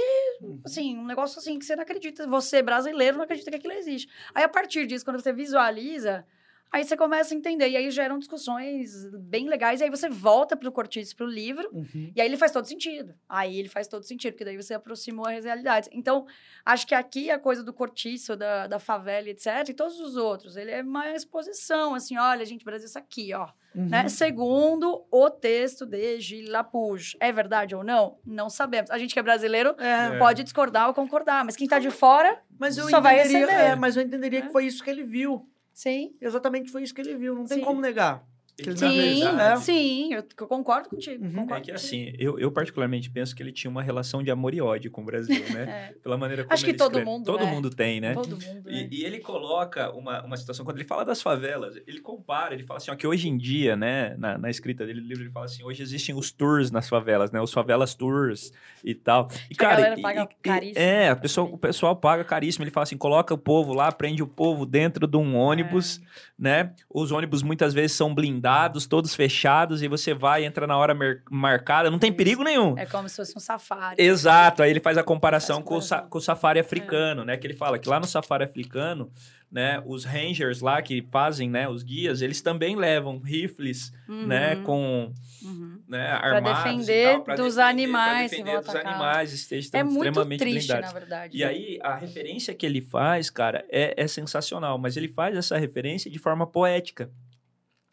Speaker 3: assim, um negócio assim que você não acredita. Você, brasileiro, não acredita que aquilo existe. Aí, a partir disso, quando você visualiza, aí você começa a entender. E aí geram discussões bem legais. E aí você volta pro cortiço, pro livro.
Speaker 1: Uhum.
Speaker 3: E aí ele faz todo sentido. Aí ele faz todo sentido, porque daí você aproximou as realidades. Então, acho que aqui a coisa do cortiço, da, da favela, etc., e todos os outros, ele é uma exposição, assim, olha, gente, Brasil, isso aqui, ó.
Speaker 1: Uhum.
Speaker 3: Né? Segundo o texto de Gilles Lapouge. É verdade ou não? Não sabemos. A gente que é brasileiro
Speaker 1: É,
Speaker 3: pode discordar ou concordar, mas quem tá de fora,
Speaker 1: mas eu
Speaker 3: Só vai receber.
Speaker 1: é, mas eu entenderia
Speaker 3: É.
Speaker 1: que foi isso que ele viu.
Speaker 3: Sim.
Speaker 1: Exatamente foi isso que ele viu. Não tem
Speaker 3: Sim.
Speaker 1: como negar. Que
Speaker 3: Sim,
Speaker 2: verdade,
Speaker 3: sim, eu, concordo contigo.
Speaker 1: Uhum.
Speaker 3: concordo
Speaker 2: É que assim, eu, eu particularmente penso que ele tinha uma relação de amor e ódio com o Brasil, né?
Speaker 3: É,
Speaker 2: Pela maneira como
Speaker 3: Acho que
Speaker 2: ele
Speaker 3: todo
Speaker 2: escreve.
Speaker 3: mundo,
Speaker 2: Todo
Speaker 3: né?
Speaker 2: mundo tem, né?
Speaker 3: todo mundo, né?
Speaker 2: E, e ele coloca uma, uma situação, quando ele fala das favelas, ele compara, ele fala assim, ó, que hoje em dia, né, na, na escrita dele, no livro, ele fala assim, hoje existem os tours nas favelas, né, os favelas tours e tal. E,
Speaker 3: Que a galera
Speaker 2: e-
Speaker 3: paga
Speaker 2: e-
Speaker 3: caríssimo
Speaker 2: É, pessoa, o pessoal paga caríssimo, ele fala assim, coloca o povo lá, prende o povo dentro de um ônibus,
Speaker 3: É.
Speaker 2: né, os ônibus muitas vezes são blindados, todos fechados, e você vai, entra na hora marcada, não tem perigo nenhum.
Speaker 3: É como se fosse um safari.
Speaker 2: Exato, aí ele faz a comparação
Speaker 3: Faz
Speaker 2: com, o sa- com o safari africano, né? Que ele fala que lá no safari africano, né? Os rangers lá que fazem, né? Os guias, eles também levam rifles,
Speaker 3: Uhum,
Speaker 2: né? Com
Speaker 3: uhum.
Speaker 2: né, armados e
Speaker 3: defender
Speaker 2: tal, pra
Speaker 3: dos
Speaker 2: defender-
Speaker 3: animais
Speaker 2: pra defender dos animais estejam
Speaker 3: É muito
Speaker 2: extremamente
Speaker 3: triste,
Speaker 2: blindados.
Speaker 3: na verdade.
Speaker 2: E aí, a referência que ele faz, cara, é, é sensacional, mas ele faz essa referência de forma poética.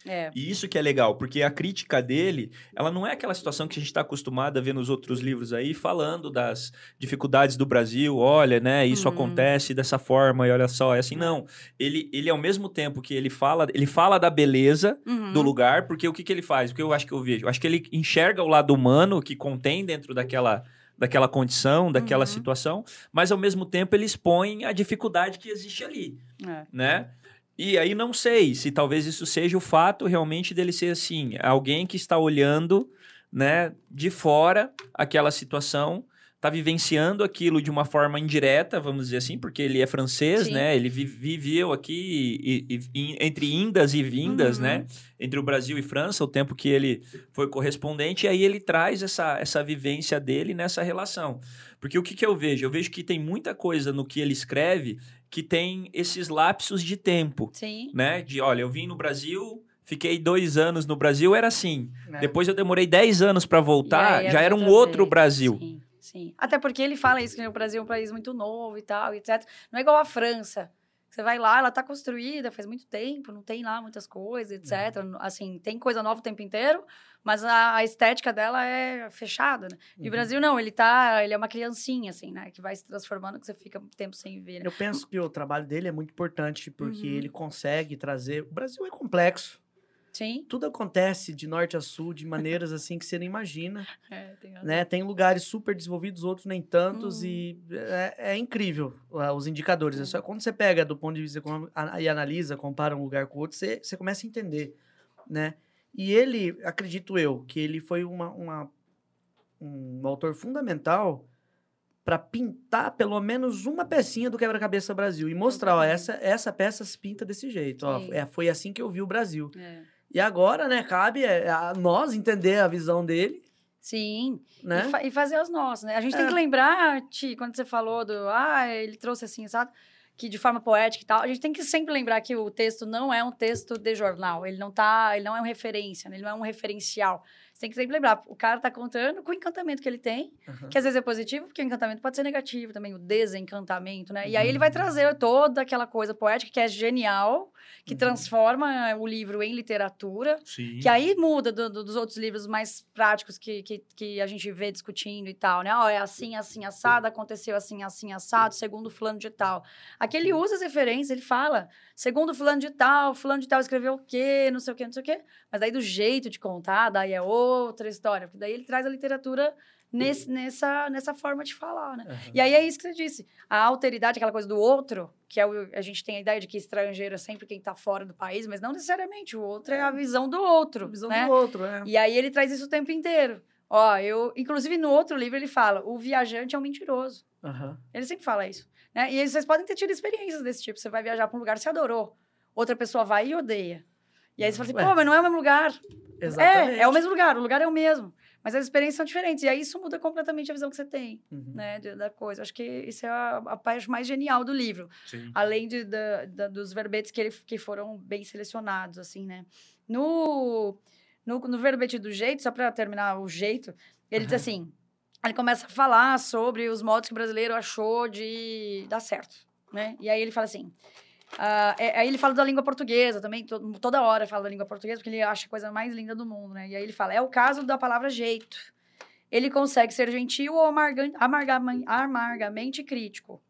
Speaker 3: É.
Speaker 2: E isso que é legal, porque a crítica dele, ela não é aquela situação que a gente está acostumado a ver nos outros livros aí, falando das dificuldades do Brasil, olha, né, isso
Speaker 3: Uhum.
Speaker 2: acontece dessa forma e olha só, é assim, não. Ele, ele ao mesmo tempo que ele fala, ele fala da beleza
Speaker 3: Uhum.
Speaker 2: do lugar, porque o que, que ele faz? O que eu acho que eu vejo? Eu acho que ele enxerga o lado humano que contém dentro daquela daquela condição, daquela
Speaker 3: Uhum.
Speaker 2: situação, mas ao mesmo tempo ele expõe a dificuldade que existe ali
Speaker 3: É.
Speaker 2: né? E aí não sei se talvez isso seja o fato realmente dele ser assim, alguém que está olhando, né, de fora aquela situação, está vivenciando aquilo de uma forma indireta, vamos dizer assim, porque ele é francês,
Speaker 3: Sim.
Speaker 2: né? Ele vi- viveu aqui e- e- entre indas e vindas,
Speaker 3: Uhum.
Speaker 2: né? Entre o Brasil e França, o tempo que ele foi correspondente, e aí ele traz essa, essa vivência dele nessa relação. Porque o que, que eu vejo? Eu vejo que tem muita coisa no que ele escreve que tem esses lapsos de tempo,
Speaker 3: Sim.
Speaker 2: né? De, olha, eu vim no Brasil, fiquei dois anos no Brasil, era assim.
Speaker 1: né?
Speaker 2: Depois eu demorei 10 anos para voltar,
Speaker 3: aí,
Speaker 2: já era um
Speaker 3: outra
Speaker 2: outro
Speaker 3: vez.
Speaker 2: Brasil.
Speaker 3: Sim, sim. Até porque ele fala isso, que o Brasil é um país muito novo e tal, etc. Não é igual a França. Você vai lá, ela tá construída faz muito tempo, não tem lá muitas coisas, etc. Assim, tem coisa nova o tempo inteiro, mas a, a estética dela é fechada, né? E
Speaker 1: Uhum.
Speaker 3: o Brasil não, ele tá, ele é uma criancinha, assim, né? Que vai se transformando, que você fica muito tempo sem ver. né?
Speaker 1: Eu penso que o trabalho dele é muito importante porque
Speaker 3: Uhum.
Speaker 1: ele consegue trazer. O Brasil é complexo.
Speaker 3: Sim.
Speaker 1: Tudo acontece de norte a sul de maneiras assim que você não imagina,
Speaker 3: É, tem
Speaker 1: né? Tem lugares super desenvolvidos, outros nem tantos
Speaker 3: Uhum.
Speaker 1: e é, é incrível ah, os indicadores. É só quando você pega do ponto de vista econômico e analisa, compara um lugar com o outro, você, você começa a entender, né? E ele, acredito eu, que ele foi uma, uma- um autor fundamental para pintar pelo menos uma pecinha do quebra-cabeça Brasil e mostrar, ó, essa, essa peça se pinta desse jeito, ó, é, foi assim que eu vi o Brasil.
Speaker 3: É.
Speaker 1: E agora, né, cabe é, a nós entender a visão dele,
Speaker 3: Sim.
Speaker 1: né?
Speaker 3: E, fa- e fazer as nossas, né? A gente tem
Speaker 1: É.
Speaker 3: que lembrar, Ti, quando você falou do. Ah, ele trouxe assim, sabe? Que de forma poética e tal. A gente tem que sempre lembrar que o texto não é um texto de jornal. Ele não tá. Ele não é uma referência, né? ele não é um referencial. Você tem que sempre lembrar. O cara tá contando com o encantamento que ele tem,
Speaker 1: Aham.
Speaker 3: que às vezes é positivo, porque o encantamento pode ser negativo também, o desencantamento, né? E aí
Speaker 1: Uhum.
Speaker 3: ele vai trazer toda aquela coisa poética que é genial, que
Speaker 1: Uhum.
Speaker 3: transforma o livro em literatura.
Speaker 2: Sim.
Speaker 3: Que aí muda do- do- dos outros livros mais práticos que, que, que a gente vê discutindo e tal, né? Ó, é assim, assim, assado, aconteceu assim, assim, assado, segundo fulano de tal. Aqui ele usa as referências, ele fala, segundo fulano de tal, fulano de tal escreveu o quê, não sei o quê, não sei o quê. Mas daí do jeito de contar, daí é outra história. Porque daí ele traz a literatura nesse, nessa, nessa forma de falar, né?
Speaker 1: Aham.
Speaker 3: E aí é isso que você disse. A alteridade, aquela coisa do outro, que é o, a gente tem a ideia de que estrangeiro é sempre quem está fora do país, mas não necessariamente. O outro é a visão do outro.
Speaker 1: A visão
Speaker 3: né?
Speaker 1: do outro, é.
Speaker 3: E aí ele traz isso o tempo inteiro. Ó, eu. Inclusive, no outro livro ele fala: o viajante é um mentiroso.
Speaker 1: Aham.
Speaker 3: Ele sempre fala isso. Né? E aí vocês podem ter tido experiências desse tipo. Você vai viajar para um lugar, você adorou. Outra pessoa vai e odeia. E aí você fala assim,
Speaker 1: Ué.
Speaker 3: pô, mas não é o mesmo lugar.
Speaker 1: Exatamente.
Speaker 3: É, é o mesmo lugar, o lugar é o mesmo. Mas as experiências são diferentes. E aí isso muda completamente a visão que você tem,
Speaker 1: Uhum.
Speaker 3: né, da coisa. Acho que isso é a, a parte mais genial do livro.
Speaker 2: Sim.
Speaker 3: Além de, da- da- dos verbetes que, ele, que foram bem selecionados, assim, né? No, no, no verbete do jeito, só para terminar o jeito, ele diz assim: ele começa a falar sobre os modos que o brasileiro achou de dar certo, né? E aí ele fala assim. ah, é- aí ele fala da língua portuguesa também, to- toda hora fala da língua portuguesa, porque ele acha a coisa mais linda do mundo, né? E aí ele fala: é o caso da palavra jeito. Ele consegue ser gentil ou amarga, amarga, amargamente crítico.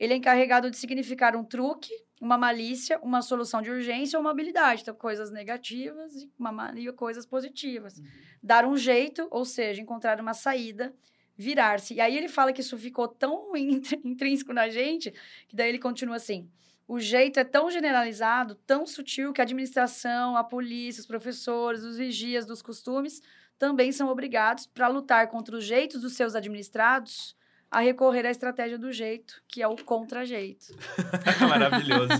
Speaker 3: Ele é encarregado de significar um truque, uma malícia, uma solução de urgência ou uma habilidade. Então, coisas negativas e, uma, ma- e coisas positivas. Dar um jeito, ou seja, encontrar uma saída, virar-se. E aí ele fala que isso ficou tão intr- intrínseco na gente, que daí ele continua assim. O jeito é tão generalizado, tão sutil, que a administração, a polícia, os professores, os vigias dos costumes também são obrigados, para lutar contra os jeitos dos seus administrados, a recorrer à estratégia do jeito, que é o contra-jeito.
Speaker 2: Maravilhoso.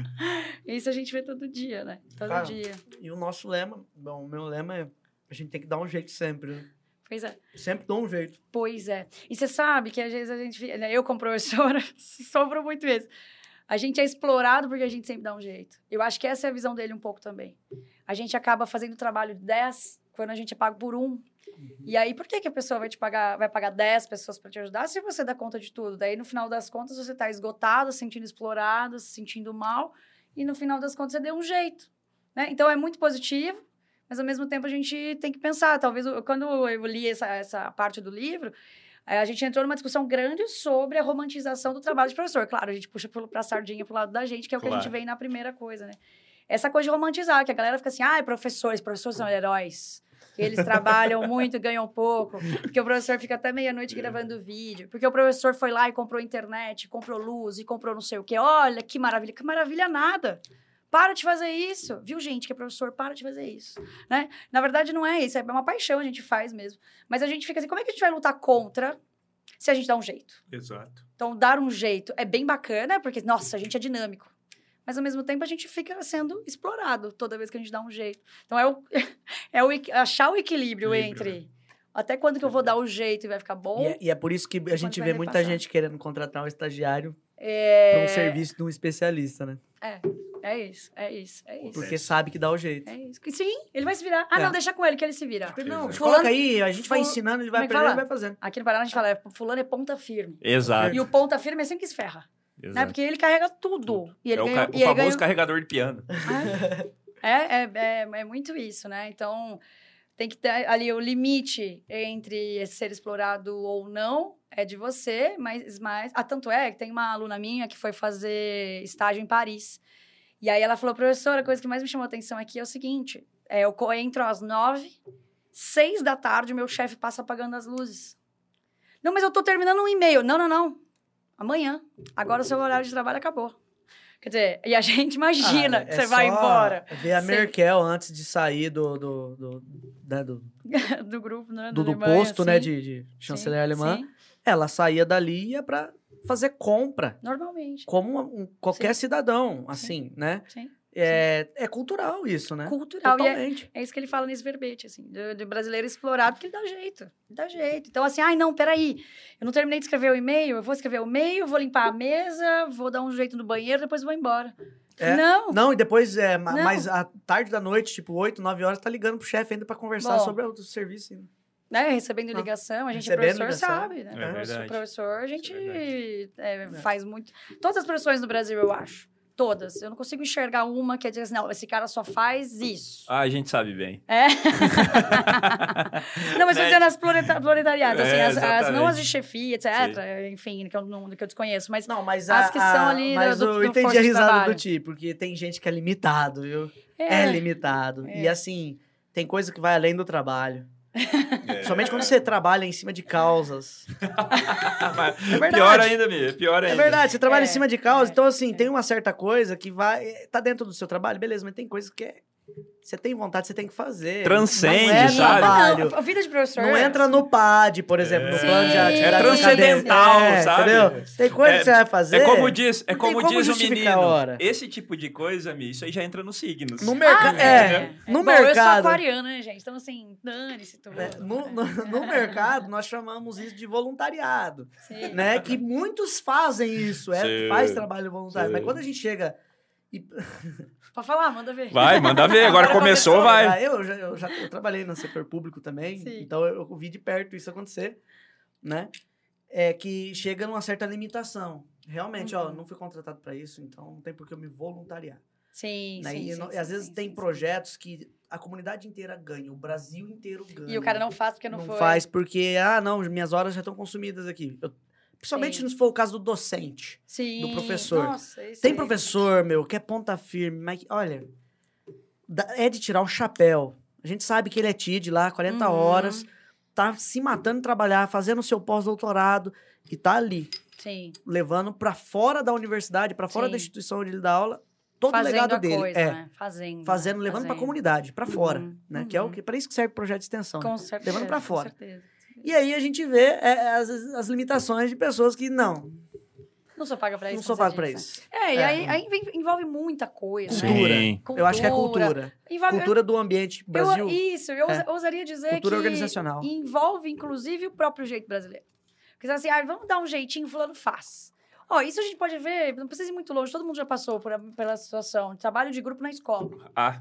Speaker 3: Isso a gente vê todo dia, né? Todo
Speaker 1: Cara,
Speaker 3: dia.
Speaker 1: E o nosso lema, bom, o meu lema é a gente tem que dar um jeito sempre, né?
Speaker 3: Pois é.
Speaker 1: Sempre dá um jeito.
Speaker 3: Pois é. E você sabe que às vezes a gente, né, eu como professora, sofro muito isso. A gente é explorado porque a gente sempre dá um jeito. Eu acho que essa é a visão dele um pouco também. A gente acaba fazendo trabalho de 10 quando a gente é pago por um. E aí, por que, que a pessoa vai te pagar, vai pagar 10 pessoas para te ajudar se você dá conta de tudo? Daí, no final das contas, você está esgotado, se sentindo explorado, se sentindo mal, e no final das contas, você deu um jeito. Né? Então, é muito positivo, mas ao mesmo tempo a gente tem que pensar. Talvez, quando eu li essa, essa parte do livro, eh, a gente entrou numa discussão grande sobre a romantização do trabalho de professor. Claro, a gente puxa para a sardinha pro lado da gente, que é o que a
Speaker 2: Claro.
Speaker 3: gente vem na primeira coisa, né? Essa coisa de romantizar, que a galera fica assim, ah, professores, professores são heróis. Eles trabalham muito, ganham pouco. Porque o professor fica até meia-noite gravando vídeo. Porque o professor foi lá e comprou internet, comprou luz e comprou não sei o quê. Olha, que maravilha. Que maravilha nada. Para de fazer isso. Viu, gente, que é professor? Para de fazer isso. Né? Na verdade, não é isso. É uma paixão, a gente faz mesmo. Mas a gente fica assim, como é que a gente vai lutar contra se a gente dá um jeito?
Speaker 2: Exato.
Speaker 3: Então, dar um jeito é bem bacana, porque, nossa, a gente é dinâmico. Mas, ao mesmo tempo, a gente fica sendo explorado toda vez que a gente dá um jeito. Então, é, o, é o, achar o equilíbrio,
Speaker 2: Equilíbrio,
Speaker 3: entre até quando que eu vou dar o jeito e vai ficar bom.
Speaker 1: E é, e é por isso que a gente vê muita gente querendo contratar um estagiário
Speaker 3: É,
Speaker 1: para um serviço de um especialista, né?
Speaker 3: é isso, é isso, é isso.
Speaker 1: Porque sabe que dá o jeito.
Speaker 3: É isso. Sim, ele vai se virar. Ah,
Speaker 1: É.
Speaker 3: não, deixa com ele que ele se vira.
Speaker 1: Porque, Não,
Speaker 2: Exato.
Speaker 1: coloca aí, a gente vai
Speaker 3: Fulano-
Speaker 1: ensinando, ele vai
Speaker 3: é
Speaker 1: aprendendo e vai fazendo.
Speaker 3: Aqui no Paraná a gente fala, é, fulano é ponta firme.
Speaker 2: Exato.
Speaker 3: E o ponta firme é sempre que se ferra. Né? Porque ele carrega tudo. E ele
Speaker 2: é o,
Speaker 3: ganha,
Speaker 2: ca- o
Speaker 3: e ele
Speaker 2: famoso
Speaker 3: ganha-
Speaker 2: carregador de piano.
Speaker 3: É, é, é, é muito isso, né? Então, tem que ter ali o limite entre ser explorado ou não é de você, mas, mas ah, tanto é que tem uma aluna minha que foi fazer estágio em Paris. E aí ela falou, professora, a coisa que mais me chamou a atenção aqui é o seguinte: é, eu entro às nove, seis da tarde, o meu chefe passa apagando as luzes. Não, mas eu tô terminando um e-mail. Não, não, não. Amanhã. Agora o seu horário de trabalho acabou. Quer dizer, e a gente imagina
Speaker 1: Ah,
Speaker 3: que
Speaker 1: é
Speaker 3: você vai embora
Speaker 1: Ver a
Speaker 3: Sim.
Speaker 1: Merkel antes de sair do, do, do, né, do,
Speaker 3: do grupo, né?
Speaker 1: do, do
Speaker 3: Alemanha,
Speaker 1: posto né,
Speaker 3: sim,
Speaker 1: de, de
Speaker 3: sim,
Speaker 1: chanceler alemã.
Speaker 3: Sim,
Speaker 1: Ela saía dali e ia para fazer compra.
Speaker 3: normalmente.
Speaker 1: Como um- qualquer
Speaker 3: Sim.
Speaker 1: cidadão, assim, né?
Speaker 3: Sim.
Speaker 1: É, é cultural isso, né?
Speaker 3: Cultural. E é,
Speaker 1: Totalmente.
Speaker 3: é isso que ele fala nesse verbete, assim, do, do brasileiro explorado, porque ele dá jeito. Ele dá jeito. Então, assim, ai, não, peraí. Eu não terminei de escrever o e-mail, eu vou escrever o e-mail, vou limpar a mesa, vou dar um jeito no banheiro, depois vou embora.
Speaker 1: É.
Speaker 3: Não.
Speaker 1: Não, e depois, é,
Speaker 3: Não.
Speaker 1: mais à tarde da noite, tipo 8, 9 horas, tá ligando pro chefe ainda pra conversar
Speaker 3: Bom.
Speaker 1: sobre o serviço. ainda.
Speaker 3: Né? Recebendo
Speaker 1: Não.
Speaker 3: ligação, a gente é
Speaker 1: Recebendo
Speaker 3: professor,
Speaker 1: ligação.
Speaker 3: sabe, né?
Speaker 2: É
Speaker 3: professor, professor, a gente
Speaker 2: Isso
Speaker 3: é, faz muito. Todas as profissões no Brasil, eu acho. Todas. Eu não consigo enxergar uma que é dizer assim, não, esse cara só faz isso.
Speaker 2: Ah, a gente sabe bem.
Speaker 3: É. não, mas tô
Speaker 2: Né?
Speaker 3: dizendo as planeta- proletariadas, assim,
Speaker 2: É,
Speaker 3: as, as- não as de chefia, etc. Enfim, que eu, não, que eu desconheço. Mas
Speaker 1: Não, mas
Speaker 3: As
Speaker 1: a,
Speaker 3: que são
Speaker 1: a-
Speaker 3: ali
Speaker 1: mas
Speaker 3: do- do-
Speaker 1: eu
Speaker 3: do
Speaker 1: entendi a
Speaker 3: de
Speaker 1: risada
Speaker 3: trabalho.
Speaker 1: do Ti, porque tem gente que é limitado, viu? É,
Speaker 3: é,
Speaker 1: limitado. E
Speaker 3: É.
Speaker 1: assim, tem coisa que vai além do trabalho.
Speaker 2: É.
Speaker 1: Somente quando você trabalha em cima de causas. Verdade.
Speaker 2: pior ainda, Mi. Pior
Speaker 1: É
Speaker 2: ainda.
Speaker 1: verdade, você trabalha
Speaker 3: É,
Speaker 1: em cima de causas.
Speaker 3: é,
Speaker 1: então, assim,
Speaker 3: é.
Speaker 1: tem uma certa coisa que vai. Tá dentro do seu trabalho, beleza, mas tem coisa que é Você tem vontade, você tem que fazer.
Speaker 2: Transcende,
Speaker 1: não é
Speaker 2: sabe?
Speaker 1: trabalho.
Speaker 3: Não, a vida de professor.
Speaker 1: Não entra no PAD, por exemplo, no
Speaker 3: Sim.
Speaker 1: plano de
Speaker 3: É
Speaker 1: atividade
Speaker 2: transcendental,
Speaker 1: acadêmica.
Speaker 2: sabe?
Speaker 1: Entendeu? Tem coisa
Speaker 2: É-
Speaker 1: que você vai fazer.
Speaker 2: É como diz, é como
Speaker 1: como
Speaker 2: diz o menino.
Speaker 1: a hora.
Speaker 2: Esse tipo de coisa, Mi, isso aí já entra nos signos.
Speaker 1: No mercado. é, no
Speaker 3: Bom, eu sou
Speaker 1: mercado.
Speaker 3: aquariana, né, gente? Então, assim, dane-se tudo.
Speaker 1: no, no, no mercado, nós chamamos isso de voluntariado,
Speaker 3: Sim.
Speaker 1: né? Que muitos fazem isso, é,
Speaker 2: Sim.
Speaker 1: faz trabalho voluntário.
Speaker 2: Sim.
Speaker 1: Mas quando a gente chega e
Speaker 3: Pode falar, manda ver.
Speaker 2: Vai, manda ver. Agora começou, vai.
Speaker 1: Ah, Eu já, eu já eu trabalhei no setor público também,
Speaker 3: Sim.
Speaker 1: então eu, eu vi de perto isso acontecer, né? É que chega numa certa limitação. Realmente, ó,
Speaker 3: Uhum.
Speaker 1: não fui contratado para isso, então não tem por que eu me voluntariar.
Speaker 3: Sim,
Speaker 1: né?
Speaker 3: sim,
Speaker 1: e,
Speaker 3: sim,
Speaker 1: não- e
Speaker 3: sim,
Speaker 1: às vezes
Speaker 3: sim,
Speaker 1: tem
Speaker 3: sim,
Speaker 1: projetos que a comunidade inteira ganha, o Brasil inteiro ganha.
Speaker 3: E o cara não faz porque não,
Speaker 1: não
Speaker 3: foi.
Speaker 1: faz porque, ah, não, minhas horas já estão consumidas aqui. Eu- principalmente
Speaker 3: Sim.
Speaker 1: se for o caso do docente.
Speaker 3: Sim.
Speaker 1: do professor.
Speaker 3: Nossa, isso
Speaker 1: Tem
Speaker 3: aí.
Speaker 1: professor, meu, que é ponta firme, mas olha, é de tirar o chapéu. A gente sabe que ele é TID lá, 40
Speaker 3: Uhum.
Speaker 1: horas, tá se matando de trabalhar, fazendo o seu pós-doutorado e tá ali,
Speaker 3: Sim.
Speaker 1: levando pra fora da universidade, pra fora
Speaker 3: Sim.
Speaker 1: da instituição onde ele dá aula, todo
Speaker 3: fazendo
Speaker 1: o legado
Speaker 3: a
Speaker 1: dele.
Speaker 3: coisa,
Speaker 1: é,
Speaker 3: né? Fazendo.
Speaker 1: fazendo,
Speaker 3: né?
Speaker 1: levando pra
Speaker 3: Fazendo.
Speaker 1: comunidade, pra fora,
Speaker 3: Uhum,
Speaker 1: né? Que é o
Speaker 3: uhum.
Speaker 1: que para isso que serve o projeto de extensão.
Speaker 3: Com certeza.
Speaker 1: levando pra
Speaker 3: com
Speaker 1: fora.
Speaker 3: certeza.
Speaker 1: E aí a gente vê é, as, as limitações de pessoas que não,
Speaker 3: Não sou paga pra isso.
Speaker 1: não sou pago
Speaker 3: você
Speaker 1: pra isso.
Speaker 3: É, e
Speaker 1: É.
Speaker 3: aí, aí vem- envolve muita coisa. né?
Speaker 1: Cultura. Eu acho que é cultura.
Speaker 3: Envolve,
Speaker 1: Cultura do ambiente
Speaker 3: eu-
Speaker 1: Brasil.
Speaker 3: isso, eu
Speaker 1: É.
Speaker 3: ousaria dizer
Speaker 1: Cultura
Speaker 3: que
Speaker 1: organizacional.
Speaker 3: envolve, inclusive, o próprio jeito brasileiro. Porque você assim, ah, vamos dar um jeitinho, fulano faz. Ó, isso a gente pode ver, não precisa ir muito longe, todo mundo já passou por, pela situação. Trabalho de grupo na escola.
Speaker 2: Ah,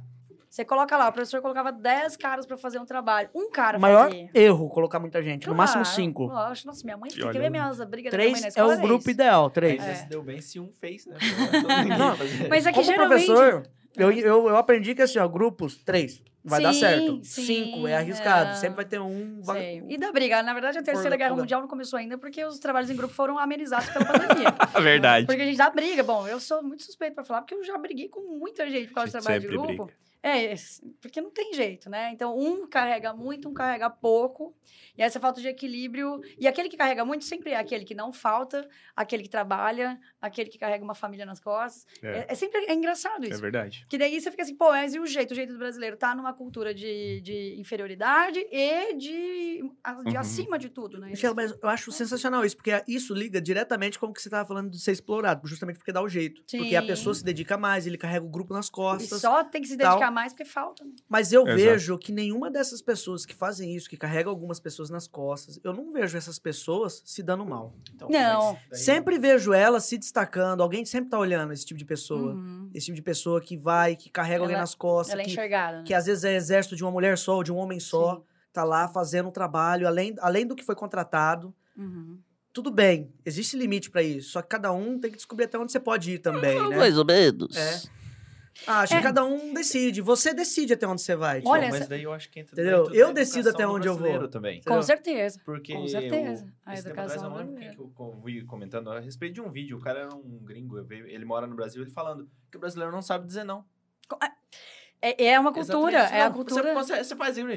Speaker 3: Você coloca lá, o professor colocava 10 caras pra fazer um trabalho. Um cara
Speaker 1: O maior
Speaker 3: fazia.
Speaker 1: erro colocar muita gente, no máximo
Speaker 3: Claro,
Speaker 1: cinco.
Speaker 3: Lógico, nossa, minha mãe tem
Speaker 2: olha,
Speaker 3: que ver minhas brigas da minha mãe
Speaker 1: Três é o
Speaker 3: era
Speaker 1: grupo ideal, três.
Speaker 3: É.
Speaker 4: já se deu bem se um fez, né?
Speaker 1: Não,
Speaker 3: Mas é que
Speaker 1: Como
Speaker 3: geralmente...
Speaker 1: professor, eu, eu, eu aprendi que assim, ó, grupos, três, vai dar
Speaker 3: Sim,
Speaker 1: certo.
Speaker 3: sim,
Speaker 1: Cinco é arriscado,
Speaker 3: é.
Speaker 1: sempre vai ter um...
Speaker 3: Sei. E da briga, na verdade, a Terceira Guerra. Mundial não começou ainda porque os trabalhos em grupo foram amenizados pela pandemia.
Speaker 2: verdade.
Speaker 3: Porque a gente dá briga. Bom, eu sou muito suspeito pra falar, porque eu já briguei com muita gente por causa
Speaker 2: gente
Speaker 3: trabalho de grupo.
Speaker 2: briga.
Speaker 3: É, porque não tem jeito, né? Então, um carrega muito, um carrega pouco. E essa falta de equilíbrio. E aquele que carrega muito sempre é aquele que não falta, aquele que trabalha, aquele que carrega uma família nas costas.
Speaker 2: É.
Speaker 3: É, é sempre é engraçado
Speaker 2: É
Speaker 3: isso.
Speaker 2: verdade.
Speaker 3: Que daí você fica assim, pô, mas e o jeito? O jeito do brasileiro tá numa cultura de, de inferioridade e de, a- de
Speaker 2: Uhum.
Speaker 3: acima de tudo, né?
Speaker 1: Michel, mas eu acho sensacional isso, porque isso liga diretamente com o que você estava falando de ser explorado, justamente porque dá o jeito. Porque a
Speaker 3: Sim.
Speaker 1: pessoa se dedica mais, ele carrega o grupo nas
Speaker 3: E
Speaker 1: costas.
Speaker 3: só tem que se
Speaker 1: tal.
Speaker 3: dedicar mais porque falta. né?
Speaker 1: Mas eu
Speaker 2: Exato.
Speaker 1: vejo que nenhuma dessas pessoas que fazem isso, que carregam algumas pessoas nas costas, eu não vejo essas pessoas se dando mal.
Speaker 4: Então,
Speaker 3: Não.
Speaker 4: daí-
Speaker 1: Sempre vejo elas se destacando, alguém sempre tá olhando esse tipo de pessoa.
Speaker 3: Uhum.
Speaker 1: Esse tipo de pessoa que vai, que carrega alguém
Speaker 3: Ela-
Speaker 1: nas costas,
Speaker 3: Ela é
Speaker 1: que,
Speaker 3: enxergada, né?
Speaker 1: que às vezes é exército de uma mulher só, ou de um homem só,
Speaker 3: Sim.
Speaker 1: tá lá fazendo um trabalho, além, além do que foi contratado.
Speaker 3: Uhum.
Speaker 1: Tudo bem, existe limite pra isso, só que cada um tem que descobrir até onde você pode ir também, né?
Speaker 5: Mais ou menos.
Speaker 1: É. Ah, acho
Speaker 3: É.
Speaker 1: que cada um decide. Você decide até onde você vai.
Speaker 4: Então,
Speaker 3: Olha,
Speaker 4: mas
Speaker 3: essa-
Speaker 4: daí eu acho que entra
Speaker 1: Entendeu? Eu decido até onde eu vou.
Speaker 4: também.
Speaker 3: Com
Speaker 1: Entendeu?
Speaker 3: certeza.
Speaker 4: Porque
Speaker 3: Com certeza.
Speaker 4: o-
Speaker 3: A
Speaker 4: esse tempo
Speaker 3: educação brasileira.
Speaker 4: quem que eu, eu vi comentando a respeito de um vídeo. O cara era um gringo, ele mora no Brasil, ele falando que o brasileiro não sabe dizer não.
Speaker 3: É, é uma cultura,
Speaker 4: Exatamente.
Speaker 3: é a cultura.
Speaker 4: Você, você, você faz isso,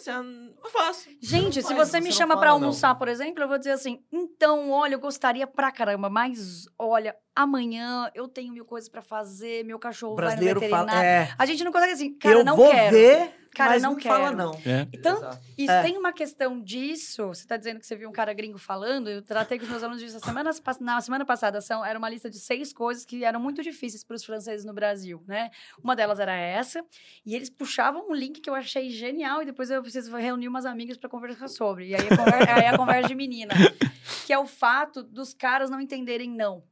Speaker 4: assim, ah, eu faço.
Speaker 3: Gente,
Speaker 4: Você
Speaker 3: se
Speaker 4: não
Speaker 3: você
Speaker 4: faz,
Speaker 3: me
Speaker 4: não
Speaker 3: chama
Speaker 4: fala,
Speaker 3: pra
Speaker 4: não.
Speaker 3: almoçar, por exemplo, eu vou dizer assim: então, olha, eu gostaria pra caramba, mas olha, amanhã eu tenho mil coisas pra fazer, meu cachorro
Speaker 1: O
Speaker 3: vai no
Speaker 1: brasileiro fala.
Speaker 3: veterinário.
Speaker 1: É,
Speaker 3: A gente não consegue assim, cara,
Speaker 1: eu
Speaker 3: não
Speaker 1: vou
Speaker 3: quero.
Speaker 1: ver,
Speaker 3: Cara,
Speaker 1: mas
Speaker 3: não
Speaker 1: não, fala
Speaker 3: quero.
Speaker 1: não.
Speaker 2: É.
Speaker 3: Então, isso
Speaker 1: É.
Speaker 3: tem uma questão disso. Você tá dizendo que você viu um cara gringo falando. Eu tratei com os meus alunos disso a semana, na semana passada. São, era uma lista de seis coisas que eram muito difíceis para os franceses no Brasil, né? Uma delas era essa. E eles puxavam um link que eu achei genial. E depois eu preciso reunir umas amigas para conversar sobre. E aí a, conver- aí a conversa de menina. Que é o fato dos caras não entenderem não.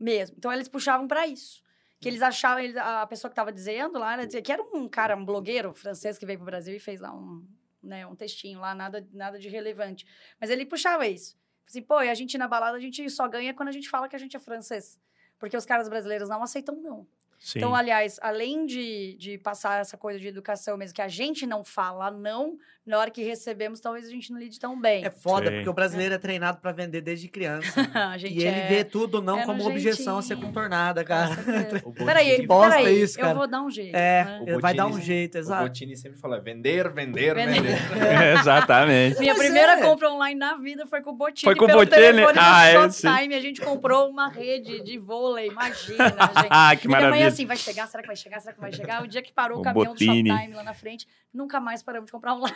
Speaker 3: Mesmo. Então eles puxavam para isso. Que eles achavam, eles- a pessoa que estava dizendo lá, dizia que era um cara, um blogueiro francês que veio para o Brasil e fez lá um, né, um textinho lá, nada, nada de relevante. Mas ele puxava isso. Assim, pô, e a gente na balada, a gente só ganha quando a gente fala que a gente é francês. Porque os caras brasileiros não aceitam não.
Speaker 2: Sim.
Speaker 3: Então, aliás, além de, de passar essa coisa de educação mesmo, que a gente não fala não, na hora que recebemos, talvez a gente não lide tão bem.
Speaker 1: É foda,
Speaker 2: Sim.
Speaker 1: porque o brasileiro é treinado pra vender desde criança. e ele
Speaker 3: é...
Speaker 1: vê tudo não
Speaker 3: é
Speaker 1: como objeção a ser contornada, cara.
Speaker 4: O Botini-
Speaker 3: Peraí,
Speaker 1: Bosta
Speaker 3: peraí,
Speaker 1: isso, cara.
Speaker 3: eu vou dar um jeito.
Speaker 1: É,
Speaker 3: né?
Speaker 4: O
Speaker 1: vai dar um
Speaker 4: Botini-
Speaker 1: jeito,
Speaker 4: O
Speaker 1: exato.
Speaker 4: Botini sempre fala vender, vender,
Speaker 3: Vender.
Speaker 4: vender.
Speaker 2: Exatamente.
Speaker 3: Minha
Speaker 1: Mas
Speaker 3: primeira
Speaker 1: é.
Speaker 3: compra online na vida foi com o Botini.
Speaker 2: Foi com o Botini? Ah, é,
Speaker 3: Shoptime, a gente comprou uma rede de vôlei, imagina, gente.
Speaker 2: Ah, que
Speaker 3: Minha mãe
Speaker 2: maravilha.
Speaker 3: assim, vai chegar, será que vai chegar, será que vai chegar? O dia que parou o,
Speaker 2: O
Speaker 3: caminhão
Speaker 2: Botini.
Speaker 3: do Shoptime lá na frente, nunca mais paramos de comprar online.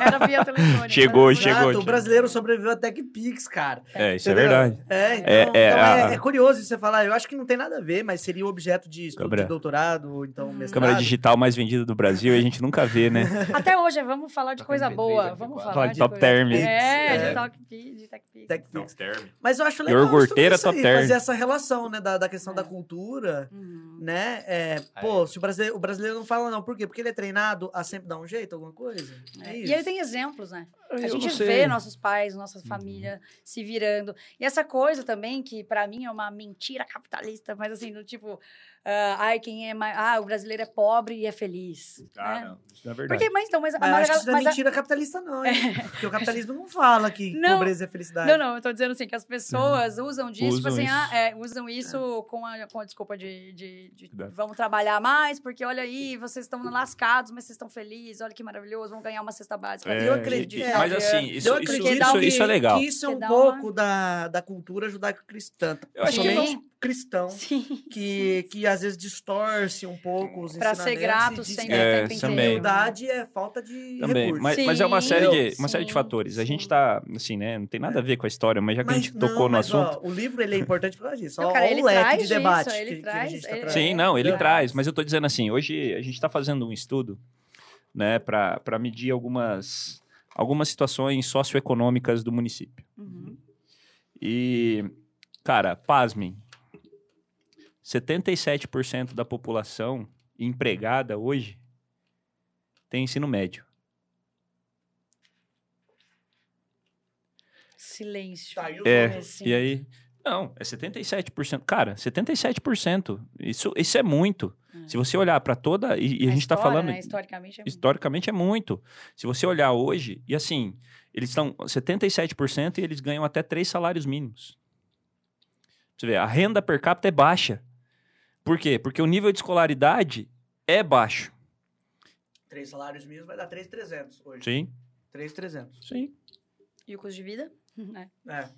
Speaker 3: Era via telefone.
Speaker 2: Chegou,
Speaker 3: Era-
Speaker 2: chegou.
Speaker 1: O brasileiro sobreviveu a TechPix, cara.
Speaker 2: É, isso é
Speaker 1: Entendeu?
Speaker 2: verdade.
Speaker 1: É, então,
Speaker 2: É,
Speaker 1: então
Speaker 2: é,
Speaker 1: é,
Speaker 2: a-
Speaker 1: é curioso você falar. Eu acho que não tem nada a ver, mas seria objeto de estudo
Speaker 2: Câmera.
Speaker 1: de doutorado, ou então
Speaker 3: Hum.
Speaker 1: mestrado.
Speaker 2: Câmera digital mais vendida do Brasil e a gente nunca vê, né?
Speaker 3: Até hoje, vamos falar de
Speaker 4: Tá
Speaker 3: coisa boa.
Speaker 4: MP3,
Speaker 3: Vamos
Speaker 4: MP4.
Speaker 3: falar
Speaker 2: Fala
Speaker 3: de
Speaker 2: Top Term.
Speaker 3: É,
Speaker 1: É.
Speaker 3: de TechPix, de TechPix.
Speaker 1: TechPix.
Speaker 2: term.
Speaker 1: Mas eu acho legal aí,
Speaker 2: Top Term.
Speaker 1: fazer essa relação, né, da, da questão
Speaker 3: É.
Speaker 1: da cultura,
Speaker 3: Uhum.
Speaker 1: né? É, pô, se o brasileiro, o brasileiro não fala não, por quê? Porque ele é treinado a sempre dar um jeito, alguma coisa? É.
Speaker 3: E ele tem exemplos, né? A
Speaker 2: Eu
Speaker 3: gente
Speaker 2: não sei.
Speaker 3: vê nossos pais, nossa
Speaker 2: Uhum.
Speaker 3: família se virando. E essa coisa também, que pra mim é uma mentira capitalista, mas assim, do tipo, ah, ai, quem é mais. Ah, o brasileiro é pobre e é feliz.
Speaker 2: Ah,
Speaker 3: né?
Speaker 2: não. Isso não é verdade.
Speaker 3: Porque, mas então, mas, a
Speaker 1: Mas eu acho que isso não é
Speaker 3: mas a-
Speaker 1: mentira capitalista, não, hein? Porque o capitalismo não fala que
Speaker 3: Não.
Speaker 1: pobreza é felicidade.
Speaker 3: Não, não, eu tô dizendo assim, que as pessoas usam disso, tipo
Speaker 2: Usam
Speaker 3: assim,
Speaker 2: isso.
Speaker 3: ah, é, usam isso com, a, com a desculpa de, de, de
Speaker 2: Da-
Speaker 3: vamos trabalhar mais, porque olha aí, vocês estão lascados, mas vocês estão felizes, olha que maravilhoso, vão ganhar uma cesta básica.
Speaker 2: É,
Speaker 1: eu acredito. É,
Speaker 2: mas
Speaker 3: é,
Speaker 2: assim, isso,
Speaker 1: eu
Speaker 2: isso,
Speaker 1: acredito
Speaker 3: que dá
Speaker 2: isso,
Speaker 3: um-
Speaker 2: isso é legal.
Speaker 1: que isso é
Speaker 3: Que
Speaker 1: um pouco da, da cultura judaico-cristã.
Speaker 2: Eu acho
Speaker 3: que-
Speaker 1: Principalmente cristão.
Speaker 3: Sim.
Speaker 1: Que, que às vezes distorce um pouco os
Speaker 3: Pra ser
Speaker 1: ensinamentos
Speaker 3: grato
Speaker 1: e diz
Speaker 3: sempre
Speaker 1: que
Speaker 2: É, também.
Speaker 1: humildade é falta de
Speaker 2: Também,
Speaker 1: recurso.
Speaker 2: mas, mas é uma
Speaker 3: Sim,
Speaker 2: série de, uma série de
Speaker 3: sim,
Speaker 2: fatores. A gente
Speaker 3: sim.
Speaker 2: tá, assim, né? Não tem nada a ver com a história, mas já que a gente
Speaker 1: não,
Speaker 2: tocou no
Speaker 1: mas, ó,
Speaker 2: assunto.
Speaker 1: o livro ele é importante por causa disso.
Speaker 3: Não, cara,
Speaker 1: ó
Speaker 3: ele
Speaker 1: o leque
Speaker 3: traz
Speaker 1: de debate
Speaker 3: isso,
Speaker 1: que,
Speaker 3: ele
Speaker 1: que
Speaker 3: traz-
Speaker 1: a gente tá
Speaker 3: ele-
Speaker 1: trazendo.
Speaker 2: Sim, não, ele
Speaker 3: É.
Speaker 2: traz, mas eu tô dizendo assim, hoje a gente tá fazendo um estudo, né, para medir algumas, algumas situações socioeconômicas do município.
Speaker 3: Uhum.
Speaker 2: E, cara, pasmem, 77% da população empregada hoje tem ensino médio.
Speaker 3: Silêncio.
Speaker 1: Tá, e
Speaker 2: É, e aí... Não, é 77%. Cara, 77%. Isso, isso é muito.
Speaker 3: É.
Speaker 2: Se você olhar para toda... E, e a, gente tá
Speaker 3: história,
Speaker 2: falando...
Speaker 3: Né? Historicamente é muito.
Speaker 2: Historicamente é muito. Se você olhar hoje, e assim, eles estão 77% e eles ganham até três salários mínimos. Você vê, a renda per capita é baixa. Por quê? Porque o nível de escolaridade é baixo.
Speaker 1: Três salários mínimos vai dar 3,300 hoje.
Speaker 2: Sim,
Speaker 1: 3,300.
Speaker 2: sim.
Speaker 3: E o custo de vida? É.
Speaker 1: É.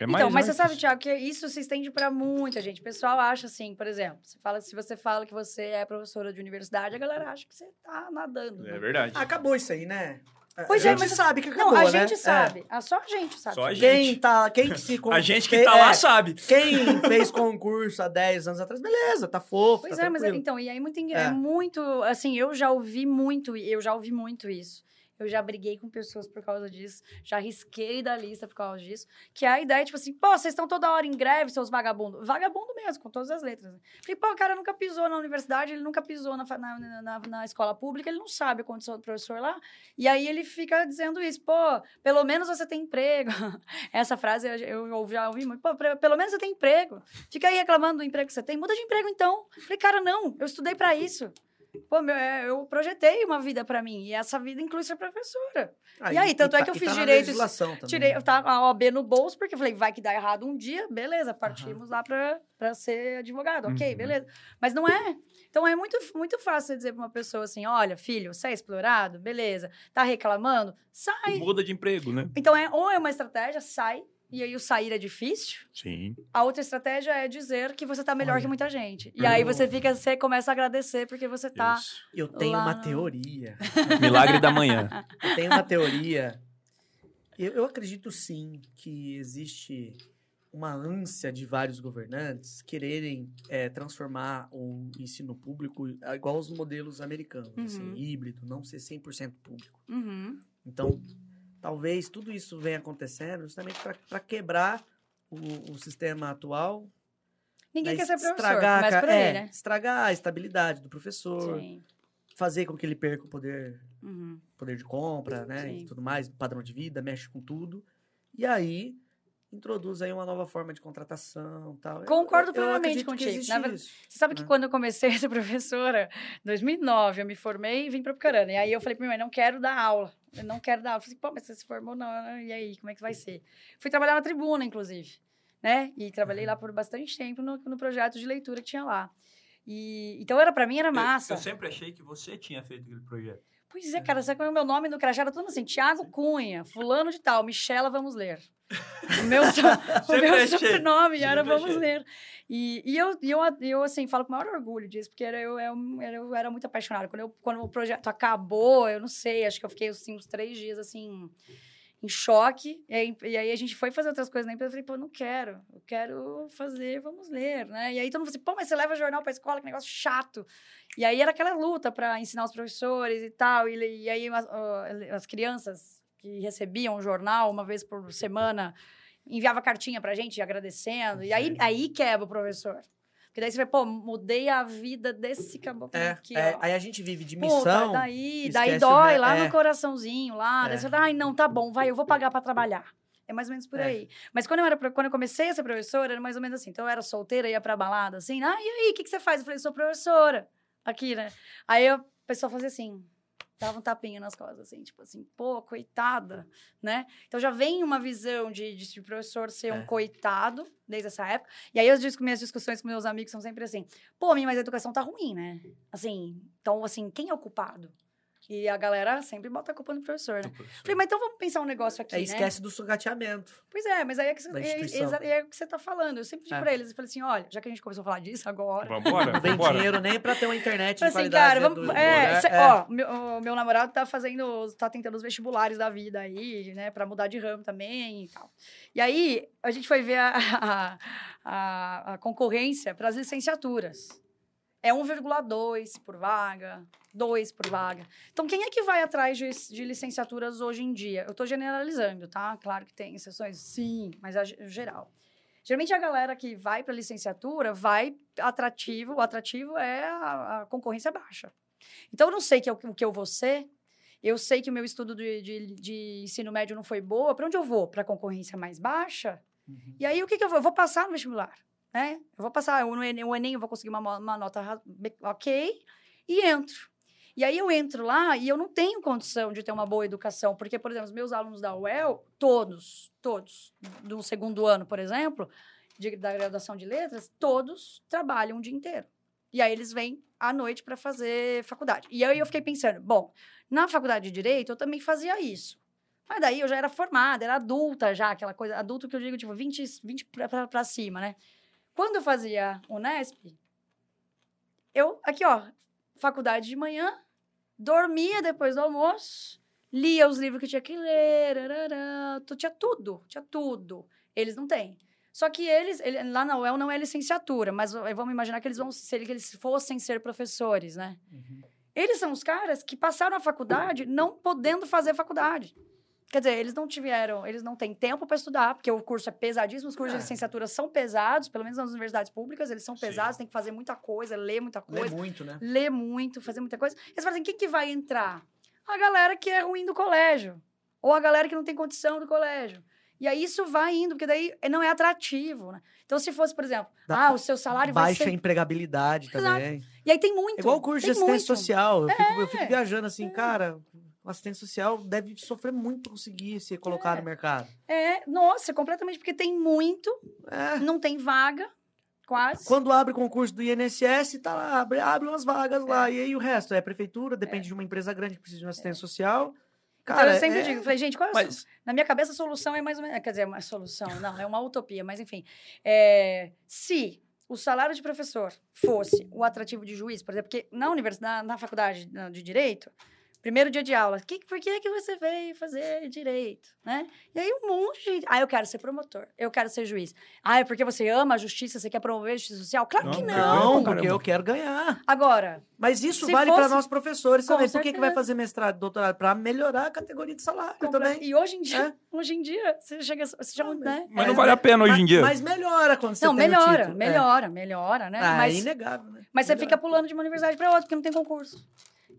Speaker 2: É
Speaker 3: Então,
Speaker 2: mais
Speaker 3: mas você
Speaker 2: alto.
Speaker 3: sabe, Tiago, que isso se estende para muita gente. O pessoal acha assim, por exemplo, você fala, se você fala que você é professora de universidade, a galera acha que você tá nadando. né?
Speaker 2: É verdade.
Speaker 1: Ah, acabou isso aí, né?
Speaker 3: Pois
Speaker 1: a
Speaker 3: é,
Speaker 1: gente
Speaker 3: mas-
Speaker 1: sabe que acabou,
Speaker 3: Não, a
Speaker 1: né?
Speaker 3: gente
Speaker 1: É.
Speaker 3: sabe. Ah, só a gente sabe.
Speaker 2: Só a gente.
Speaker 1: Quem, tá, quem que se... con-
Speaker 2: A gente que tá lá
Speaker 1: é,
Speaker 2: sabe.
Speaker 1: Quem fez concurso há 10 anos atrás, beleza, tá fofo,
Speaker 3: Pois
Speaker 1: tá
Speaker 3: é, mas é-
Speaker 1: tranquilo.
Speaker 3: então, e aí muito,
Speaker 1: É.
Speaker 3: é muito, assim, eu já ouvi muito, eu já ouvi muito isso. Eu já briguei com pessoas por causa disso, já risquei da lista por causa disso, que a ideia é tipo assim, pô, vocês estão toda hora em greve, seus vagabundos. Vagabundo mesmo, com todas as letras. né? Falei, pô, o cara nunca pisou na universidade, ele nunca pisou na, na, na, na- escola pública, ele não sabe a condição do professor lá. E aí ele fica dizendo isso, pô, pelo menos você tem emprego. Essa frase eu, eu já ouvi muito, pô, pelo menos você tem emprego. Fica aí reclamando do emprego que você tem, muda de emprego então. Falei, cara, não, eu estudei pra isso. Pô, meu, é, eu projetei uma vida pra mim, e essa vida inclui ser professora. E aí, tanto é que eu
Speaker 1: e
Speaker 3: fiz
Speaker 1: tá na
Speaker 3: direito-
Speaker 1: legislação também.
Speaker 3: Tirei, eu tava com a OAB no bolso, porque eu falei, vai que dá errado um dia, beleza, partimos lá pra, pra ser advogado, ok,
Speaker 2: Uhum.
Speaker 3: beleza. Mas não é. Então é muito, muito fácil você dizer pra uma pessoa assim: olha, filho, você é explorado, beleza, tá reclamando, sai.
Speaker 2: Muda de emprego, né?
Speaker 3: Então é ou é uma estratégia, sai, e aí o sair é difícil.
Speaker 2: Sim.
Speaker 3: A outra estratégia é dizer que você tá melhor
Speaker 1: Olha,
Speaker 3: que muita gente. E
Speaker 1: eu-
Speaker 3: aí você fica, você começa a agradecer porque você tá.
Speaker 2: Isso.
Speaker 1: Eu tenho
Speaker 3: lá
Speaker 1: uma teoria.
Speaker 2: Milagre da manhã.
Speaker 1: Eu tenho uma teoria. Eu, eu acredito sim que existe uma ânsia de vários governantes quererem é, transformar o ensino público a- igual aos modelos americanos, assim,
Speaker 3: Uhum.
Speaker 1: híbrido, não ser 100% público.
Speaker 3: Uhum.
Speaker 1: Então, talvez tudo isso venha acontecendo justamente para quebrar o, o sistema atual.
Speaker 3: Ninguém
Speaker 1: né,
Speaker 3: quer ser professor,
Speaker 1: estragar,
Speaker 3: aí,
Speaker 1: é,
Speaker 3: né?
Speaker 1: estragar a estabilidade do professor,
Speaker 3: Sim.
Speaker 1: fazer com que ele perca o poder
Speaker 3: Uhum.
Speaker 1: poder de compra, né, e
Speaker 3: Sim.
Speaker 1: tudo mais, padrão de vida, mexe com tudo. E aí introduz aí uma nova forma de contratação, tal. Eu-
Speaker 3: Concordo
Speaker 1: eu, eu
Speaker 3: plenamente
Speaker 1: que
Speaker 3: contigo. verdade,
Speaker 1: isso.
Speaker 3: Você sabe que
Speaker 1: né?
Speaker 3: quando eu comecei a ser professora, em 2009, eu me formei e vim para Pucarana. E aí eu falei pra minha mãe, não quero dar aula. Eu não quero dar aula. Eu falei, pô, mas você se formou, não. E aí, como é que vai ser? Fui trabalhar na tribuna, inclusive. Né? E trabalhei lá por bastante tempo no, no projeto de leitura que tinha lá. E, então, era para mim, era massa.
Speaker 2: sempre achei que você tinha feito aquele projeto.
Speaker 3: Pois é, cara, sabe qual é o meu nome no crachá? Era tudo assim, Tiago Cunha, fulano de tal, Michela, vamos ler. O meu, so- o meu sobrenome era Vamos
Speaker 2: achei.
Speaker 3: Ler. E, e eu, eu, eu, assim, falo com o maior orgulho disso, porque era, eu, eu, era- eu era muito apaixonada. Quando, eu, quando o projeto acabou, eu não sei, acho que eu fiquei, assim, uns três dias, assim, em choque. E aí, e aí a gente foi fazer outras coisas na empresa. Eu falei, pô, não quero. Eu quero fazer, vamos ler, né? E aí todo mundo falou assim, pô, mas você leva jornal pra escola, que negócio chato. E aí era aquela luta para ensinar os professores e tal. E, e aí as, as crianças que recebiam o jornal uma vez por semana enviava cartinha pra gente agradecendo. E aí, aí quebra o professor. Porque daí você vai, pô, mudei a vida desse caboclo
Speaker 1: É,
Speaker 3: aqui,
Speaker 1: é, aí a gente vive de
Speaker 3: Puta,
Speaker 1: missão.
Speaker 3: daí, daí
Speaker 1: esquece o
Speaker 3: dói
Speaker 1: re-
Speaker 3: lá
Speaker 1: é.
Speaker 3: no coraçãozinho, lá.
Speaker 1: É.
Speaker 3: Daí você fala, ai, não, tá bom, vai, eu vou pagar pra trabalhar. É mais ou menos por
Speaker 1: É.
Speaker 3: aí. Mas quando eu, era, quando eu comecei a ser professora, era mais ou menos assim. Então eu era solteira, ia pra balada, assim. Ah, e aí, o que, que você faz? Eu falei, sou professora. Aqui, né? Aí a pessoa fazia assim, dava um tapinha nas costas, assim, tipo assim, pô, coitada, né? Então já vem uma visão de, de, de professor ser
Speaker 1: É.
Speaker 3: um coitado, desde essa época. E aí as minhas discussões com meus amigos são sempre assim, pô, minha, mas a educação tá ruim, né? Assim, então, assim, quem é o culpado? E a galera sempre bota a culpa no professor, né? Falei, mas então vamos pensar um negócio aqui,
Speaker 1: É,
Speaker 3: né?
Speaker 1: esquece do sucateamento.
Speaker 3: Pois é, mas aí é, que, você-
Speaker 1: Da
Speaker 3: é, é o que você tá falando. Eu sempre digo
Speaker 1: É.
Speaker 3: pra eles, eu falei assim, olha, já que a gente começou a falar disso agora...
Speaker 2: Vambora,
Speaker 1: Não vem
Speaker 2: vambora.
Speaker 1: dinheiro nem pra ter uma internet de
Speaker 3: Assim,
Speaker 1: qualidade.
Speaker 3: cara,
Speaker 1: né,
Speaker 3: vamos,
Speaker 1: do-
Speaker 3: é,
Speaker 1: né?
Speaker 3: cê-
Speaker 1: É.
Speaker 3: ó, meu, o meu namorado tá fazendo, tá tentando os vestibulares da vida aí, né, pra mudar de ramo também e tal. E aí, a gente foi ver a, a, a- a concorrência para as licenciaturas. É 1,2 por vaga, 2 por vaga. Então, quem é que vai atrás de, de licenciaturas hoje em dia? Eu tô generalizando, tá? Claro que tem exceções, sim, mas ge- geral. Geralmente a galera que vai para licenciatura vai atrativo, o atrativo é a, a concorrência baixa. Então eu não sei que é o, que- o que eu vou ser, eu sei que o meu estudo de, de, de ensino médio não foi boa, para onde eu vou? Para concorrência mais baixa?
Speaker 1: Uhum.
Speaker 3: E aí o que, que eu vou? Eu vou passar no vestibular, né? Eu vou passar o Enem, o Enem eu vou conseguir uma, uma nota ok e entro. E aí eu entro lá e eu não tenho condição de ter uma boa educação, porque, por exemplo, os meus alunos da UEL, todos, todos, do segundo ano, por exemplo, de- da graduação de letras, todos trabalham o dia inteiro. E aí eles vêm à noite para fazer faculdade. E aí eu fiquei pensando, bom, na faculdade de Direito eu também fazia isso. Mas daí eu já era formada, era adulta já, aquela coisa, adulto que eu digo, tipo, 20, 20 para cima, né? Quando eu fazia Unesp, eu, aqui ó, faculdade de manhã, dormia depois do almoço, lia os livros que tinha que ler, arará, tu- tinha tudo, tinha tudo. Eles não têm. Só que eles, ele- lá na UEL não é licenciatura, mas vamos imaginar que eles vão ser, que eles fossem ser professores, né?
Speaker 1: Uhum.
Speaker 3: Eles são os caras que passaram a faculdade não podendo fazer faculdade. Quer dizer, eles não tiveram, eles não têm tempo para estudar, porque o curso é pesadíssimo, os cursos
Speaker 1: É.
Speaker 3: de licenciatura são pesados, pelo menos nas universidades públicas, eles são
Speaker 2: Sim.
Speaker 3: pesados, tem que fazer muita coisa, ler muita coisa,
Speaker 1: muito, né?
Speaker 3: ler muito, fazer muita coisa. Eles falam assim, quem que vai entrar? A galera que é ruim do colégio, ou a galera que não tem condição do colégio. E aí isso vai indo, porque daí não é atrativo, né? Então, se fosse, por exemplo, ah, o seu salário vai
Speaker 1: Baixa
Speaker 3: ser...
Speaker 1: empregabilidade
Speaker 3: Exato.
Speaker 1: também.
Speaker 3: E aí tem muito.
Speaker 1: É igual o curso de assistência
Speaker 3: muito. É.
Speaker 1: social. Eu fico, eu fico viajando assim, cara, o assistente social deve sofrer muito pra conseguir se colocar
Speaker 3: É.
Speaker 1: no mercado.
Speaker 3: É, nossa, completamente, porque tem muito,
Speaker 1: É.
Speaker 3: não tem vaga, quase.
Speaker 1: Quando abre concurso do INSS, tá lá, abre, abre umas vagas lá. E aí o resto é prefeitura, depende de uma empresa grande que precisa de um assistente social. Cara,
Speaker 3: então eu sempre
Speaker 1: é-
Speaker 3: digo, falei, gente, qual é a
Speaker 2: Mas-
Speaker 3: so- Na minha cabeça, a solução é mais ou menos. Quer dizer, uma solução, não, é uma utopia, mas enfim. É, se o salário de professor fosse o atrativo de juiz, por exemplo, porque na universidade, na, na faculdade de direito, primeiro dia de aula, que, por que, que você veio fazer direito? Né? E aí um monte de gente. Ah, eu quero ser promotor, eu quero ser juiz. Ah, é porque você ama a justiça, você quer promover a justiça social? Claro que
Speaker 2: Não,
Speaker 1: Não,
Speaker 3: não.
Speaker 1: porque eu quero ganhar.
Speaker 3: Agora,
Speaker 1: Mas isso vale para nós professores
Speaker 3: Com
Speaker 1: também. Por que, que vai
Speaker 3: certeza.
Speaker 1: fazer mestrado, doutorado? Para melhorar a categoria de salário
Speaker 3: Compre-
Speaker 1: também.
Speaker 3: E hoje em dia,
Speaker 1: É.
Speaker 3: hoje em dia, você chega, você chama,
Speaker 1: Ah, mas-
Speaker 3: né?
Speaker 2: Mas não vale a pena hoje em dia.
Speaker 1: Mas melhora quando você
Speaker 3: Não,
Speaker 1: tem o
Speaker 3: melhora,
Speaker 1: título. É.
Speaker 3: melhora, melhora, né?
Speaker 1: Ah,
Speaker 3: mas,
Speaker 1: é inegável, né?
Speaker 3: mas você
Speaker 1: Melhora.
Speaker 3: fica pulando de uma universidade para outra, porque não tem concurso.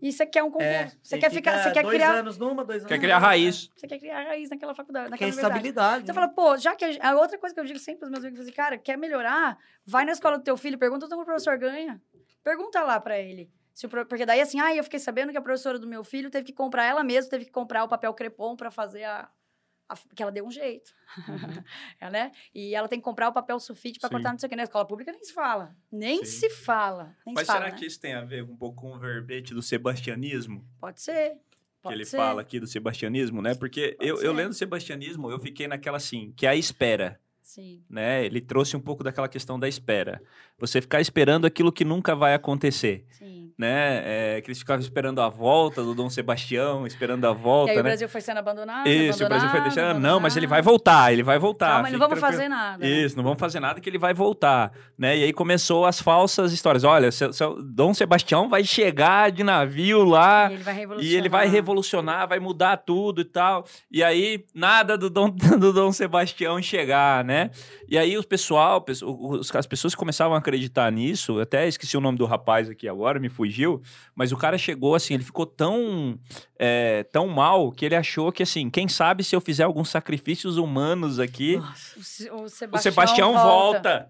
Speaker 3: E você quer um concurso.
Speaker 1: É,
Speaker 3: você quer ficar,
Speaker 1: fica
Speaker 3: você quer
Speaker 1: dois
Speaker 3: criar,
Speaker 1: anos numa, dois anos
Speaker 2: Quer criar raiz.
Speaker 3: você quer criar raiz naquela faculdade,
Speaker 1: Quer
Speaker 3: naquela universidade.
Speaker 1: estabilidade.
Speaker 3: Você
Speaker 1: né?
Speaker 3: fala, pô, já que a, outra coisa que eu digo sempre para os meus amigos, assim, cara, quer melhorar? Vai na escola do teu filho, pergunta quanto o professor ganha. Pergunta lá para ele. O porque daí, assim, ah, eu fiquei sabendo que a professora do meu filho teve que comprar ela mesma, teve que comprar o papel crepom para fazer a- que ela deu um jeito. É, né? E ela tem que comprar o papel sulfite para cortar não sei o que. Na escola pública nem se fala. Nem
Speaker 2: Sim.
Speaker 3: se fala. Nem
Speaker 2: Mas
Speaker 3: se fala,
Speaker 2: será
Speaker 3: né?
Speaker 2: que isso tem a ver um pouco com o verbete do sebastianismo?
Speaker 3: Pode ser.
Speaker 2: que
Speaker 3: Pode
Speaker 2: ele
Speaker 3: ser.
Speaker 2: fala aqui do sebastianismo, né? Porque
Speaker 3: Pode
Speaker 2: eu, eu lendo sebastianismo, eu fiquei naquela assim, que é a espera,
Speaker 3: Sim.
Speaker 2: né? Ele trouxe um pouco daquela questão da espera. Você ficar esperando aquilo que nunca vai acontecer,
Speaker 3: Sim.
Speaker 2: Né? É, que eles ficavam esperando a volta do Dom Sebastião, esperando a
Speaker 3: E
Speaker 2: volta,
Speaker 3: aí o
Speaker 2: né?
Speaker 3: Brasil foi sendo abandonado.
Speaker 2: Isso, o Brasil foi
Speaker 3: abandonado,
Speaker 2: deixando. Não, mas ele vai
Speaker 3: abandonado.
Speaker 2: voltar, ele vai voltar.
Speaker 3: Calma, não
Speaker 2: fique
Speaker 3: vamos
Speaker 2: tranquilo.
Speaker 3: fazer nada. né?
Speaker 2: Isso, não vamos fazer nada que ele vai voltar, né? E aí começou as falsas histórias. Olha, seu, seu Dom Sebastião vai chegar de navio lá
Speaker 3: E ele vai revolucionar.
Speaker 2: e ele vai revolucionar, vai mudar tudo e tal. E aí nada do Dom, do Dom Sebastião chegar, né? E aí o pessoal, as pessoas começavam a acreditar nisso. Até esqueci o nome do rapaz aqui agora, me fugiu. Mas o cara chegou assim, ele ficou tão é, tão mal que ele achou que assim, quem sabe se eu fizer alguns sacrifícios humanos aqui
Speaker 1: Nossa.
Speaker 3: O, Se- o
Speaker 2: o
Speaker 3: Sebastião,
Speaker 2: Sebastião volta.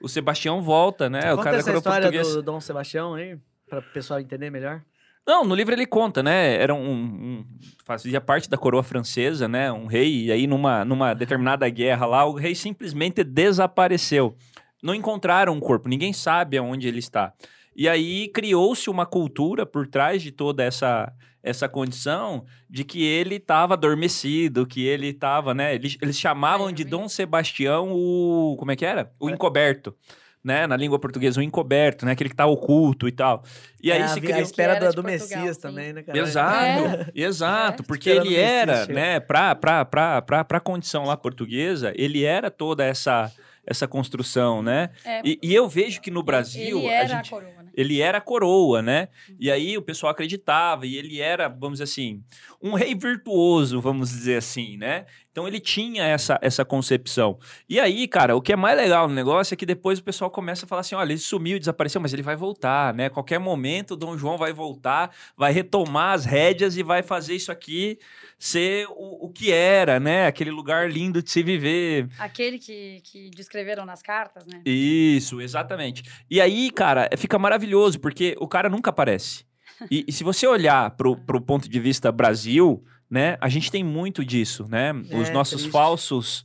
Speaker 2: O Sebastião volta, né? o
Speaker 1: Conta
Speaker 2: cara
Speaker 1: essa história
Speaker 2: portuguesa.
Speaker 1: do Dom Sebastião aí, para o pessoal entender melhor.
Speaker 2: Não, no livro ele conta, né? Era um, um- fazia parte da coroa francesa, né? Um rei e aí numa numa determinada guerra lá, o rei simplesmente desapareceu. Não encontraram o corpo, ninguém sabe aonde ele está. E aí criou-se uma cultura por trás de toda essa essa condição de que ele estava adormecido, que ele estava, né? Eles, eles chamavam
Speaker 3: É,
Speaker 2: de. Dom Sebastião o como é que era? O encoberto. Né, na língua portuguesa, o encoberto, né, aquele que tá oculto e tal. E aí
Speaker 1: é,
Speaker 2: se
Speaker 1: a,
Speaker 2: criou...
Speaker 1: a espera do, do Messias
Speaker 3: sim.
Speaker 1: também, né, cara?
Speaker 2: Exato, exato,
Speaker 3: É.
Speaker 2: porque
Speaker 1: Esperando
Speaker 2: ele
Speaker 1: Messias
Speaker 2: era,
Speaker 1: chegar.
Speaker 2: né, pra, pra, pra, pra, pra condição lá portuguesa, ele era toda essa, essa construção, né?
Speaker 3: É,
Speaker 2: E, e eu vejo que no Brasil,
Speaker 3: Ele
Speaker 2: a
Speaker 3: era a,
Speaker 2: gente-
Speaker 3: coroa, né?
Speaker 2: Ele era a coroa, né? E aí o pessoal acreditava, e ele era, vamos dizer assim, um rei virtuoso, vamos dizer assim, né? Então ele tinha essa, essa concepção. E aí, cara, o que é mais legal no negócio é que depois o pessoal começa a falar assim: olha, ele sumiu, desapareceu, mas ele vai voltar, né? Qualquer momento o Dom João vai voltar, vai retomar as rédeas e vai fazer isso aqui ser o, o que era, né? Aquele lugar lindo de se viver.
Speaker 3: Aquele que, que descreveram nas cartas, né?
Speaker 2: Isso, exatamente. E aí, cara, fica maravilhoso, porque o cara nunca aparece. E, e se você olhar pro, pro ponto de vista Brasil, né, a gente tem muito disso, né? Os
Speaker 1: É,
Speaker 2: nossos
Speaker 1: triste.
Speaker 2: falsos.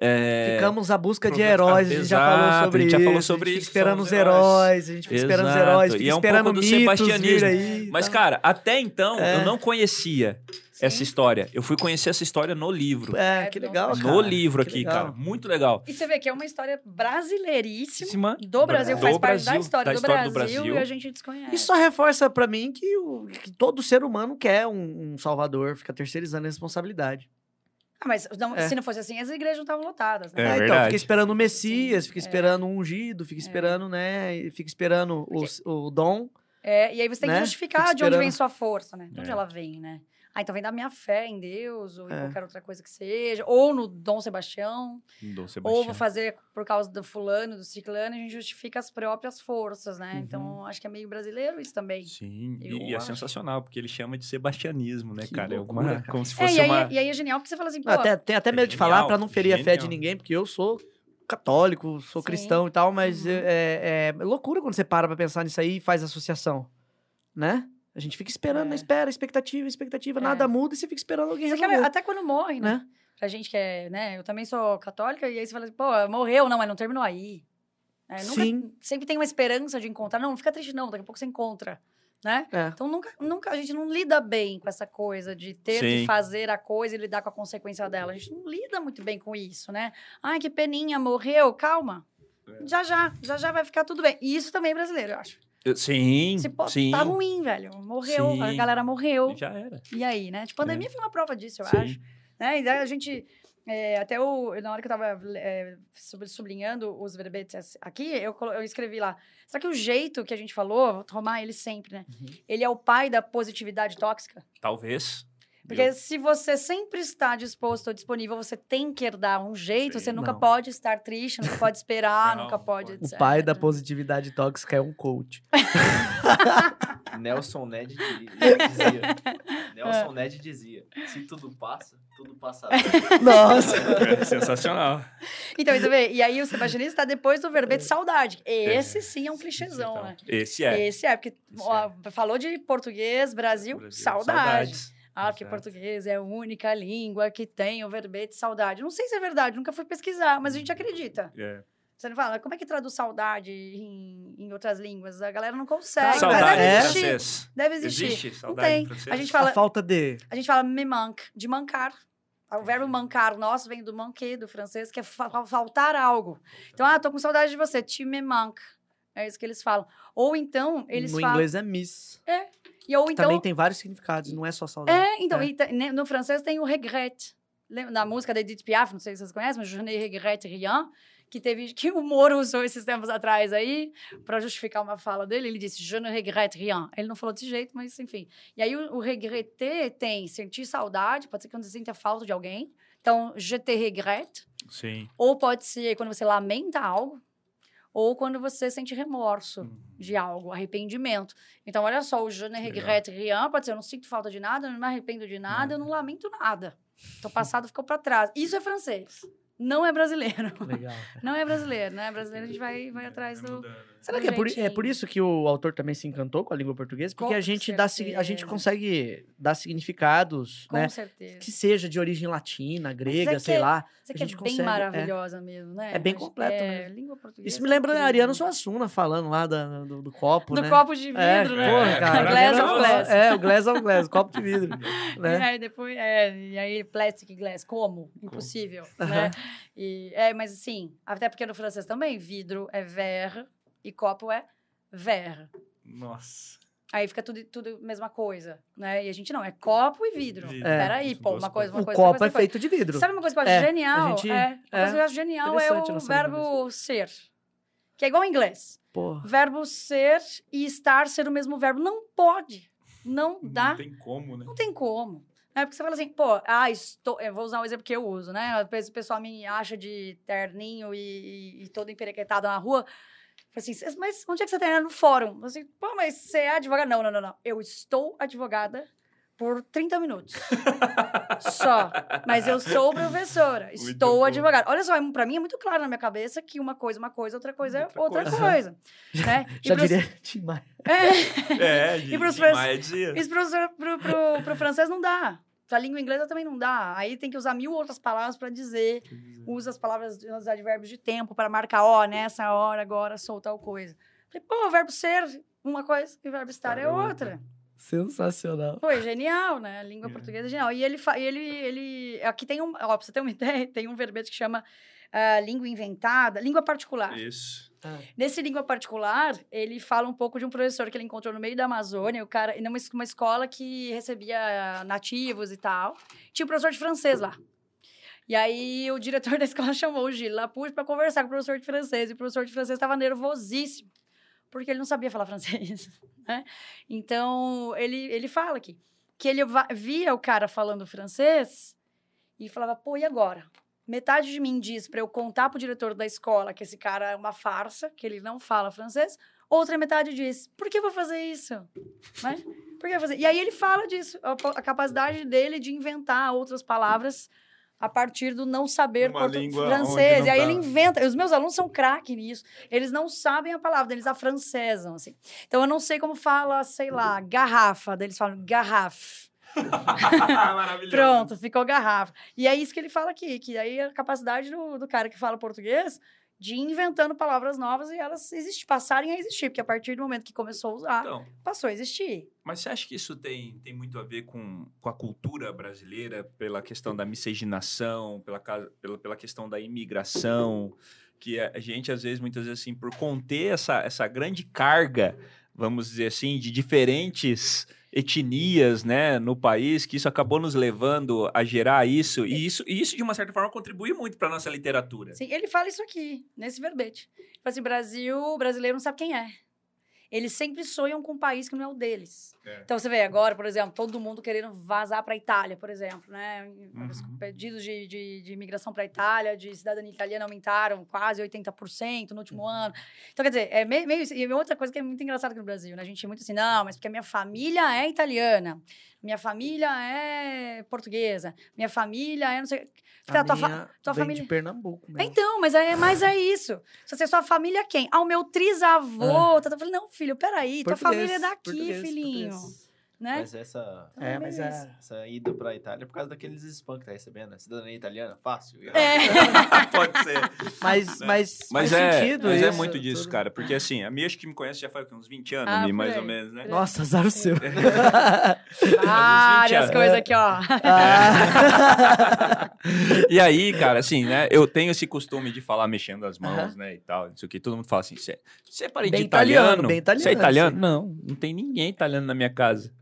Speaker 2: É,
Speaker 1: Ficamos à busca de heróis, a gente já falou sobre
Speaker 2: a gente já
Speaker 1: isso.
Speaker 2: falou sobre
Speaker 1: a gente
Speaker 2: isso,
Speaker 1: fica esperando os heróis, a gente fica esperando os heróis,
Speaker 2: e
Speaker 1: fica
Speaker 2: é um
Speaker 1: esperando
Speaker 2: pouco do
Speaker 1: mitos vir
Speaker 2: sebastianismo.
Speaker 1: aí.
Speaker 2: Mas,
Speaker 1: tal.
Speaker 2: cara, até então
Speaker 1: É.
Speaker 2: eu não conhecia essa
Speaker 3: Sim.
Speaker 2: história. Eu fui conhecer essa história no livro.
Speaker 1: É,
Speaker 3: É,
Speaker 1: que legal, cara.
Speaker 2: no livro aqui,
Speaker 1: legal.
Speaker 2: cara. Muito legal.
Speaker 3: E você vê que é uma história brasileiríssima do Brasil,
Speaker 2: do
Speaker 3: faz parte da
Speaker 2: Brasil,
Speaker 3: história,
Speaker 2: da
Speaker 3: do,
Speaker 2: história do
Speaker 3: Brasil,
Speaker 2: Brasil.
Speaker 3: e a gente desconhece.
Speaker 1: Isso só reforça pra mim que, o- que todo ser humano quer um, um salvador, fica terceirizando a responsabilidade.
Speaker 3: Ah, mas não-
Speaker 1: É.
Speaker 3: se não fosse assim, as igrejas não estavam lotadas, né?
Speaker 2: É
Speaker 1: Ah, então, fica esperando o Messias,
Speaker 3: Sim,
Speaker 1: fica
Speaker 3: é.
Speaker 1: esperando o ungido, fica esperando, né? e Fica esperando o, o dom.
Speaker 3: É, e aí você tem que
Speaker 1: Né?
Speaker 3: justificar
Speaker 1: Fica
Speaker 3: de onde vem sua força, né? De onde
Speaker 2: É.
Speaker 3: ela vem, né? Ah, então vem da minha fé em Deus, ou em
Speaker 1: É.
Speaker 3: qualquer outra coisa que seja, ou no Dom Sebastião,
Speaker 2: Dom
Speaker 3: ou
Speaker 2: Sebastião.
Speaker 3: vou fazer por causa do fulano, do ciclano, a gente justifica as próprias forças, né?
Speaker 1: Uhum.
Speaker 3: Então, acho que é meio brasileiro isso também.
Speaker 2: Sim,
Speaker 3: Eu
Speaker 2: e, e é sensacional, porque ele chama de sebastianismo, né,
Speaker 1: Que
Speaker 2: cara? É
Speaker 1: loucura,
Speaker 2: alguma,
Speaker 1: cara.
Speaker 2: como se
Speaker 3: É,
Speaker 2: fosse
Speaker 3: e aí,
Speaker 2: uma...
Speaker 3: e aí é genial porque você fala assim, pô,
Speaker 1: Até, tem até
Speaker 2: é
Speaker 1: medo de falar
Speaker 2: genial,
Speaker 1: pra não ferir a fé de
Speaker 2: genial.
Speaker 1: ninguém, porque eu sou católico, sou
Speaker 3: Sim.
Speaker 1: cristão e tal, mas
Speaker 3: Uhum.
Speaker 1: é, é- é loucura quando você para pra pensar nisso aí e faz associação, né? A gente fica esperando,
Speaker 3: É.
Speaker 1: na espera, expectativa, expectativa,
Speaker 3: É.
Speaker 1: nada muda e você fica esperando alguém
Speaker 3: você
Speaker 1: resolver,
Speaker 3: quer- até quando morre, né?
Speaker 1: né?
Speaker 3: Pra gente que é, né? Eu também sou católica, e aí você fala assim, pô, morreu, não, mas não terminou aí. É, nunca-
Speaker 1: Sim.
Speaker 3: Sempre tem uma esperança de encontrar. Não, não fica triste, não, daqui a pouco você encontra. Né?
Speaker 1: É.
Speaker 3: Então nunca, nunca a gente não lida bem com essa coisa de ter
Speaker 2: Sim.
Speaker 3: que fazer a coisa e lidar com a consequência dela. A gente não lida muito bem com isso, né? Ai, que peninha, morreu, calma.
Speaker 2: É.
Speaker 3: Já já, já já vai ficar tudo bem. E isso também é brasileiro, eu acho.
Speaker 2: Sim,
Speaker 3: Se, pô,
Speaker 2: sim.
Speaker 3: Tá ruim, velho. Morreu, a
Speaker 2: Sim.
Speaker 3: galera morreu.
Speaker 2: Já era.
Speaker 3: E aí, né? Tipo, a pandemia foi uma prova disso, eu
Speaker 2: Sim.
Speaker 3: acho. Né? E daí a gente. é, até o, na hora que eu tava é, sub- sublinhando os verbetes aqui, eu, eu escrevi lá. Será que o jeito que a gente falou, vou tomar ele sempre, né?
Speaker 1: Uhum.
Speaker 3: Ele é o pai da positividade tóxica?
Speaker 2: Talvez.
Speaker 3: Porque
Speaker 2: Eu-
Speaker 3: se você sempre está disposto ou disponível, você tem que dar um jeito,
Speaker 2: Sim.
Speaker 3: você nunca
Speaker 1: Não.
Speaker 3: pode estar triste, nunca pode esperar,
Speaker 2: Não,
Speaker 3: nunca pode.
Speaker 1: O
Speaker 3: etc.
Speaker 1: pai da positividade tóxica é um coach.
Speaker 4: Nelson Ned di- dizia. Nelson Ned dizia: se tudo passa, tudo passará.
Speaker 1: Nossa!
Speaker 2: É sensacional.
Speaker 3: Então, você vê, e aí o Sebastianista está depois do verbete saudade. Esse sim é um clichêzão,
Speaker 2: Então,
Speaker 3: né?
Speaker 2: Esse é.
Speaker 3: Esse é, porque
Speaker 2: Esse
Speaker 3: ó, falou de português, Brasil,
Speaker 2: Brasil,
Speaker 3: saudade.
Speaker 2: saudades.
Speaker 3: Ah, porque português é a única língua que tem o verbete saudade. Não sei se é verdade, nunca fui pesquisar, mas a gente acredita.
Speaker 2: É.
Speaker 3: Você não fala, como é que traduz saudade em, em outras línguas? A galera não consegue.
Speaker 2: Saudade
Speaker 3: deve
Speaker 1: é?
Speaker 3: existir.
Speaker 2: francês.
Speaker 3: Deve existir.
Speaker 2: Existe
Speaker 3: Não
Speaker 2: saudade
Speaker 3: tem.
Speaker 2: em francês?
Speaker 3: A gente
Speaker 1: A
Speaker 3: fala,
Speaker 1: falta de.
Speaker 3: a gente fala me manque, de mancar. O verbo mancar nosso vem do manquer, do francês, que é fa- fa- faltar algo. Então, ah, tô com saudade de você, tu me manque. É isso que eles falam. Ou então, eles
Speaker 1: no
Speaker 3: falam...
Speaker 1: inglês é miss.
Speaker 3: E ou então,
Speaker 1: Também tem vários significados, não é só saudade.
Speaker 3: É, então,
Speaker 1: É.
Speaker 3: e né, no francês tem o regret. Lembra da música da Edith Piaf, não sei se vocês conhecem, mas Je ne regrette rien, que teve que o Moro usou esses tempos atrás aí para justificar uma fala dele, ele disse Je ne regrette rien. Ele não falou desse jeito, mas enfim. E aí o, o regretter tem sentir saudade, pode ser quando você sente a falta de alguém. Então, je te regrette,
Speaker 2: Sim.
Speaker 3: ou pode ser quando você lamenta algo, ou quando você sente remorso de algo, arrependimento. Então, olha só, o je ne regrette rien pode ser eu não sinto falta de nada, eu não me arrependo de nada, eu não lamento nada. Então, passado ficou para trás. Isso é francês. Não é brasileiro.
Speaker 1: Legal.
Speaker 3: Não é brasileiro, né? Brasileiro a gente vai, vai atrás do.
Speaker 1: Será que é por, é por isso que o autor também se encantou com a língua portuguesa? Porque
Speaker 3: Com
Speaker 1: a gente, dá, sig- a gente
Speaker 3: certeza.
Speaker 1: consegue dar significados,
Speaker 3: Com
Speaker 1: né?
Speaker 3: certeza.
Speaker 1: Que seja de origem latina, grega,
Speaker 3: é
Speaker 1: sei
Speaker 3: que-
Speaker 1: lá.
Speaker 3: Isso aqui é bem
Speaker 1: consegue, é.
Speaker 3: maravilhosa mesmo, né?
Speaker 1: É bem
Speaker 3: Mas,
Speaker 1: completo
Speaker 3: é,
Speaker 1: mesmo. Isso me lembra a
Speaker 3: incrível.
Speaker 1: Ariano Suassuna falando lá da- do, do copo,
Speaker 3: Do
Speaker 1: né?
Speaker 3: copo de vidro,
Speaker 1: é,
Speaker 3: né?
Speaker 1: Porra, cara.
Speaker 3: Glass of glass.
Speaker 1: É, o glass of glass, copo de vidro. né?
Speaker 3: E aí depois, é, e aí plastic glass, como? Impossível, né? E, é, mas assim, até porque no francês também, vidro é verre e copo é verre.
Speaker 2: Nossa.
Speaker 3: Aí fica tudo, tudo mesma coisa, né? E a gente não, é copo e vidro.
Speaker 2: Vidro.
Speaker 3: Peraí,
Speaker 2: São
Speaker 3: pô, uma coisa, uma
Speaker 1: O
Speaker 3: coisa.
Speaker 1: copo
Speaker 3: outra
Speaker 1: é
Speaker 3: coisa.
Speaker 1: feito de vidro.
Speaker 3: Sabe uma coisa que eu acho
Speaker 1: É, a
Speaker 3: genial?
Speaker 1: gente-
Speaker 3: é, uma
Speaker 1: é,
Speaker 3: coisa que eu acho genial é o verbo ser. Que é igual ao inglês.
Speaker 1: Porra.
Speaker 3: Verbo ser e estar ser o mesmo verbo. Não pode. Não dá.
Speaker 2: Não tem como, né?
Speaker 3: Não tem como. É porque você fala assim, pô, ah, estou. Eu vou usar um exemplo que eu uso, né? Às vezes o pessoal me acha de terninho e, e, e todo emperequetado na rua. Fala assim, "Cês- mas onde é que você tá indo? No fórum? Eu assim, pô, mas você é advogada? Não, não, não, não. Eu estou advogada por 30 minutos. Só. Mas eu sou professora. Estou
Speaker 2: bom.
Speaker 3: advogada. Olha só, pra mim é muito claro na minha cabeça que uma coisa é uma coisa, outra coisa é
Speaker 2: Outra
Speaker 3: outra
Speaker 2: coisa.
Speaker 3: coisa. né? E
Speaker 1: Já
Speaker 3: pros-
Speaker 1: diria Tim Maia.
Speaker 3: É,
Speaker 2: É,
Speaker 3: E pros
Speaker 2: Tim Maia dizia.
Speaker 3: isso pro, pro, pro, pro francês não dá. Pra língua inglesa também não dá. Aí tem que usar mil outras palavras pra dizer. Usa as palavras, os advérbios de tempo para marcar, ó, nessa hora, agora, sou tal coisa. Falei, pô, o verbo ser uma coisa e o verbo estar é
Speaker 2: É outra.
Speaker 1: Sensacional.
Speaker 3: Foi genial, né? A língua
Speaker 2: É.
Speaker 3: portuguesa é genial. E ele, ele, ele. Aqui tem um. Ó, pra você ter uma ideia, tem um verbete que chama ah, língua inventada, língua particular.
Speaker 2: Isso.
Speaker 3: Nesse língua particular, ele fala um pouco de um professor que ele encontrou no meio da Amazônia, o cara, numa uma escola que recebia nativos e tal. Tinha um professor de francês lá. E aí o diretor da escola chamou o Gilles Lapouche para conversar com o professor de francês. E o professor de francês estava nervosíssimo, porque ele não sabia falar francês. Né? Então, ele, ele fala aqui que ele via o cara falando francês e falava, pô, e agora? Metade de mim diz para eu contar pro diretor da escola que esse cara é uma farsa, que ele não fala francês. Outra metade diz, por que eu vou fazer isso? Né? Por que fazer? E aí ele fala disso, a, a capacidade dele de inventar outras palavras a partir do não saber francês.
Speaker 2: onde
Speaker 3: E aí
Speaker 2: não
Speaker 3: ele
Speaker 2: tá.
Speaker 3: inventa. Os meus alunos são craque nisso. Eles não sabem a palavra, eles afrancesam, assim. Então eu não sei como fala, sei lá, garrafa. Daí eles falam garrafa.
Speaker 2: Maravilhoso.
Speaker 3: Pronto, ficou garrafa. E é isso que ele fala aqui, que aí a capacidade do, do cara que fala português de ir inventando palavras novas e elas existir, passarem a existir, porque a partir do momento que começou a usar,
Speaker 2: Então,
Speaker 3: passou a existir.
Speaker 2: mas você acha que isso tem, tem muito a ver com, com a cultura brasileira, pela questão da miscigenação, pela, pela, pela questão da imigração, que a a gente, às vezes, muitas vezes, assim, por conter essa, essa grande carga, vamos dizer assim, de diferentes etnias, né, no país, que isso acabou nos levando a gerar isso, e isso, e isso de uma certa forma, contribui muito para nossa literatura.
Speaker 3: Sim, ele fala isso aqui, nesse verbete. Tipo assim, Brasil, brasileiro não sabe quem é. Eles sempre sonham com um país que não é o deles.
Speaker 2: É.
Speaker 3: Então, você vê agora, por exemplo, todo mundo querendo vazar para a Itália, por exemplo, né? Os
Speaker 2: Uhum.
Speaker 3: pedidos de, de, de imigração para a Itália, de cidadania italiana aumentaram quase 80% no último ano. Então, quer dizer, é meio, meio isso. E outra coisa que é muito engraçada aqui no Brasil, né? A gente é muito assim, não, mas porque a minha família é italiana, minha família é portuguesa, minha família é não sei... Tá,
Speaker 1: A
Speaker 3: tua fa- tua
Speaker 1: vem
Speaker 3: família-
Speaker 1: de Pernambuco mesmo.
Speaker 3: Então, mas é, mas é isso. Se você, sua família é quem? Ah, o meu trisavô. Tá, tá, eu falei, não, filho, peraí, tua
Speaker 1: Português,
Speaker 3: família é daqui,
Speaker 1: português,
Speaker 3: filhinho.
Speaker 1: Português.
Speaker 3: Né?
Speaker 4: Mas essa,
Speaker 1: É, mas é.
Speaker 4: essa ida pra Itália é por causa daqueles spam que tá recebendo, né? Cidadania italiana, fácil.
Speaker 3: É.
Speaker 2: Pode ser.
Speaker 1: Mas, mas,
Speaker 2: Mas,
Speaker 1: faz
Speaker 2: é,
Speaker 1: sentido
Speaker 2: mas é
Speaker 1: isso,
Speaker 2: muito disso,
Speaker 1: tudo.
Speaker 2: cara. Porque assim, a minha acho que me conhece já faz uns 20 anos,
Speaker 3: Ah,
Speaker 2: mais
Speaker 3: aí,
Speaker 2: ou menos, né?
Speaker 1: Nossa, azar o seu.
Speaker 3: Várias
Speaker 2: Gente,
Speaker 3: coisas aqui, ó.
Speaker 1: Ah.
Speaker 2: E aí, cara, assim, né? Eu tenho esse costume de falar mexendo as mãos,
Speaker 1: Aham.
Speaker 2: né? E tal, isso aqui. Todo mundo fala assim: você é parente
Speaker 1: Bem
Speaker 2: de italiano?
Speaker 1: italiano, bem italiano,
Speaker 2: Você é italiano?
Speaker 1: assim.
Speaker 2: Não, não tem ninguém italiano na minha casa.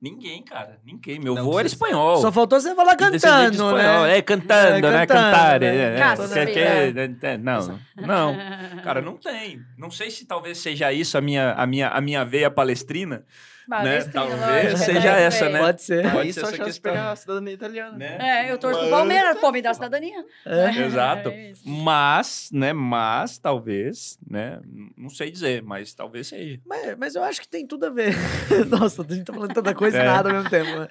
Speaker 2: Ninguém, cara. Ninguém. Meu
Speaker 4: Não
Speaker 2: avô era espanhol.
Speaker 1: Só faltou você falar cantando,
Speaker 2: espanhol.
Speaker 1: né?
Speaker 2: É, cantando,
Speaker 1: É,
Speaker 2: né?
Speaker 1: cantando,
Speaker 2: Cantar.
Speaker 1: né?
Speaker 2: é, é, quer-
Speaker 3: filha.
Speaker 2: quer- é, Não, não. Cara, não tem. Não sei se talvez seja isso a minha, a minha, a minha veia palestrina.
Speaker 3: Palestrina,
Speaker 2: Talvez
Speaker 3: lógico,
Speaker 2: seja
Speaker 3: né?
Speaker 2: essa, né?
Speaker 1: Pode ser.
Speaker 2: Pode
Speaker 4: Aí
Speaker 2: ser
Speaker 4: só
Speaker 2: essa questão.
Speaker 4: pegar a cidadania italiana.
Speaker 2: Né?
Speaker 3: É, eu torço pro Palmeiras, pô, me dá cidadania.
Speaker 2: Exato.
Speaker 3: É isso.
Speaker 2: Mas, né? Mas, talvez, né? Não sei dizer, mas talvez seja.
Speaker 1: Mas, mas eu acho que tem tudo a ver. Nossa, a gente tá falando tanta coisa e
Speaker 2: É.
Speaker 1: nada ao mesmo tempo. né?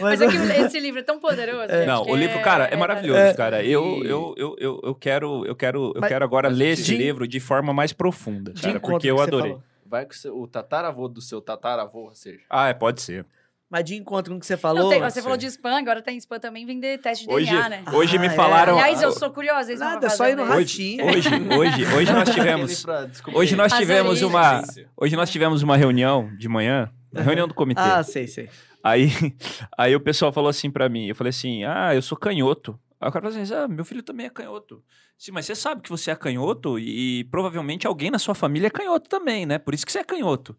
Speaker 3: Mas é que esse livro é tão poderoso.
Speaker 2: Não, o livro, cara, é maravilhoso,
Speaker 1: É.
Speaker 2: cara. Eu, eu, eu, eu, eu quero, eu quero, eu
Speaker 1: Mas-
Speaker 2: quero agora
Speaker 4: mas
Speaker 2: ler
Speaker 4: de-
Speaker 2: esse livro de forma mais profunda, cara, porque
Speaker 1: que
Speaker 2: eu adorei.
Speaker 4: Vai que o tataravô do seu tataravô, ou seja.
Speaker 2: Ah, é, pode ser.
Speaker 1: Mas de encontro com o que você
Speaker 3: Não,
Speaker 1: falou.
Speaker 3: tem- você falou de spam, agora tem spam também, vender teste de
Speaker 2: Hoje,
Speaker 3: DNA, né?
Speaker 2: hoje
Speaker 1: Ah,
Speaker 2: me
Speaker 1: é.
Speaker 2: falaram.
Speaker 3: Aliás, eu sou curiosa. eles
Speaker 1: Nada, é só ir no ratinho.
Speaker 2: Hoje, hoje, hoje, hoje nós tivemos.
Speaker 4: Pra
Speaker 2: Hoje nós tivemos uma. Hoje nós tivemos uma reunião de manhã, uma reunião do comitê.
Speaker 1: Ah, sei, sei.
Speaker 2: Aí, aí o pessoal falou assim pra mim, eu falei assim, ah, eu sou canhoto. Aí o cara falou assim, ah, meu filho também é canhoto. Sim, mas você sabe que você é canhoto e, provavelmente alguém na sua família é canhoto também, né? Por isso que você é canhoto.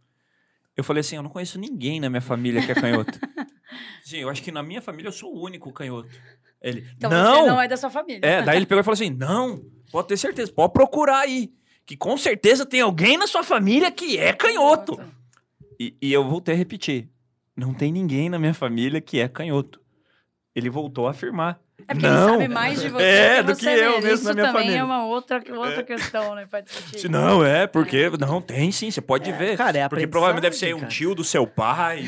Speaker 2: Eu falei assim, eu não conheço ninguém na minha família que é canhoto. Sim, eu acho que na minha família eu sou o único canhoto. Ele,
Speaker 3: Então
Speaker 2: não!
Speaker 3: você não é da sua família.
Speaker 2: É, daí ele pegou e falou assim, não, pode ter certeza, pode procurar aí. Que com certeza tem alguém na sua família que é canhoto. E, e eu voltei a repetir. Não tem ninguém na minha família que é canhoto. Ele voltou a afirmar.
Speaker 3: É porque
Speaker 2: Não.
Speaker 3: ele sabe mais de você
Speaker 2: É,
Speaker 3: do
Speaker 2: do
Speaker 3: que,
Speaker 2: que
Speaker 3: você
Speaker 2: eu
Speaker 3: dele.
Speaker 2: mesmo
Speaker 3: Isso
Speaker 2: na minha
Speaker 3: também
Speaker 2: família.
Speaker 3: é uma outra, outra questão, né, pra discutir.
Speaker 2: Não, é, porque. Não, tem sim, você pode ver.
Speaker 1: Cara, é
Speaker 2: porque provavelmente deve ser um tio do seu pai,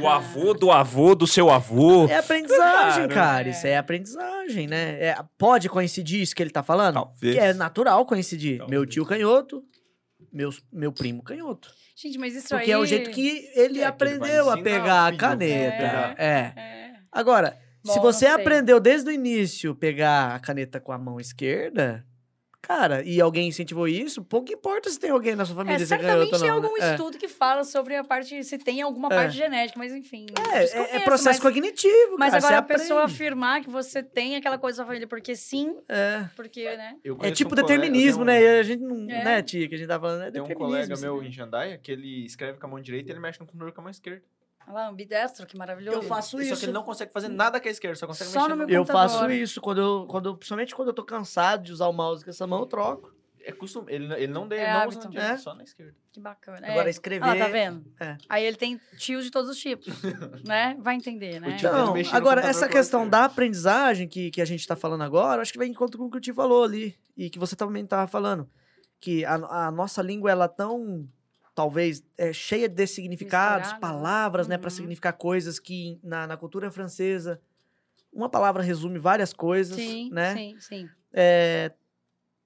Speaker 2: o avô do avô do seu avô.
Speaker 1: É aprendizagem,
Speaker 2: Cara,
Speaker 1: cara.
Speaker 3: é.
Speaker 1: Isso é aprendizagem, né? É, pode coincidir isso que ele tá falando?
Speaker 2: Talvez.
Speaker 1: Que é natural coincidir.
Speaker 2: Talvez.
Speaker 1: Meu tio canhoto, meu, meu primo canhoto.
Speaker 3: Gente, mas isso
Speaker 1: Porque
Speaker 3: aí...
Speaker 1: é o jeito que ele
Speaker 4: É, que ele
Speaker 1: aprendeu a pegar a caneta. É.
Speaker 3: É.
Speaker 1: Agora, se você aprendeu desde o início pegar a caneta com a mão esquerda, cara, e alguém incentivou isso, pouco importa se tem alguém na sua
Speaker 3: É,
Speaker 1: família é
Speaker 3: certamente tem
Speaker 1: não.
Speaker 3: algum
Speaker 1: né? É.
Speaker 3: estudo que fala sobre a parte, se tem alguma
Speaker 1: É.
Speaker 3: parte genética, mas enfim.
Speaker 1: É, é, é processo
Speaker 3: mas,
Speaker 1: cognitivo,
Speaker 3: Mas
Speaker 1: cara,
Speaker 3: agora a
Speaker 1: você
Speaker 3: pessoa
Speaker 1: aprende.
Speaker 3: afirmar que você tem aquela coisa da sua família porque sim,
Speaker 1: É.
Speaker 3: porque, né?
Speaker 1: É tipo
Speaker 4: um
Speaker 1: determinismo, né? E a gente não.
Speaker 3: É.
Speaker 1: Né, tia, que a gente tá falando. É
Speaker 4: um- Tem um colega meu
Speaker 1: assim.
Speaker 4: em Jandaia que ele escreve com a mão direita e ele mexe no computador com a mão esquerda.
Speaker 3: Olha lá, ambidestro, que maravilhoso.
Speaker 1: Eu faço
Speaker 4: Só
Speaker 1: isso.
Speaker 4: que ele não consegue fazer nada com a esquerda, só consegue
Speaker 3: Só
Speaker 4: mexer
Speaker 3: no meu
Speaker 1: Eu
Speaker 3: computador.
Speaker 1: faço isso quando eu, quando eu, principalmente quando eu tô cansado de usar o mouse com essa mão, eu troco.
Speaker 4: É costume. Ele, ele não, dê,
Speaker 3: É
Speaker 4: não usa na direita,
Speaker 1: É.
Speaker 4: só na esquerda.
Speaker 3: Que bacana.
Speaker 1: Agora
Speaker 3: é.
Speaker 1: escrever.
Speaker 3: Ah, tá vendo?
Speaker 1: É.
Speaker 3: Aí ele tem tios de todos os tipos, né? Vai entender, né?
Speaker 4: O tio dele
Speaker 1: Não,
Speaker 4: mexer no
Speaker 1: agora, essa questão da aprendizagem que, que a gente tá falando agora, acho que vai em encontro com o que o Tio falou ali. E que você também tava falando. Que a, a nossa língua, ela é tão, talvez, é, cheia de significados,
Speaker 3: né?
Speaker 1: palavras, né? Pra
Speaker 3: Uhum.
Speaker 1: significar coisas que na, na cultura francesa, uma palavra resume várias coisas,
Speaker 3: Sim,
Speaker 1: né?
Speaker 3: sim, sim.
Speaker 1: É,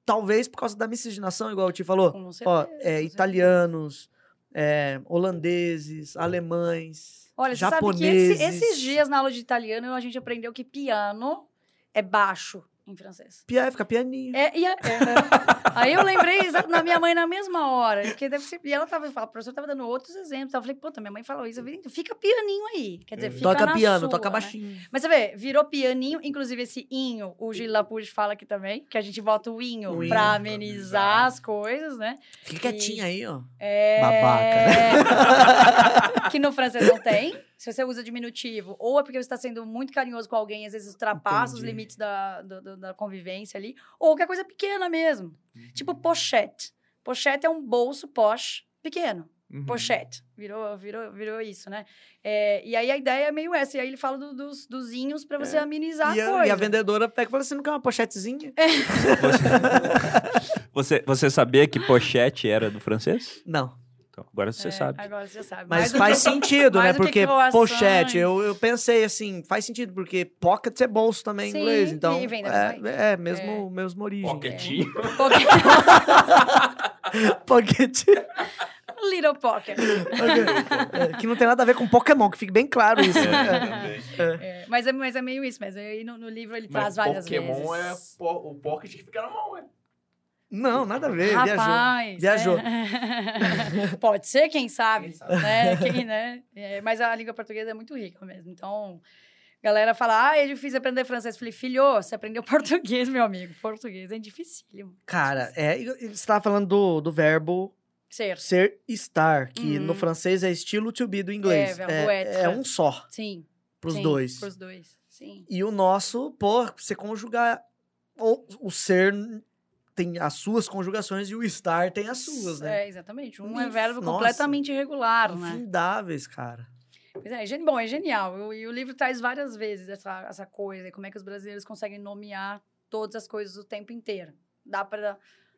Speaker 1: talvez por causa da miscigenação, igual o Tio falou.
Speaker 3: Com
Speaker 1: Ó,
Speaker 3: certeza,
Speaker 1: é,
Speaker 3: com certeza.
Speaker 1: italianos, é, holandeses, alemães,
Speaker 3: Olha, você
Speaker 1: japoneses.
Speaker 3: sabe que esse- esses dias na aula de italiano a gente aprendeu que piano é baixo em francês.
Speaker 1: Pia, fica pianinho.
Speaker 3: É, e a- é, Aí eu lembrei da minha mãe na mesma hora. Porque deve ser, e ela tava, a professora tava dando outros exemplos. Eu falei, puta, minha mãe falou isso. Eu falei, fica pianinho aí. Quer dizer, fica
Speaker 1: toca
Speaker 3: na
Speaker 1: piano,
Speaker 3: sua,
Speaker 1: toca
Speaker 3: né?
Speaker 1: baixinho.
Speaker 3: Mas você vê, virou pianinho, inclusive esse inho, o Gil Lapuj fala aqui também, que a gente bota o inho
Speaker 1: O inho.
Speaker 3: pra amenizar as coisas, né?
Speaker 1: Fica quietinho aí, ó.
Speaker 3: É... que no francês não tem. Se você usa diminutivo, ou é porque você está sendo muito carinhoso com alguém, às vezes ultrapassa os
Speaker 1: Entendi.
Speaker 3: limites da, do- do- da convivência ali, ou que é coisa pequena mesmo. Tipo pochete. Pochete é um bolso poche pequeno.
Speaker 2: Uhum.
Speaker 3: Pochete. Virou, virou, virou isso, né? É, e aí a ideia é meio essa. E aí ele fala do- dos, dos inhos pra você amenizar
Speaker 1: E
Speaker 3: a
Speaker 1: a,
Speaker 3: coisa.
Speaker 1: e a vendedora pega e fala assim: não quer uma pochetezinha?
Speaker 2: Você, você sabia que pochete era do francês?
Speaker 1: Não.
Speaker 2: Então, agora você
Speaker 3: É,
Speaker 2: sabe.
Speaker 3: Agora você sabe.
Speaker 1: Mas
Speaker 3: Mais do
Speaker 1: faz
Speaker 3: que-
Speaker 1: sentido, né? Porque pochete, eu, eu pensei assim, faz sentido, porque pocket é bolso também em inglês. Então,
Speaker 3: e vem da
Speaker 1: é,
Speaker 3: mesma-
Speaker 1: é, mesmo, mesmo origem.
Speaker 2: Pocketinho.
Speaker 3: Porque-
Speaker 1: Pocket.
Speaker 3: Little Pocket.
Speaker 1: É, que não tem nada a ver com Pokémon, que fique bem claro isso.
Speaker 2: É,
Speaker 1: né?
Speaker 2: também.
Speaker 3: É, mas, é, mas é meio isso mesmo. Aí no, no livro ele traz
Speaker 4: Mas
Speaker 3: várias
Speaker 4: Pokémon
Speaker 3: vezes.
Speaker 4: é po- o Pocket que fica na mão, é.
Speaker 1: Não, nada a ver. Viajou.
Speaker 3: Rapaz,
Speaker 1: Viajou.
Speaker 3: é. Pode ser, quem sabe,
Speaker 4: Quem sabe.
Speaker 3: né? Quem, né? É, mas a língua portuguesa é muito rica mesmo. Então, galera fala, ah, é difícil aprender francês. Eu falei, filho, você aprendeu português, meu amigo. Português é dificílimo.
Speaker 1: Cara, é, você estava falando do, do verbo
Speaker 3: Ser.
Speaker 1: ser estar, que
Speaker 3: Uhum.
Speaker 1: no francês é estilo to be do inglês.
Speaker 3: É,
Speaker 1: é, é um só
Speaker 3: Sim.
Speaker 1: pros
Speaker 3: sim,
Speaker 1: dois.
Speaker 3: Pros dois, sim.
Speaker 1: E o nosso, pô, você conjugar. O, o ser tem as suas conjugações e o estar tem as suas, né?
Speaker 3: É, exatamente. Um é verbo
Speaker 1: nossa.
Speaker 3: completamente irregular, né?
Speaker 1: Infindáveis, cara.
Speaker 3: Pois é, gen- bom, é genial. E o livro traz várias vezes essa, essa coisa, e como é que os brasileiros conseguem nomear todas as coisas o tempo inteiro. Dá pra.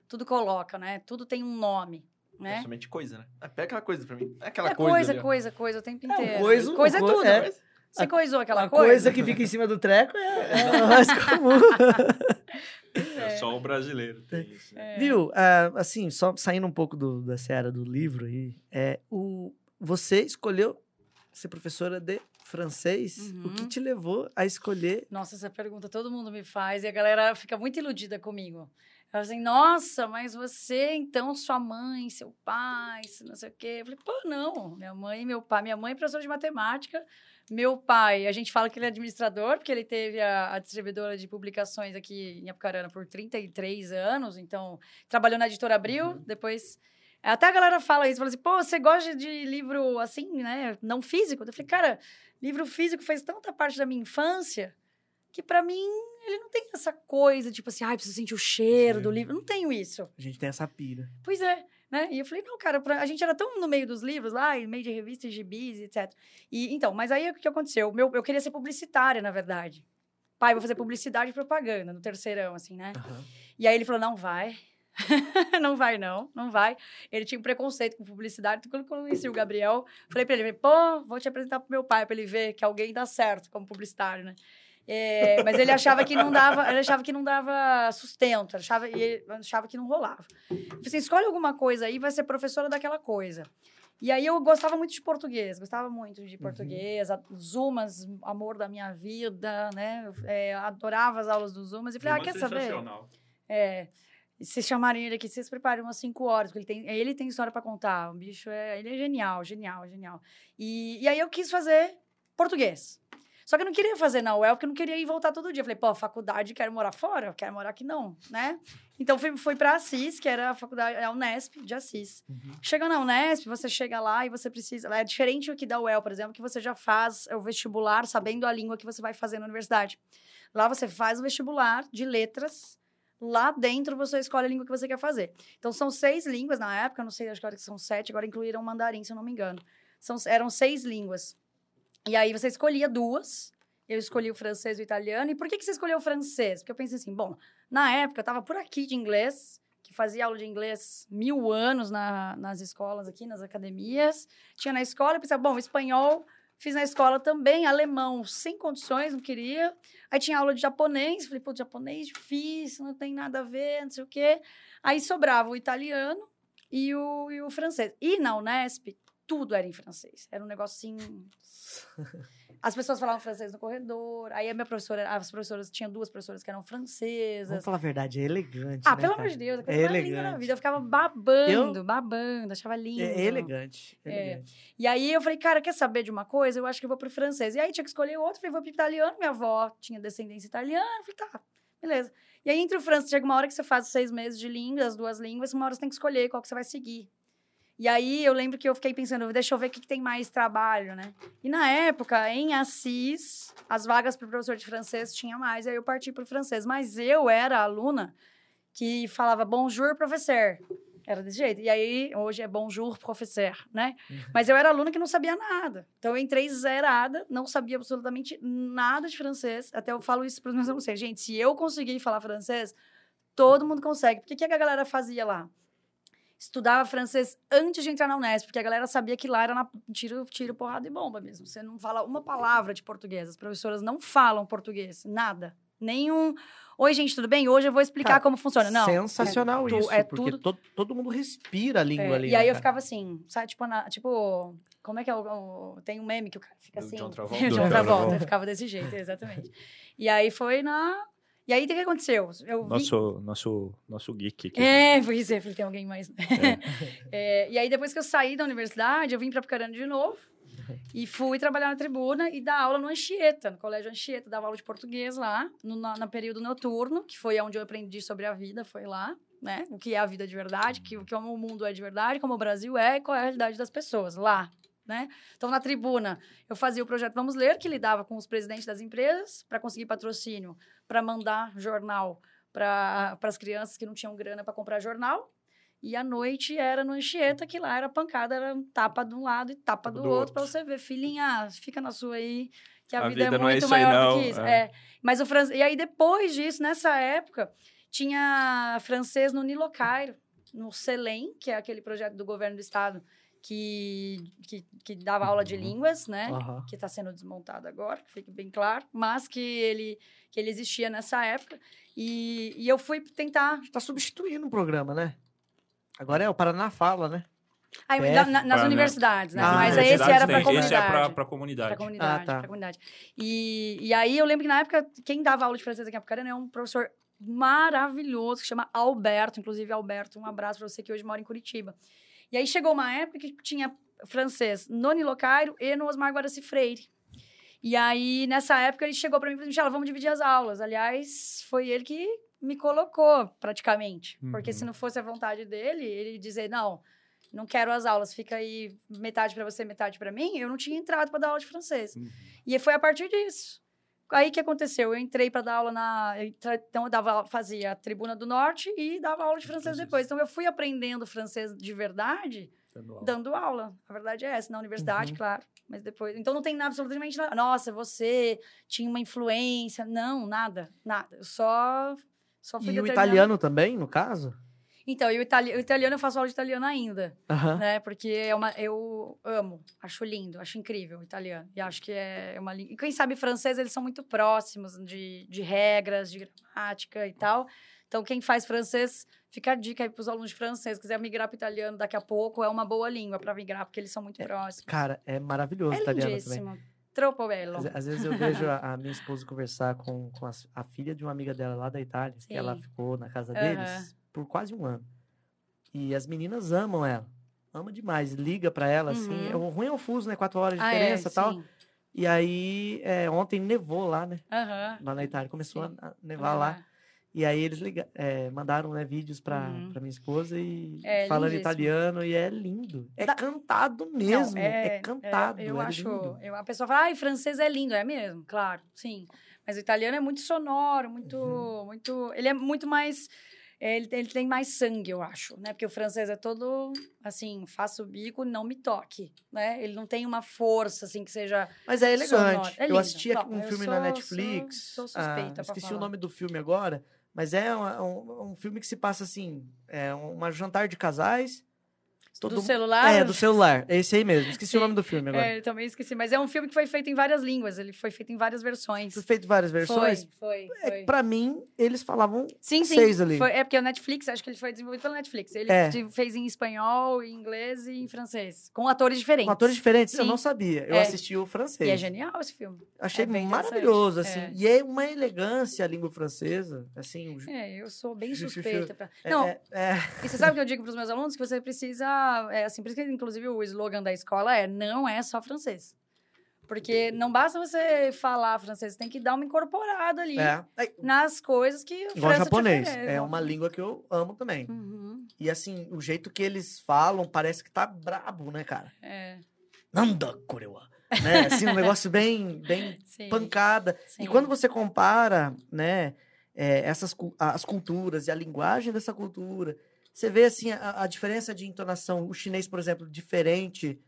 Speaker 3: Tudo coloca, né? Tudo tem um nome,
Speaker 4: É
Speaker 3: né?
Speaker 4: somente coisa, né? É, Pega aquela coisa pra mim. É aquela
Speaker 3: É
Speaker 4: coisa.
Speaker 3: coisa,
Speaker 4: ali,
Speaker 3: coisa, coisa o tempo
Speaker 1: É,
Speaker 3: inteiro.
Speaker 1: coisa-
Speaker 3: coisa é tudo.
Speaker 1: é.
Speaker 3: Você coisou aquela
Speaker 1: a
Speaker 3: coisa?
Speaker 1: coisa que fica em cima do treco é, é mais comum.
Speaker 2: É só o brasileiro tem isso. né?
Speaker 3: É.
Speaker 1: Viu? Ah, assim, só saindo um pouco do, da seara do livro aí, é, o, você escolheu ser professora de francês. O que
Speaker 3: Uhum.
Speaker 1: te levou a escolher?
Speaker 3: Nossa, essa pergunta todo mundo me faz e a galera fica muito iludida comigo. Ela assim, nossa, mas você, então, sua mãe, seu pai, não sei o quê. Eu falei, pô, não. Minha mãe e meu pai. Minha mãe é professora de matemática. Meu pai, a gente fala que ele é administrador, porque ele teve a, a distribuidora de publicações aqui em Apucarana por 33 anos. Então, trabalhou na editora Abril, depois... Até a galera fala isso, fala assim, pô, você gosta de livro assim, né, não físico? Eu falei, cara, livro físico fez tanta parte da minha infância que pra mim ele não tem essa coisa, tipo assim, ai, preciso sentir o cheiro do
Speaker 1: Sim.
Speaker 3: livro. Não tenho isso.
Speaker 1: A gente tem essa pira.
Speaker 3: Pois é, né? E eu falei, não, cara, pra- a gente era tão no meio dos livros lá, e meio de revistas, gibis, etc. E, então, mas aí o que aconteceu? Meu, eu queria ser publicitária, na verdade. Pai, vou fazer publicidade e propaganda no terceirão, assim, né? E aí ele falou, não vai. não vai, não, não vai. Ele tinha um preconceito com publicidade. Quando eu conheci o Gabriel, falei pra ele, pô, vou te apresentar pro meu pai, pra ele ver que alguém dá certo como publicitário, né? É, mas ele achava que não dava, ele achava que não dava sustento, achava, ele achava que não rolava. Falei assim, escolhe alguma coisa aí, vai ser professora daquela coisa. E aí eu gostava muito de português, gostava muito de português, a- Zumas, amor da minha vida, né? Eu, é, adorava as aulas dos Zumas. E falei, ah,
Speaker 2: Uma
Speaker 3: quer saber? É. Se chamarem ele aqui, vocês preparem umas cinco horas, porque ele tem, ele tem história para contar. O bicho é, ele é genial, genial, genial. E, e aí eu quis fazer português. Só que eu não queria fazer na UEL, porque eu não queria ir voltar todo dia. Eu falei, pô, faculdade, quero morar fora? Quero morar aqui não, né? Então fui, fui para Assis, que era a faculdade, a Unesp de Assis. Chegando na Unesp, você chega lá e você precisa. É diferente aqui da UEL, por exemplo, que você já faz o vestibular sabendo a língua que você vai fazer na universidade. Lá você faz o vestibular de letras. Lá dentro você escolhe a língua que você quer fazer. Então são seis línguas na época, não sei, acho que são sete, agora incluíram o mandarim, se eu não me engano. São, eram seis línguas. E aí você escolhia duas. Eu escolhi o francês e o italiano. E por que, que você escolheu o francês? Porque eu pensei assim, bom, na época eu estava por aqui de inglês, que fazia aula de inglês mil anos na- nas escolas aqui, nas academias. Tinha na escola, eu pensava, bom, espanhol, fiz na escola também, alemão, sem condições, não queria. Aí tinha aula de japonês, falei, pô, japonês difícil, não tem nada a ver, não sei o quê. Aí sobrava o italiano e o, e o francês. E na Unesp, tudo era em francês. Era um negócio assim. As pessoas falavam francês no corredor. Aí a minha professora, as professoras, tinha duas professoras que eram francesas.
Speaker 1: Vamos falar a verdade, é elegante.
Speaker 3: Ah,
Speaker 1: né,
Speaker 3: pelo amor de Deus, a
Speaker 1: É
Speaker 3: coisa mais linda da
Speaker 1: elegante.
Speaker 3: vida. Eu ficava babando, babando, achava lindo.
Speaker 1: É elegante. é
Speaker 3: É.
Speaker 1: elegante.
Speaker 3: E aí eu falei, cara, quer saber de uma coisa? Eu acho que eu vou pro francês. E aí tinha que escolher outro, falei, vou pro italiano. Minha avó tinha descendência italiana. Eu falei, tá, beleza. E aí entre o francês, chega uma hora que você faz seis meses de língua, as duas línguas, uma hora você tem que escolher qual que você vai seguir. E aí eu lembro que eu fiquei pensando, deixa eu ver o que, que tem mais trabalho, né? E na época, em Assis, as vagas para professor de francês tinha mais, aí eu parti para o francês. Mas eu era a aluna que falava bonjour, professor. Era desse jeito. E aí, hoje é bonjour, professeur, né? Mas eu era aluna que não sabia nada. Então, eu entrei zerada, não sabia absolutamente nada de francês. Até eu falo isso para os meus alunos. Gente, se eu conseguir falar francês, todo mundo consegue. Porque o que a galera fazia lá? Estudava francês antes de entrar na Unesp, porque a galera sabia que lá era na tiro, tiro, porrada e bomba mesmo. Você não fala uma palavra de português. As professoras não falam português, nada. Nenhum Oi, gente, tudo bem? Hoje eu vou explicar
Speaker 1: Cara,
Speaker 3: como funciona. Não.
Speaker 1: Sensacional
Speaker 3: é tu-
Speaker 1: isso,
Speaker 3: é
Speaker 1: porque
Speaker 3: tudo-
Speaker 1: todo, todo mundo respira a língua
Speaker 3: É,
Speaker 1: ali.
Speaker 3: e aí
Speaker 1: né,
Speaker 3: eu
Speaker 1: cara?
Speaker 3: ficava assim, sabe, tipo, na- tipo, como é que é o, o- Tem um meme que o cara fica
Speaker 4: Do
Speaker 3: assim.
Speaker 4: John Travolta.
Speaker 3: John
Speaker 2: Do John
Speaker 3: Travolta,
Speaker 2: Travolta.
Speaker 3: eu ficava desse jeito, exatamente. E aí foi na. E aí o que aconteceu? Eu vi...
Speaker 2: Nosso, nosso, nosso geek aqui.
Speaker 3: É, pois é, falei, tem alguém mais. né? É, e aí, depois que eu saí da universidade, eu vim para Apucarana de novo e fui trabalhar na tribuna e dar aula no Anchieta, no Colégio Anchieta. Dava aula de português lá, no na, na período noturno, que foi onde eu aprendi sobre a vida, foi lá, né? O que é a vida de verdade, que, o que o mundo é de verdade, como o Brasil é e qual é a realidade das pessoas, lá. Né? Então, na tribuna, eu fazia o projeto Vamos Ler, que lidava com os presidentes das empresas para conseguir patrocínio, para mandar jornal para as crianças que não tinham grana para comprar jornal. E à noite era no Anchieta, que lá era pancada, era tapa de um lado e tapa do,
Speaker 2: do
Speaker 3: outro,
Speaker 2: outro.
Speaker 3: para você ver. Filhinha, fica na sua aí, que a,
Speaker 2: A
Speaker 3: vida,
Speaker 2: vida
Speaker 3: é
Speaker 2: não é
Speaker 3: muito
Speaker 2: aí,
Speaker 3: maior do que isso.
Speaker 2: é.
Speaker 3: É. Mas o francês... E aí, depois disso, nessa época, tinha francês no Nilo Cairo, no CELEM, que é aquele projeto do governo do estado que, que, que dava aula de
Speaker 2: Uhum.
Speaker 3: línguas, né?
Speaker 1: Aham.
Speaker 3: que está sendo desmontado agora, que fique bem claro, mas que ele, que ele existia nessa época. E, e eu fui tentar.
Speaker 1: Tá substituindo o programa, né? Agora é o Paraná Fala, né?
Speaker 3: Aí,
Speaker 1: PF,
Speaker 3: na- nas
Speaker 2: Paraná.
Speaker 3: universidades, né?
Speaker 1: Ah,
Speaker 3: mas esse era para comunidade.
Speaker 2: Esse é pra comunidade.
Speaker 3: Pra comunidade,
Speaker 1: Ah, tá.
Speaker 3: pra comunidade. E, e aí eu lembro que na época, quem dava aula de francês aqui em Apucarana é um professor maravilhoso que chama Alberto. Inclusive, Alberto, um abraço pra você que hoje mora em Curitiba. E aí chegou uma época que tinha francês no Nilo Cairo e no Osmar Guaraci Freire. E aí, nessa época, ele chegou pra mim e falou, Michela, vamos dividir as aulas. Aliás, foi ele que me colocou, praticamente. Porque
Speaker 2: Uhum.
Speaker 3: se não fosse a vontade dele, ele dizer, não, não quero as aulas, fica aí metade pra você, metade pra mim, eu não tinha entrado pra dar aula de francês.
Speaker 2: Uhum.
Speaker 3: E foi a partir disso. Aí o que aconteceu? Eu entrei para dar aula na. Então, eu dava, fazia a Tribuna do Norte e dava aula de francês depois. Então, eu fui aprendendo francês de verdade
Speaker 2: Dando aula.
Speaker 3: dando aula. A verdade é essa, na universidade,
Speaker 1: Uhum.
Speaker 3: claro. Mas depois. Então, não tem nada, absolutamente nada. Nossa, você tinha uma influência. Não, nada, nada. Eu só. Só fui
Speaker 1: E o italiano também, no caso?
Speaker 3: Então, e o, itali... o italiano eu faço aula de italiano ainda né? Porque é uma, eu amo, acho lindo, acho incrível o italiano. E acho que é uma língua. E quem sabe francês, eles são muito próximos de, de regras, de gramática e tal. Então, quem faz francês, fica a dica aí para os alunos de francês. quiser migrar para italiano daqui a pouco, é uma boa língua para migrar, porque eles são muito próximos.
Speaker 1: Cara, é maravilhoso o
Speaker 3: É
Speaker 1: italiano também.
Speaker 3: lindíssimo. Troppo bello.
Speaker 1: Às, às vezes eu vejo a, a minha esposa conversar com, com as- a, filha de uma amiga dela lá da Itália, que ela
Speaker 3: Sim.
Speaker 1: ficou na casa
Speaker 3: Aham.
Speaker 1: deles por quase um ano. E as meninas amam ela. Ama demais. Liga pra ela, assim.
Speaker 3: Uhum.
Speaker 1: O ruim é o fuso, né? Quatro horas de
Speaker 3: Ah,
Speaker 1: diferença e tal.
Speaker 3: sim.
Speaker 1: E aí, é, ontem nevou lá, né?
Speaker 3: Aham.
Speaker 1: Lá na Itália. Começou a,
Speaker 3: Sim.
Speaker 1: a nevar lá. E aí eles liga, é, mandaram né, vídeos pra,
Speaker 3: Uhum.
Speaker 1: pra minha esposa e
Speaker 3: É
Speaker 1: falando italiano e é lindo. É
Speaker 3: Da-
Speaker 1: cantado
Speaker 3: Não,
Speaker 1: mesmo. é, cantado.
Speaker 3: eu
Speaker 1: é
Speaker 3: acho. Eu, a pessoa fala, ai, francês é lindo. É mesmo, claro, sim. Mas o italiano é muito sonoro, muito.
Speaker 1: Uhum.
Speaker 3: muito ele é muito mais. É, Ele, ele tem mais sangue, eu acho, né? Porque o francês é todo assim, faça o bico, não me toque, né? Ele não tem uma força, assim, que seja.
Speaker 1: Mas é elegante.
Speaker 3: É
Speaker 1: eu assisti
Speaker 3: Não,
Speaker 1: um filme
Speaker 3: sou-
Speaker 1: na Netflix.
Speaker 3: sou- sou suspeita
Speaker 1: ah, esqueci
Speaker 3: falar.
Speaker 1: o nome do filme agora. Mas é um, um- um filme que se passa assim: é um jantar de casais. Todo
Speaker 3: do celular.
Speaker 1: É, do celular. É esse aí mesmo. Esqueci
Speaker 3: Sim.
Speaker 1: o nome do filme agora.
Speaker 3: É, eu também esqueci. Mas é um filme que foi feito em várias línguas. Ele foi feito em várias versões.
Speaker 1: Foi feito várias versões.
Speaker 3: Foi, foi.
Speaker 1: É,
Speaker 3: foi.
Speaker 1: pra mim, eles falavam
Speaker 3: Sim, sim.
Speaker 1: seis ali.
Speaker 3: Foi- é porque o Netflix, acho que ele foi desenvolvido pelo Netflix. Ele
Speaker 1: É.
Speaker 3: fez em espanhol, em inglês e em francês. Com atores diferentes.
Speaker 1: Com atores diferentes. Eu
Speaker 3: Sim.
Speaker 1: não sabia. Eu
Speaker 3: É.
Speaker 1: assisti o francês.
Speaker 3: E é genial esse filme.
Speaker 1: Achei
Speaker 3: É
Speaker 1: maravilhoso, assim.
Speaker 3: interessante,
Speaker 1: E é uma elegância a língua francesa. Assim, o-
Speaker 3: É, eu sou bem suspeita. Pra...
Speaker 1: é,
Speaker 3: Não,
Speaker 1: é- é-
Speaker 3: e você sabe o que eu digo para os meus alunos? Que você precisa... É, assim, por isso que, inclusive, o slogan da escola é não é só francês. Porque não basta você falar francês, você tem que dar uma incorporada ali
Speaker 1: é. É,
Speaker 3: nas coisas que a
Speaker 1: Igual japonês. É uma língua que eu amo também.
Speaker 3: Uhum,
Speaker 1: E assim, o jeito que eles falam parece que tá brabo, né, cara?
Speaker 3: é,
Speaker 1: Nanda Korewa. Né? Assim, um negócio bem, bem
Speaker 3: sim,
Speaker 1: pancada.
Speaker 3: sim.
Speaker 1: E quando você compara, né, é, essas as culturas e a linguagem dessa cultura, você vê assim a, a diferença de entonação. O chinês, por exemplo, diferente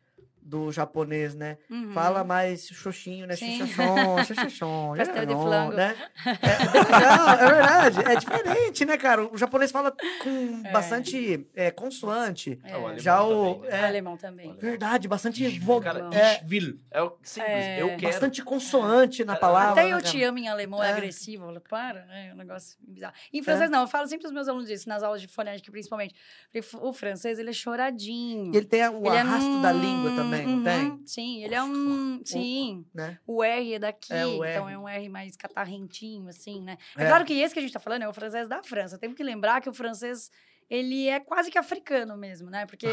Speaker 1: do japonês, né?
Speaker 3: Uhum.
Speaker 1: Fala mais xoxinho, né? Xixachon, xixachon,
Speaker 3: Pastel de flango.
Speaker 1: né? É, é verdade. É diferente, né, cara? O japonês fala com
Speaker 3: É.
Speaker 1: bastante é, consoante.
Speaker 3: É.
Speaker 4: o alemão
Speaker 1: Já o...
Speaker 4: também.
Speaker 1: é,
Speaker 3: alemão também.
Speaker 1: verdade, bastante... vo-
Speaker 4: Cara,
Speaker 1: é.
Speaker 4: É o simples.
Speaker 3: É.
Speaker 4: Eu quero.
Speaker 1: bastante consoante na palavra.
Speaker 3: Até
Speaker 1: né,
Speaker 3: eu te amo em alemão é,
Speaker 1: É.
Speaker 3: agressivo. Eu falo, para, né? É um negócio bizarro. Em francês, não. Eu falo sempre aos meus alunos isso, nas aulas de fonética, principalmente. O francês, ele é choradinho.
Speaker 1: E ele tem o
Speaker 3: Ele é
Speaker 1: arrasto da
Speaker 3: hum,
Speaker 1: língua também, não
Speaker 3: uhum,
Speaker 1: tem?
Speaker 3: Sim, ele é um... Sim.
Speaker 1: Né?
Speaker 3: O R é daqui,
Speaker 1: É, o
Speaker 3: então
Speaker 1: R.
Speaker 3: é um R mais catarrentinho, assim, né? É,
Speaker 1: É.
Speaker 3: claro que esse que a gente tá falando é o francês da França. Temos que lembrar que o francês, ele é quase que africano mesmo, né? Porque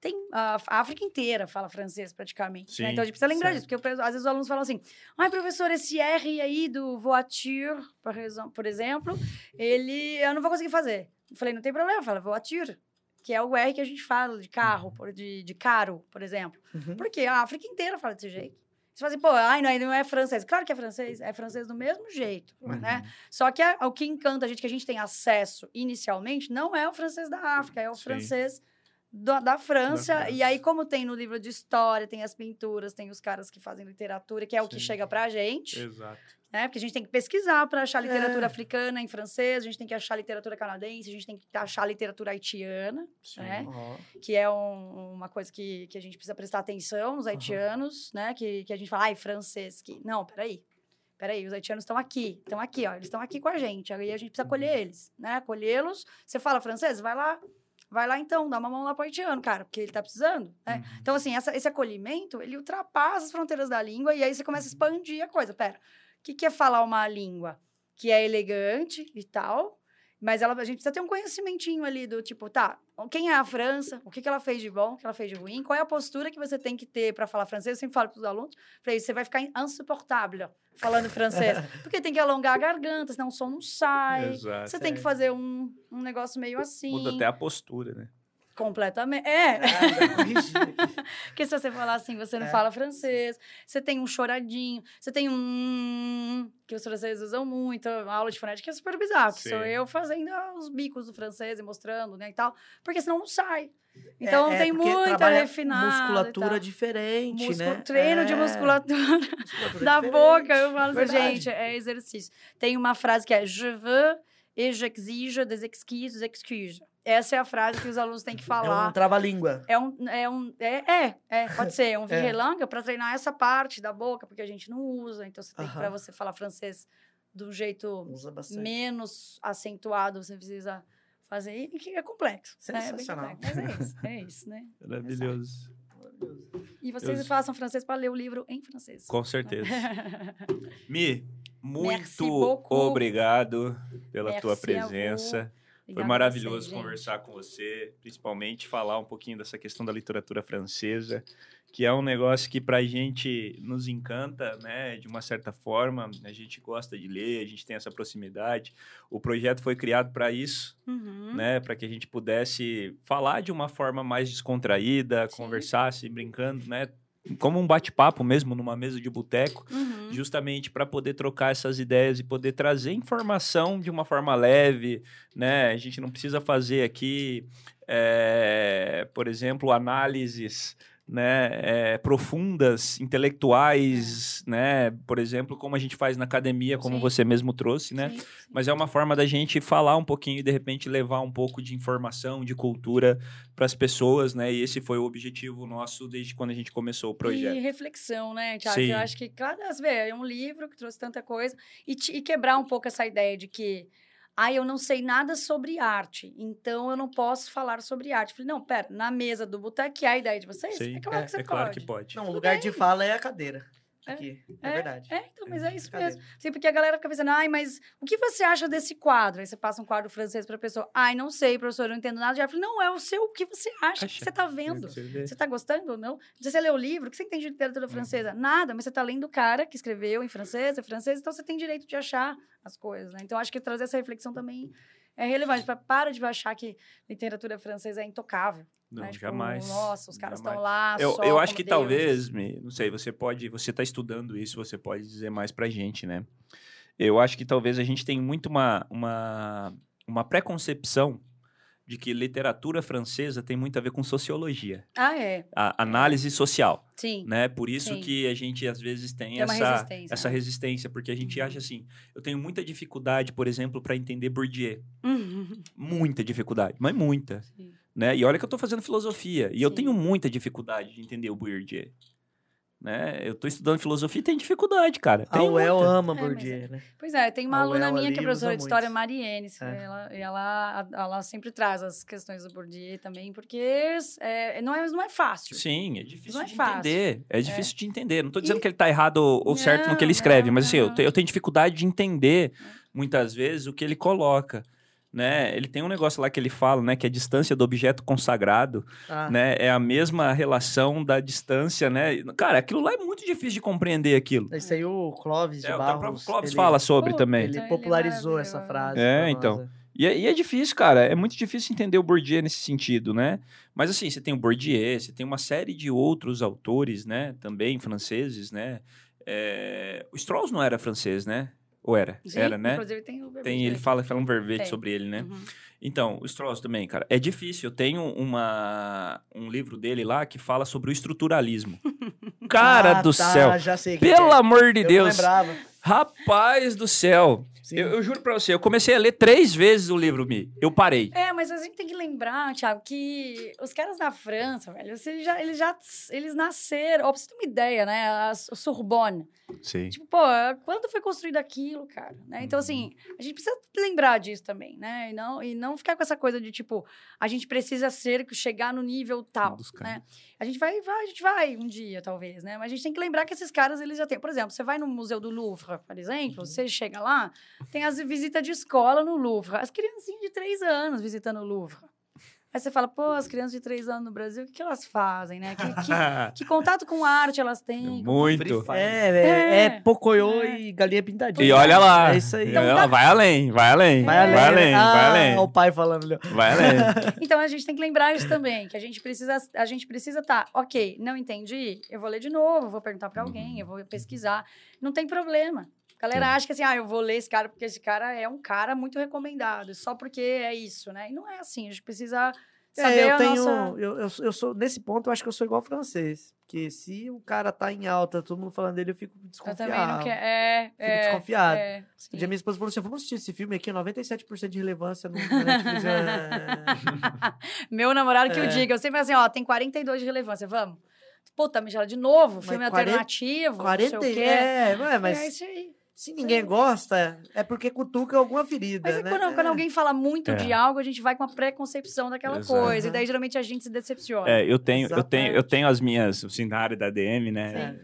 Speaker 3: tem a, a África inteira fala francês praticamente. né?
Speaker 2: Sim,
Speaker 3: Então a gente precisa lembrar
Speaker 1: certo.
Speaker 3: disso, porque às vezes os alunos falam assim: ai, professor, esse R aí do voiture, por exemplo, ele eu não vou conseguir fazer. Eu falei, não tem problema, fala voiture. Que é o R que a gente fala de carro, por- de, de caro, por exemplo.
Speaker 1: Uhum.
Speaker 3: Porque a África inteira fala desse jeito. Você fala assim, pô, ai, não, não é francês. Claro que é francês, é francês do mesmo jeito,
Speaker 1: Uhum.
Speaker 3: né? Só que a- o que encanta a gente, que a gente tem acesso inicialmente, não é o francês da África, é o
Speaker 2: Sim.
Speaker 3: francês da, da França.
Speaker 2: Da França.
Speaker 3: E aí, como tem no livro de história, tem as pinturas, tem os caras que fazem literatura, que é o que
Speaker 2: Sim.
Speaker 3: chega pra gente,
Speaker 2: Exato.
Speaker 3: Né? Porque a gente tem que pesquisar para achar literatura
Speaker 1: É.
Speaker 3: africana em francês, a gente tem que achar literatura canadense, a gente tem que achar literatura haitiana,
Speaker 2: Sim.
Speaker 3: né?
Speaker 1: Ó.
Speaker 3: que é um- uma coisa que, que a gente precisa prestar atenção, os haitianos, né? Que, que a gente fala, ai, francês. Que... Não, peraí. Peraí, os haitianos estão aqui, estão aqui, ó. Eles estão aqui com a gente. Aí a gente precisa acolher eles, né? Acolhê-los. Você fala francês? Vai lá. Vai lá então, dá uma mão lá pro haitiano, cara, porque ele tá precisando, né?
Speaker 2: Uhum.
Speaker 3: Então, assim, essa- esse acolhimento, ele ultrapassa as fronteiras da língua e aí você começa a expandir a coisa. Pera, que, que é falar uma língua que é elegante e tal, mas ela, a gente precisa ter um conhecimentinho ali do tipo, tá, quem é a França? O que, que ela fez de bom? O que ela fez de ruim? Qual é a postura que você tem que ter para falar francês? Eu sempre falo para os alunos, falei, você vai ficar insuportável falando francês, porque tem que alongar a garganta, senão o som não sai.
Speaker 2: Exato.
Speaker 3: Você tem que fazer um, um negócio meio assim.
Speaker 2: Muda até a postura, né?
Speaker 3: Completamente. É,
Speaker 1: Ah,
Speaker 3: porque se você falar assim, você não
Speaker 1: É.
Speaker 3: fala francês. Você tem um choradinho. Você tem um... Que os franceses usam muito. A aula de fonética é super bizarro. Que sou eu fazendo os bicos do francês e mostrando, né, e tal. Porque senão não sai. Então
Speaker 1: É, é,
Speaker 3: tem
Speaker 1: porque
Speaker 3: muita refinada
Speaker 1: Musculatura diferente,
Speaker 3: Músculo-
Speaker 1: né?
Speaker 3: Treino de
Speaker 1: É,
Speaker 3: musculatura
Speaker 1: musculatura
Speaker 3: da
Speaker 1: diferente.
Speaker 3: boca. Eu falo assim,
Speaker 1: Verdade.
Speaker 3: gente, é exercício. Tem uma frase que é Je veux et j'exige des excuses, excuses. Essa é a frase que os alunos têm que
Speaker 1: É
Speaker 3: falar.
Speaker 1: um trava-língua.
Speaker 3: É um. É, um, é, é, é, pode ser. É um
Speaker 1: É.
Speaker 3: virrelanga para treinar essa parte da boca, porque a gente não usa. Então, você tem que,
Speaker 1: Aham.
Speaker 3: para você falar francês de um jeito menos acentuado, você precisa fazer. E que é complexo. né? É bem
Speaker 1: Sensacional.
Speaker 3: complexo, Mas é isso, é isso, né?
Speaker 2: Maravilhoso.
Speaker 3: E vocês
Speaker 2: Eu-
Speaker 3: façam francês para ler o livro em francês.
Speaker 2: Com certeza. Mi, muito obrigado pela
Speaker 3: Merci
Speaker 2: tua presença. Foi
Speaker 3: Obrigada a
Speaker 2: maravilhoso
Speaker 3: gente.
Speaker 2: conversar com você, principalmente falar um pouquinho dessa questão da literatura francesa, que é um negócio que pra gente nos encanta, né, de uma certa forma, a gente gosta de ler, a gente tem essa proximidade. O projeto foi criado para isso,
Speaker 3: Uhum.
Speaker 2: né, para que a gente pudesse falar de uma forma mais descontraída,
Speaker 3: Sim.
Speaker 2: conversasse brincando, né, como um bate-papo mesmo numa mesa de boteco
Speaker 3: Uhum.
Speaker 2: justamente para poder trocar essas ideias e poder trazer informação de uma forma leve, né? A gente não precisa fazer aqui, é, por exemplo, análises né, é, profundas, intelectuais, né? Por exemplo, como a gente faz na academia, como
Speaker 3: Sim.
Speaker 2: você mesmo trouxe, né?
Speaker 3: Sim, sim.
Speaker 2: Mas é uma forma da gente falar um pouquinho e de repente levar um pouco de informação, de cultura para as pessoas, né? E esse foi o objetivo nosso desde quando a gente começou o projeto.
Speaker 3: E reflexão, né, Tiago? Eu acho que cada vez é um livro que trouxe tanta coisa e, te- e quebrar um pouco essa ideia de que ah, eu não sei nada sobre arte, então eu não posso falar sobre arte. Falei, não, pera, na mesa do boteco, que é a ideia de vocês?
Speaker 2: Sim,
Speaker 3: é claro
Speaker 1: é,
Speaker 3: que você
Speaker 2: é
Speaker 3: pode.
Speaker 2: claro que pode.
Speaker 1: Não, o lugar de fala é a cadeira.
Speaker 3: É,
Speaker 1: Aqui. É,
Speaker 3: é,
Speaker 1: verdade.
Speaker 3: É, então, mas é isso mesmo. Sim, porque a galera fica pensando, ai, mas o que você acha desse quadro? Aí você passa um quadro francês pra pessoa, ai, não sei, professor, eu não entendo nada. Já falei, não, é o seu, o que você acha, o que você tá vendo.
Speaker 2: Você
Speaker 3: tá gostando ou não? Você lê o livro, o que você entende de literatura francesa? Nada, mas você tá lendo o cara que escreveu em francês, é francês, então você tem direito de achar as coisas, né? Então acho que trazer essa reflexão também é relevante. Para de achar que literatura francesa é intocável.
Speaker 2: Não,
Speaker 3: né? Tipo,
Speaker 2: jamais.
Speaker 3: Nossa, os caras estão lá.
Speaker 2: Eu, eu acho que
Speaker 3: deuses.
Speaker 2: talvez, não sei, você pode, você está estudando isso, você pode dizer mais pra gente, né? Eu acho que talvez a gente tem muito uma, uma, uma preconcepção de que literatura francesa tem muito a ver com sociologia,
Speaker 3: Ah, é.
Speaker 2: a análise social,
Speaker 3: Sim.
Speaker 2: né? Por isso
Speaker 3: Sim.
Speaker 2: que a gente às vezes tem
Speaker 3: Tem
Speaker 2: essa
Speaker 3: resistência,
Speaker 2: essa
Speaker 3: né?
Speaker 2: resistência, porque a gente
Speaker 3: Uhum.
Speaker 2: acha assim, eu tenho muita dificuldade, por exemplo, para entender Bourdieu,
Speaker 3: Uhum.
Speaker 2: muita dificuldade, mas muita,
Speaker 3: Sim.
Speaker 2: Né? E olha que eu tô fazendo filosofia e eu
Speaker 3: Sim.
Speaker 2: tenho muita dificuldade de entender o Bourdieu. Né? Eu tô estudando filosofia e tem dificuldade, cara.
Speaker 1: A
Speaker 2: Tem
Speaker 1: UEL
Speaker 2: muita.
Speaker 1: ama
Speaker 3: É, mas
Speaker 1: Bourdieu, né?
Speaker 3: Pois é, tem uma
Speaker 1: A
Speaker 3: aluna
Speaker 1: UEL
Speaker 3: minha que é professora de história,
Speaker 1: muito.
Speaker 3: Mariene,
Speaker 1: É.
Speaker 3: ela, e ela, ela sempre traz as questões do Bourdieu também, porque é, não, é, não é fácil.
Speaker 2: Sim, é difícil
Speaker 3: Não é
Speaker 2: de
Speaker 3: fácil.
Speaker 2: entender. É difícil de entender. Não tô dizendo
Speaker 3: E-
Speaker 2: que ele tá errado ou, ou certo no que ele
Speaker 3: Não,
Speaker 2: escreve,
Speaker 3: não,
Speaker 2: mas assim, eu,
Speaker 3: não.
Speaker 2: te- eu tenho dificuldade de entender, muitas vezes, o que ele coloca. Né? Ele tem um negócio lá que ele fala, né? Que a distância do objeto consagrado
Speaker 1: Ah,
Speaker 2: né, é a mesma relação da distância, né? Cara, aquilo lá é muito difícil de compreender aquilo.
Speaker 1: Isso aí o Clóvis de
Speaker 2: É, o
Speaker 1: Barros...
Speaker 2: próprio Clóvis
Speaker 1: ele-
Speaker 2: fala sobre
Speaker 3: Pô,
Speaker 2: também.
Speaker 1: Ele
Speaker 3: Ele é
Speaker 1: popularizou essa
Speaker 3: maravilhoso.
Speaker 1: frase.
Speaker 2: É, então.
Speaker 1: nós?
Speaker 2: E é, e é difícil, cara. É muito difícil entender o Bourdieu nesse sentido, né? Mas assim, você tem o Bourdieu, você tem uma série de outros autores, né? Também franceses, né? É, O Strauss não era francês, né? Ou era?
Speaker 3: Sim,
Speaker 2: era, né?
Speaker 3: Inclusive tem o
Speaker 2: Tem, ele fala, fala um verbete
Speaker 3: Tem.
Speaker 2: sobre ele, né?
Speaker 3: Uhum.
Speaker 2: Então, o Strauss também, cara. É difícil. Eu tenho uma, um livro dele lá que fala sobre o estruturalismo. Cara
Speaker 1: Ah,
Speaker 2: do
Speaker 1: tá,
Speaker 2: céu.
Speaker 1: já sei
Speaker 2: Pelo
Speaker 1: é.
Speaker 2: amor de
Speaker 1: Eu
Speaker 2: Deus. Rapaz do céu.
Speaker 1: Sim.
Speaker 2: Eu, eu juro pra você, eu comecei a ler três vezes o livro, Mi. Eu parei.
Speaker 3: É, mas a gente tem que lembrar, Thiago, que os caras na França, velho, eles já, eles já eles nasceram. Ó, pra você ter uma ideia, né? A Sorbonne.
Speaker 2: Sim.
Speaker 3: Tipo, pô, quando foi construído aquilo, cara? Né? Então, assim, a gente precisa lembrar disso também, né? E não, e não ficar com essa coisa de, tipo, a gente precisa ser, chegar no nível tal, né? A gente vai, vai, a gente vai um dia, talvez, né? Mas a gente tem que lembrar que esses caras, eles já têm... Por exemplo, você vai no Museu do Louvre, por exemplo, você chega lá, tem as visitas de escola no Louvre. As criancinhas de três anos visitando o Louvre. Aí você fala, pô, as crianças de três anos no Brasil, o que, que elas fazem, né? Que, que- que contato com arte elas têm?
Speaker 2: Muito.
Speaker 1: É, é, é
Speaker 3: É.
Speaker 1: Pocoyo
Speaker 3: É.
Speaker 1: e galinha pintadinha.
Speaker 2: E olha lá.
Speaker 1: É isso aí.
Speaker 2: E olha lá, vai além, vai além.
Speaker 1: Vai além,
Speaker 2: vai além,
Speaker 1: ah,
Speaker 2: vai além.
Speaker 1: o pai falando.
Speaker 2: Vai além.
Speaker 3: Então a gente tem que lembrar isso também, que a gente precisa, a gente precisa tá, ok, não entendi, eu vou ler de novo, vou perguntar pra alguém, eu vou pesquisar, não tem problema. A galera acha que assim, ah, eu vou ler esse cara porque esse cara é um cara muito recomendado, só porque é isso, né? E não é assim, a gente precisa saber
Speaker 1: É, eu
Speaker 3: a
Speaker 1: tenho.
Speaker 3: nossa...
Speaker 1: Eu, eu, eu sou, nesse ponto, eu acho que eu sou igual francês. Porque se o cara tá em alta, todo mundo falando dele, eu fico
Speaker 3: Eu
Speaker 1: desconfiado.
Speaker 3: também não quero. É,
Speaker 1: Fico
Speaker 3: é,
Speaker 1: desconfiado.
Speaker 3: é.
Speaker 1: Um dia minha esposa falou assim: vamos assistir esse filme aqui, 97% de relevância no Netflix. É.
Speaker 3: Meu namorado que
Speaker 1: É.
Speaker 3: eu diga, eu sempre falo assim, ó, tem 42 de relevância, vamos. Puta, me chama de novo,
Speaker 1: Mas
Speaker 3: filme
Speaker 1: 40
Speaker 3: alternativo,
Speaker 1: 40
Speaker 3: não sei o quê.
Speaker 1: é, ué, mas
Speaker 3: É isso aí.
Speaker 1: Se ninguém gosta, é porque cutuca alguma ferida.
Speaker 3: Mas é
Speaker 1: né?
Speaker 3: quando, quando
Speaker 1: É.
Speaker 3: alguém fala muito
Speaker 2: É.
Speaker 3: de algo, a gente vai com a preconcepção daquela
Speaker 2: Exato.
Speaker 3: coisa. E daí, geralmente, a gente se decepciona.
Speaker 2: É, eu tenho, eu tenho, eu tenho as minhas, assim, na área da DM, né?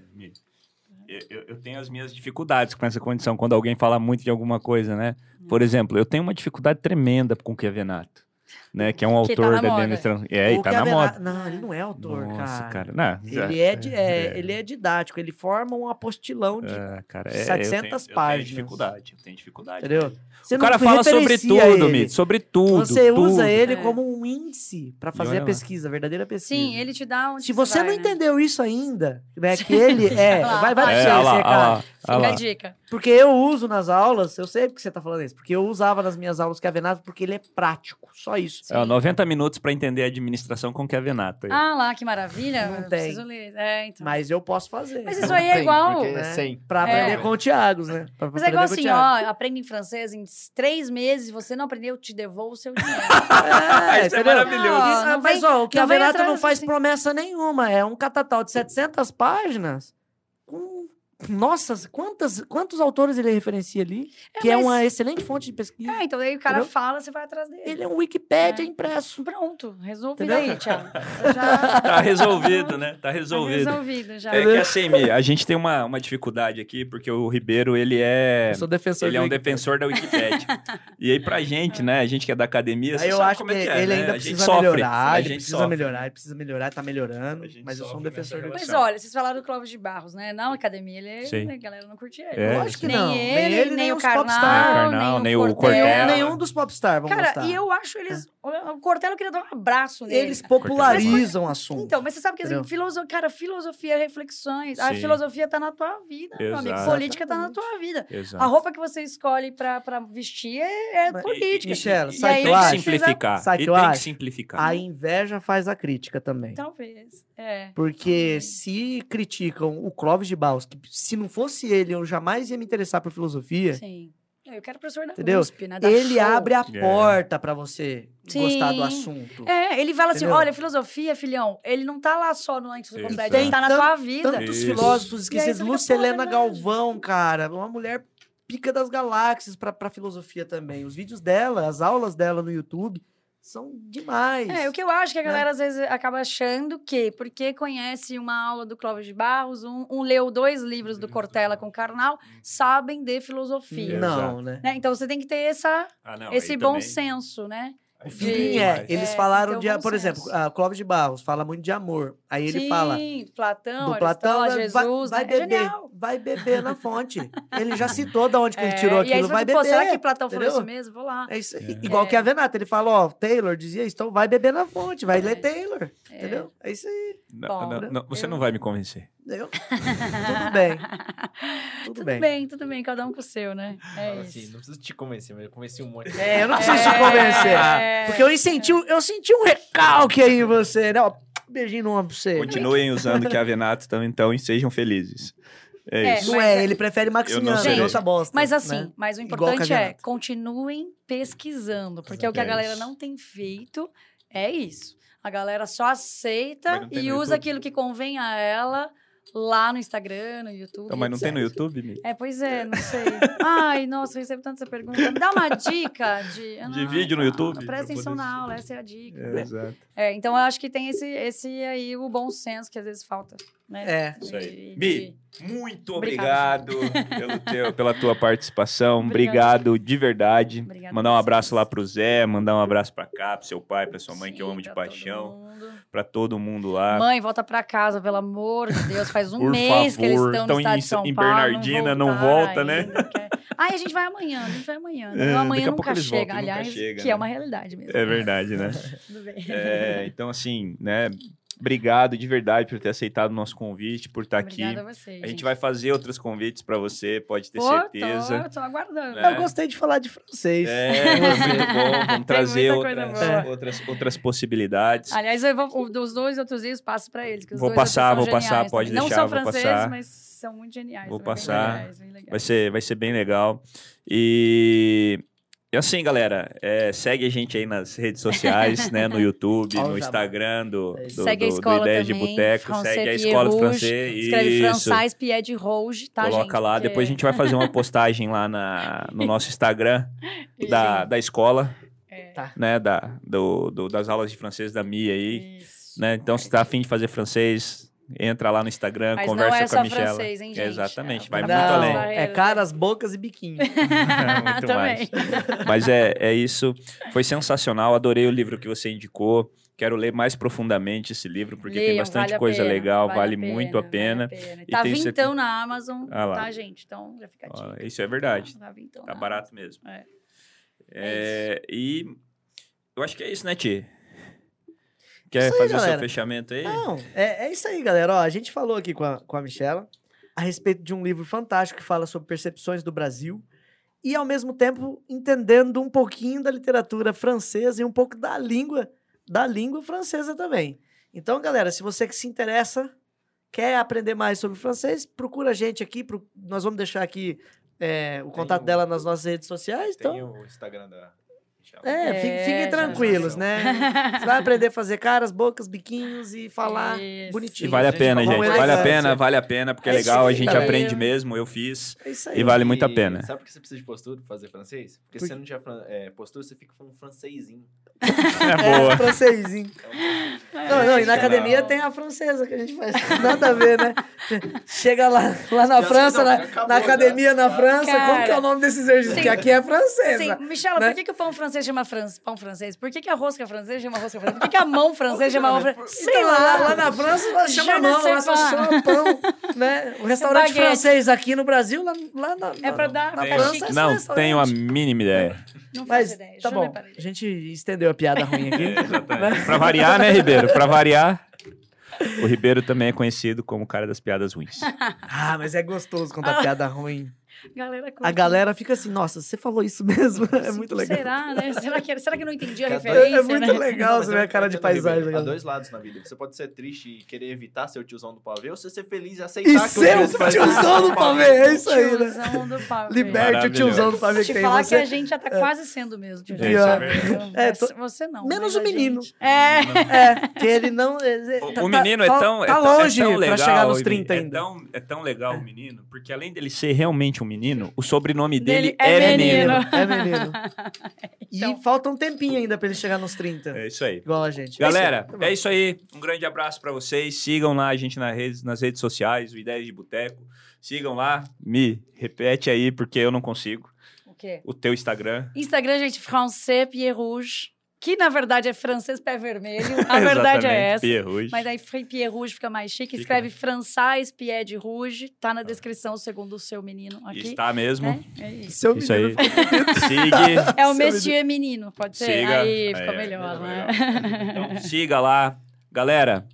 Speaker 2: Eu, eu- eu tenho as minhas dificuldades com essa condição, quando alguém fala muito de alguma coisa, né? Por exemplo, eu tenho uma dificuldade tremenda com o Kevenato, né? Que é um
Speaker 3: Que tá
Speaker 2: autor
Speaker 3: na
Speaker 2: da
Speaker 3: moda.
Speaker 2: DM. trans- É, e tá na
Speaker 1: Kavena-
Speaker 2: moda.
Speaker 1: Não, ele não é autor,
Speaker 2: Nossa,
Speaker 1: cara.
Speaker 2: cara. Não,
Speaker 1: Ele é, di- é, ele é didático, ele forma um apostilão de.
Speaker 2: É, cara, é,
Speaker 1: 700
Speaker 2: eu tenho, Eu
Speaker 1: páginas.
Speaker 2: tenho dificuldade, eu tenho dificuldade.
Speaker 1: Entendeu? Você
Speaker 2: O cara fala sobre tudo,
Speaker 1: ele.
Speaker 2: Mi, sobre tudo.
Speaker 1: Você
Speaker 2: tudo.
Speaker 1: usa ele
Speaker 3: É.
Speaker 1: como um índice pra fazer a pesquisa, a verdadeira pesquisa.
Speaker 3: Sim, ele te dá onde
Speaker 1: Se você
Speaker 3: vai,
Speaker 1: não
Speaker 3: né?
Speaker 1: entendeu isso ainda, né, que ele é, vai, vai
Speaker 2: É, lá,
Speaker 1: você, cara.
Speaker 3: Fica a dica.
Speaker 1: Porque eu uso nas aulas, eu sei porque você tá falando isso, porque eu usava nas minhas aulas Kevenato porque ele é prático, só isso.
Speaker 2: É, ó, 90 minutos pra entender a administração com Kevenato. aí.
Speaker 3: Ah lá, que maravilha.
Speaker 1: Não
Speaker 3: Eu
Speaker 1: tem.
Speaker 3: Preciso ler. É, então.
Speaker 1: Mas eu posso fazer.
Speaker 3: Mas isso aí é igual.
Speaker 4: porque
Speaker 1: né?
Speaker 4: é 100.
Speaker 1: Pra
Speaker 3: É.
Speaker 1: aprender com o Thiago, né? Pra
Speaker 3: Mas é igual
Speaker 1: aprender
Speaker 3: assim, ó, aprende em francês, em três meses, você não aprendeu, eu te devolvo o seu dinheiro.
Speaker 1: É,
Speaker 2: Isso é maravilhoso.
Speaker 3: Ah,
Speaker 1: mas, ó, o que
Speaker 3: não
Speaker 1: a
Speaker 3: vem
Speaker 1: Venato
Speaker 3: atrás,
Speaker 1: não faz
Speaker 3: assim.
Speaker 1: promessa nenhuma. É um catatal de 700 páginas. Nossa, quantas, quantos autores ele referencia ali? que é
Speaker 3: mas-
Speaker 1: uma excelente fonte de pesquisa.
Speaker 3: É, então daí o cara
Speaker 1: Entendeu?
Speaker 3: fala, você vai atrás dele.
Speaker 1: Ele é um Wikipédia
Speaker 3: É.
Speaker 1: impresso.
Speaker 3: Pronto, resolvido
Speaker 1: Entendeu?
Speaker 3: aí, Thiago. Eu Já
Speaker 2: Tá resolvido, né? Tá
Speaker 3: tá
Speaker 2: resolvido.
Speaker 3: resolvido já.
Speaker 2: É que assim, Mi, a gente tem uma, uma dificuldade aqui, porque o Ribeiro, ele é...
Speaker 1: Eu sou defensor
Speaker 2: Ele é um
Speaker 1: Wikipédia.
Speaker 2: defensor da Wikipédia. e aí, pra gente, né? A gente que é da academia, você
Speaker 1: Aí eu
Speaker 2: sabe
Speaker 1: acho
Speaker 2: como
Speaker 1: que
Speaker 2: é que é,
Speaker 1: ele
Speaker 2: né?
Speaker 1: ainda
Speaker 2: a gente
Speaker 1: precisa
Speaker 2: sofre.
Speaker 1: melhorar,
Speaker 2: a
Speaker 1: ele
Speaker 2: gente
Speaker 1: precisa
Speaker 2: sofre.
Speaker 1: melhorar, ele precisa melhorar, tá melhorando, mas eu sou um defensor do
Speaker 2: nessa
Speaker 3: Mas
Speaker 2: relação.
Speaker 3: olha, vocês falaram do Clóvis de Barros, né? Na academia, ele,
Speaker 2: Sim.
Speaker 3: a galera não curtia ele.
Speaker 2: É,
Speaker 1: Lógico que
Speaker 3: nem
Speaker 1: não.
Speaker 3: Ele, nem,
Speaker 1: nem
Speaker 3: o
Speaker 1: os
Speaker 3: Karnal,
Speaker 1: popstar.
Speaker 2: Karnal,
Speaker 3: nem,
Speaker 2: nem
Speaker 3: o
Speaker 2: o
Speaker 3: Cortella.
Speaker 1: Nenhum, nenhum dos popstars vão
Speaker 3: Cara,
Speaker 1: gostar.
Speaker 3: e eu acho eles O Cortella eu queria dar um abraço nele.
Speaker 1: Eles popularizam o assunto.
Speaker 3: Então, mas você sabe que assim,
Speaker 1: Entendeu?
Speaker 3: filoso... cara, filosofia, reflexões. A
Speaker 2: Sim.
Speaker 3: filosofia tá na tua vida, meu amigo.
Speaker 2: Exato.
Speaker 3: Política tá na tua vida.
Speaker 2: Exato.
Speaker 3: A roupa que você escolhe pra, pra vestir é, é
Speaker 1: Mas-
Speaker 3: política. E aí
Speaker 1: o que
Speaker 2: tem que simplificar.
Speaker 1: Sabe o que
Speaker 2: e tem que simplificar.
Speaker 1: A inveja faz a crítica também.
Speaker 3: Talvez. É.
Speaker 1: Porque se criticam o Clóvis de Barros, que se não fosse ele, eu jamais ia me interessar por filosofia.
Speaker 3: Sim. Eu quero professor da
Speaker 1: Entendeu?
Speaker 3: USP, né? Dar
Speaker 1: Ele
Speaker 3: show.
Speaker 1: abre a
Speaker 2: É.
Speaker 1: porta pra você gostar do
Speaker 3: Sim.
Speaker 1: assunto.
Speaker 3: É, ele fala assim:
Speaker 1: Entendeu?
Speaker 3: olha, filosofia, filhão, ele não tá lá só no enciclopédia, ele tá na
Speaker 1: Tem
Speaker 3: tua vida.
Speaker 1: Tantos
Speaker 2: Isso.
Speaker 1: filósofos esquecidos.
Speaker 3: é verdade.
Speaker 1: Galvão, cara, uma mulher pica das galáxias pra, pra filosofia também. Os vídeos dela, as aulas dela no YouTube são demais.
Speaker 3: É, o que eu acho que a
Speaker 1: né?
Speaker 3: galera às vezes acaba achando que, porque conhece uma aula do Clóvis de Barros, um, um leu dois livros do Cortella com Karnal, sabem de filosofia.
Speaker 1: Não, né?
Speaker 3: Né? Então você tem que ter essa,
Speaker 2: Ah, não,
Speaker 3: esse bom
Speaker 2: também-
Speaker 3: senso, né?
Speaker 1: O feeling
Speaker 3: de-
Speaker 1: é, eles
Speaker 3: É,
Speaker 1: falaram
Speaker 3: então,
Speaker 1: de, por exemplo,
Speaker 3: senso.
Speaker 1: a Clóvis de Barros fala muito de amor. Aí ele
Speaker 3: Sim,
Speaker 1: fala
Speaker 3: Platão,
Speaker 1: do Platão, vai,
Speaker 3: Jesus,
Speaker 1: vai
Speaker 3: né? É
Speaker 1: beber,
Speaker 3: genial.
Speaker 1: vai beber na fonte. Ele já citou da onde que ele
Speaker 3: É,
Speaker 1: tirou
Speaker 3: aí
Speaker 1: aquilo, vai beber.
Speaker 3: será que Platão falou
Speaker 1: entendeu?
Speaker 3: isso mesmo? Vou lá.
Speaker 1: É isso.
Speaker 2: É.
Speaker 1: Igual
Speaker 3: É.
Speaker 1: que a Venata, ele falou, ó, Taylor dizia isso, então vai beber na fonte, vai ler
Speaker 3: É.
Speaker 1: Entendeu? É isso aí,
Speaker 2: Não,
Speaker 3: Bom,
Speaker 2: não, não, você
Speaker 3: eu-
Speaker 2: não vai me convencer.
Speaker 1: entendeu? Tudo bem, tudo,
Speaker 3: Tudo
Speaker 1: bem.
Speaker 3: bem. tudo bem, cada um com o seu, né? É
Speaker 4: Fala
Speaker 3: isso.
Speaker 4: assim, não preciso te convencer, mas eu convenci um monte.
Speaker 1: É, eu não preciso te
Speaker 3: É.
Speaker 1: convencer, porque eu senti, eu senti um recalque aí em você, né? Ó, beijinho no ombro pra você.
Speaker 2: Continuem usando que a Venato, então, então, e sejam felizes. É,
Speaker 3: É,
Speaker 2: isso.
Speaker 1: Não é,
Speaker 3: é-
Speaker 1: ele prefere Maximiano, é outra bosta.
Speaker 3: Mas assim,
Speaker 1: né?
Speaker 3: mas o importante é continuem pesquisando, porque o que a
Speaker 2: É
Speaker 3: galera não tem feito é isso. A galera só aceita
Speaker 2: não
Speaker 3: e usa
Speaker 2: YouTube?
Speaker 3: aquilo que convém a ela lá no Instagram, no YouTube.
Speaker 2: Então, mas não tem no
Speaker 3: etc.
Speaker 2: YouTube, Mi?
Speaker 3: É, pois é, não sei. Ai, nossa, eu recebo tanta essa pergunta. Me dá uma dica de.
Speaker 2: De vídeo no YouTube?
Speaker 3: Presta
Speaker 2: Pra
Speaker 3: atenção na aula, essa é a dica.
Speaker 2: É, exato.
Speaker 3: É, então eu acho que tem esse, esse aí, o bom senso que às vezes falta. Né?
Speaker 1: É.
Speaker 2: Isso aí.
Speaker 3: De-
Speaker 2: Mi, muito
Speaker 3: Obrigado.
Speaker 2: obrigado teu, pela tua participação.
Speaker 3: Obrigado.
Speaker 2: Obrigado de verdade.
Speaker 3: Obrigada
Speaker 2: mandar um abraço lá pro Zé, mandar um abraço pra cá, pro seu pai, pra sua mãe, que eu
Speaker 3: Sim,
Speaker 2: amo de
Speaker 3: todo
Speaker 2: paixão, pra todo mundo lá.
Speaker 3: Mãe, volta pra casa, pelo amor de Deus. Faz um
Speaker 2: Por
Speaker 3: mês que eles
Speaker 2: favor.
Speaker 3: estão
Speaker 2: Tão
Speaker 3: no estado
Speaker 2: em-
Speaker 3: de São
Speaker 2: em
Speaker 3: Paulo.
Speaker 2: Bernardina, não
Speaker 3: voltaram
Speaker 2: volta, né?
Speaker 3: ainda, quer- Ai, a gente vai amanhã, a gente vai amanhã. né?
Speaker 2: É,
Speaker 3: amanhã nunca chega,
Speaker 2: voltam, nunca
Speaker 3: aliás,
Speaker 2: chega,
Speaker 3: que
Speaker 2: né?
Speaker 3: é uma realidade mesmo.
Speaker 2: É verdade, né?
Speaker 3: Tudo bem.
Speaker 2: É, então, assim, né? Obrigado de verdade por ter aceitado o nosso convite, por estar aqui.
Speaker 3: Obrigada a vocês.
Speaker 2: A gente vai fazer outros convites pra você, pode ter
Speaker 3: Pô,
Speaker 2: certeza.
Speaker 3: Tô, tô aguardando.
Speaker 2: Né?
Speaker 1: Eu gostei de falar de francês.
Speaker 2: É, muito bom. Vamos trazer outras, outras, outras possibilidades.
Speaker 3: Aliás, eu vou, dos dois outros livros, passo pra eles. que os
Speaker 2: Vou passar,
Speaker 3: são
Speaker 2: vou passar, pode
Speaker 3: também. Não
Speaker 2: deixar,
Speaker 3: são
Speaker 2: vou
Speaker 3: franceses,
Speaker 2: passar.
Speaker 3: mas são muito geniais.
Speaker 2: Vou passar.
Speaker 3: legais.
Speaker 2: Vai ser, vai ser bem legal. E, e assim, galera, é, segue a gente aí nas redes sociais, né? No YouTube, no Instagram do, do.
Speaker 3: Segue a
Speaker 2: do- do
Speaker 3: escola
Speaker 2: Ideias de
Speaker 3: também,
Speaker 2: Boteco,
Speaker 3: Français
Speaker 2: segue a
Speaker 3: Pierre
Speaker 2: escola do
Speaker 3: Rouge,
Speaker 2: francês.
Speaker 3: Escreve
Speaker 2: Isso.
Speaker 3: Français Pied de Rouge, tá,
Speaker 2: Coloca
Speaker 3: gente?
Speaker 2: lá.
Speaker 3: Porque-
Speaker 2: Depois a gente vai fazer uma postagem lá na, no nosso Instagram da, da escola,
Speaker 3: É,
Speaker 1: Tá.
Speaker 2: né? Da, do, do- das aulas de francês da Mia aí.
Speaker 3: Isso.
Speaker 2: Né? Então, se tá afim de fazer francês, entra lá no Instagram,
Speaker 3: Mas
Speaker 2: conversa
Speaker 3: não é
Speaker 2: com a
Speaker 3: só
Speaker 2: Michela.
Speaker 3: francês, hein, gente?
Speaker 2: Exatamente,
Speaker 3: É,
Speaker 2: vai
Speaker 3: pra
Speaker 2: muito
Speaker 1: Não,
Speaker 2: além.
Speaker 1: é caras, bocas e biquinho.
Speaker 2: muito
Speaker 3: Também.
Speaker 2: mais. Mas é, é isso. Foi sensacional. Adorei o livro que você indicou. Quero ler mais profundamente esse livro, porque tem
Speaker 3: Leiam,
Speaker 2: bastante
Speaker 3: vale
Speaker 2: coisa
Speaker 3: pena,
Speaker 2: legal, vale,
Speaker 3: a
Speaker 2: muito a pena.
Speaker 3: vale a pena.
Speaker 2: E
Speaker 3: Tá vintão
Speaker 2: certeza-
Speaker 3: na Amazon,
Speaker 2: Ah lá.
Speaker 3: tá, gente? Então já fica a
Speaker 2: Ó,
Speaker 3: dica.
Speaker 2: isso é verdade.
Speaker 3: Tá
Speaker 2: Tá barato mesmo.
Speaker 3: É.
Speaker 2: É, e eu acho que é isso, né, Ti? Quer
Speaker 1: aí,
Speaker 2: fazer o seu fechamento aí?
Speaker 1: Não, é, é isso aí, galera. Ó, a gente falou aqui com a, com a Michela a respeito de um livro fantástico que fala sobre percepções do Brasil e, ao mesmo tempo, entendendo um pouquinho da literatura francesa e um pouco da língua, da língua francesa também. Então, galera, se você que se interessa, quer aprender mais sobre francês, procura a gente aqui. pro- nós vamos deixar aqui é, o contato
Speaker 4: o-
Speaker 1: dela nas nossas redes sociais. Então,
Speaker 4: Tem o Instagram da
Speaker 1: É,
Speaker 3: É,
Speaker 1: fiquem
Speaker 3: já-
Speaker 1: tranquilos,
Speaker 4: já-
Speaker 1: né? Você vai aprender a fazer caras, bocas, biquinhos e falar
Speaker 3: Isso.
Speaker 2: E
Speaker 1: bonitinho.
Speaker 2: vale a pena,
Speaker 4: com
Speaker 2: gente. Vale a
Speaker 1: elegância.
Speaker 2: pena, vale a pena, porque é
Speaker 1: É
Speaker 2: legal, a gente aprende mesmo, eu fiz.
Speaker 1: É isso aí.
Speaker 2: E vale muito a
Speaker 4: E
Speaker 2: pena.
Speaker 4: Sabe por que você precisa de postura pra fazer francês? Porque
Speaker 1: Por
Speaker 4: se você não tiver é, postura, você fica com um francesinho.
Speaker 2: É
Speaker 1: É,
Speaker 2: boa.
Speaker 1: francesinho.
Speaker 4: Então,
Speaker 1: Não, não, e na academia tem a francesa que a gente faz. Nada a ver, né? Chega lá, lá na França,
Speaker 4: não,
Speaker 1: na,
Speaker 4: acabou,
Speaker 1: na academia
Speaker 4: já.
Speaker 1: na França, como
Speaker 3: Cara.
Speaker 1: que é o nome desse exercício?
Speaker 3: Sim.
Speaker 1: Porque aqui é francesa.
Speaker 3: Sim, Michela,
Speaker 1: né?
Speaker 3: por que, que o pão francês chama fran- pão francês? Por que, que a rosca francesa chama rosca francesa? Por que, que a mão francesa chama mão francesa? Sei
Speaker 1: Então, lá,
Speaker 3: lá.
Speaker 1: lá na França ela chama mão, lá só chama pão, né? O restaurante
Speaker 3: Baguete.
Speaker 1: francês aqui no Brasil, lá, lá na,
Speaker 3: É pra dar
Speaker 1: na França, é
Speaker 2: Não tenho a mínima ideia.
Speaker 3: Não faço
Speaker 1: Mas
Speaker 3: ideia.
Speaker 1: tá bom. A gente estendeu a piada ruim aqui.
Speaker 2: É, pra variar, né, Ribeiro? Pra variar. O Ribeiro também é conhecido como o cara das piadas ruins.
Speaker 1: Ah, mas é gostoso contar piada ruim.
Speaker 3: Galera,
Speaker 1: A galera fica assim, nossa, você falou isso mesmo? É muito legal.
Speaker 3: Será, né? Será que, será que não entendi a
Speaker 4: É- é
Speaker 3: referência,
Speaker 1: É muito
Speaker 3: né?
Speaker 1: legal você
Speaker 4: eu
Speaker 1: ver a cara de paisagem.
Speaker 4: Há
Speaker 1: galera.
Speaker 4: dois lados na vida. Você pode ser triste e querer evitar ser o tiozão do pavê, ou você ser feliz e
Speaker 1: E
Speaker 4: aceitar que
Speaker 1: ser
Speaker 4: o
Speaker 1: tiozão do pavê, é isso aí, né?
Speaker 3: Tiozão do pavê.
Speaker 1: Liberte o tiozão do pavê que
Speaker 3: Te
Speaker 1: tem
Speaker 3: falar que a gente já tá quase sendo mesmo. tiozão
Speaker 2: É, é?
Speaker 1: É,
Speaker 3: Você não.
Speaker 1: Menos o menino.
Speaker 3: É.
Speaker 1: É, que ele não. é,
Speaker 2: O,
Speaker 1: tá-
Speaker 2: o menino é
Speaker 1: tá-
Speaker 2: tão.
Speaker 1: Tá
Speaker 2: é tão-
Speaker 1: longe
Speaker 2: é
Speaker 1: pra chegar nos
Speaker 2: Ivi,
Speaker 1: 30
Speaker 2: é
Speaker 1: ainda.
Speaker 2: Tão, é tão legal o menino, porque além dele ser realmente um menino, o sobrenome dele,
Speaker 3: Dele
Speaker 2: é,
Speaker 3: é
Speaker 2: menino.
Speaker 3: menino.
Speaker 1: É menino.
Speaker 3: Então.
Speaker 1: E falta um tempinho ainda pra ele chegar nos 30.
Speaker 2: É isso aí.
Speaker 1: Igual a gente.
Speaker 2: Galera, é isso aí. Um grande abraço pra vocês. Sigam lá a gente nas redes, nas redes sociais, o Ideias de Boteco. Sigam lá. Me repete aí, porque eu não consigo.
Speaker 3: O quê?
Speaker 2: O teu Instagram.
Speaker 3: Instagram, gente, Français Pied Rouge, que na verdade é francês pé vermelho. A verdade é essa.
Speaker 2: Pierre Rouge.
Speaker 3: Mas aí Pied Rouge fica mais chique.
Speaker 2: Fica
Speaker 3: Escreve Français Pied de Rouge. Tá na descrição, segundo o seu menino aqui.
Speaker 2: Está mesmo.
Speaker 3: né? É isso.
Speaker 1: Seu
Speaker 2: Isso aí.
Speaker 1: menino.
Speaker 2: Siga.
Speaker 3: É o Monsieur Menino, pode ser?
Speaker 2: Siga.
Speaker 3: Aí fica
Speaker 2: É,
Speaker 3: melhor, né?
Speaker 2: Então, siga lá. Galera,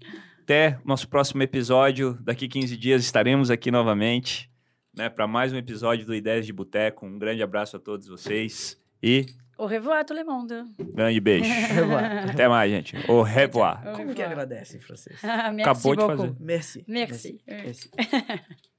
Speaker 2: até nosso próximo episódio. Daqui 15 dias estaremos aqui novamente, né, para mais um episódio do Ideias de Boteco. Um grande abraço a todos vocês e
Speaker 3: Au revoir, tout le monde.
Speaker 2: grande beijo.
Speaker 1: revoir.
Speaker 2: Até mais, gente. Au revoir.
Speaker 3: Au
Speaker 1: Como que agradece em francês?
Speaker 3: Ah, Merci
Speaker 2: Acabou de fazer.
Speaker 1: Merci.
Speaker 3: Merci.
Speaker 1: Merci.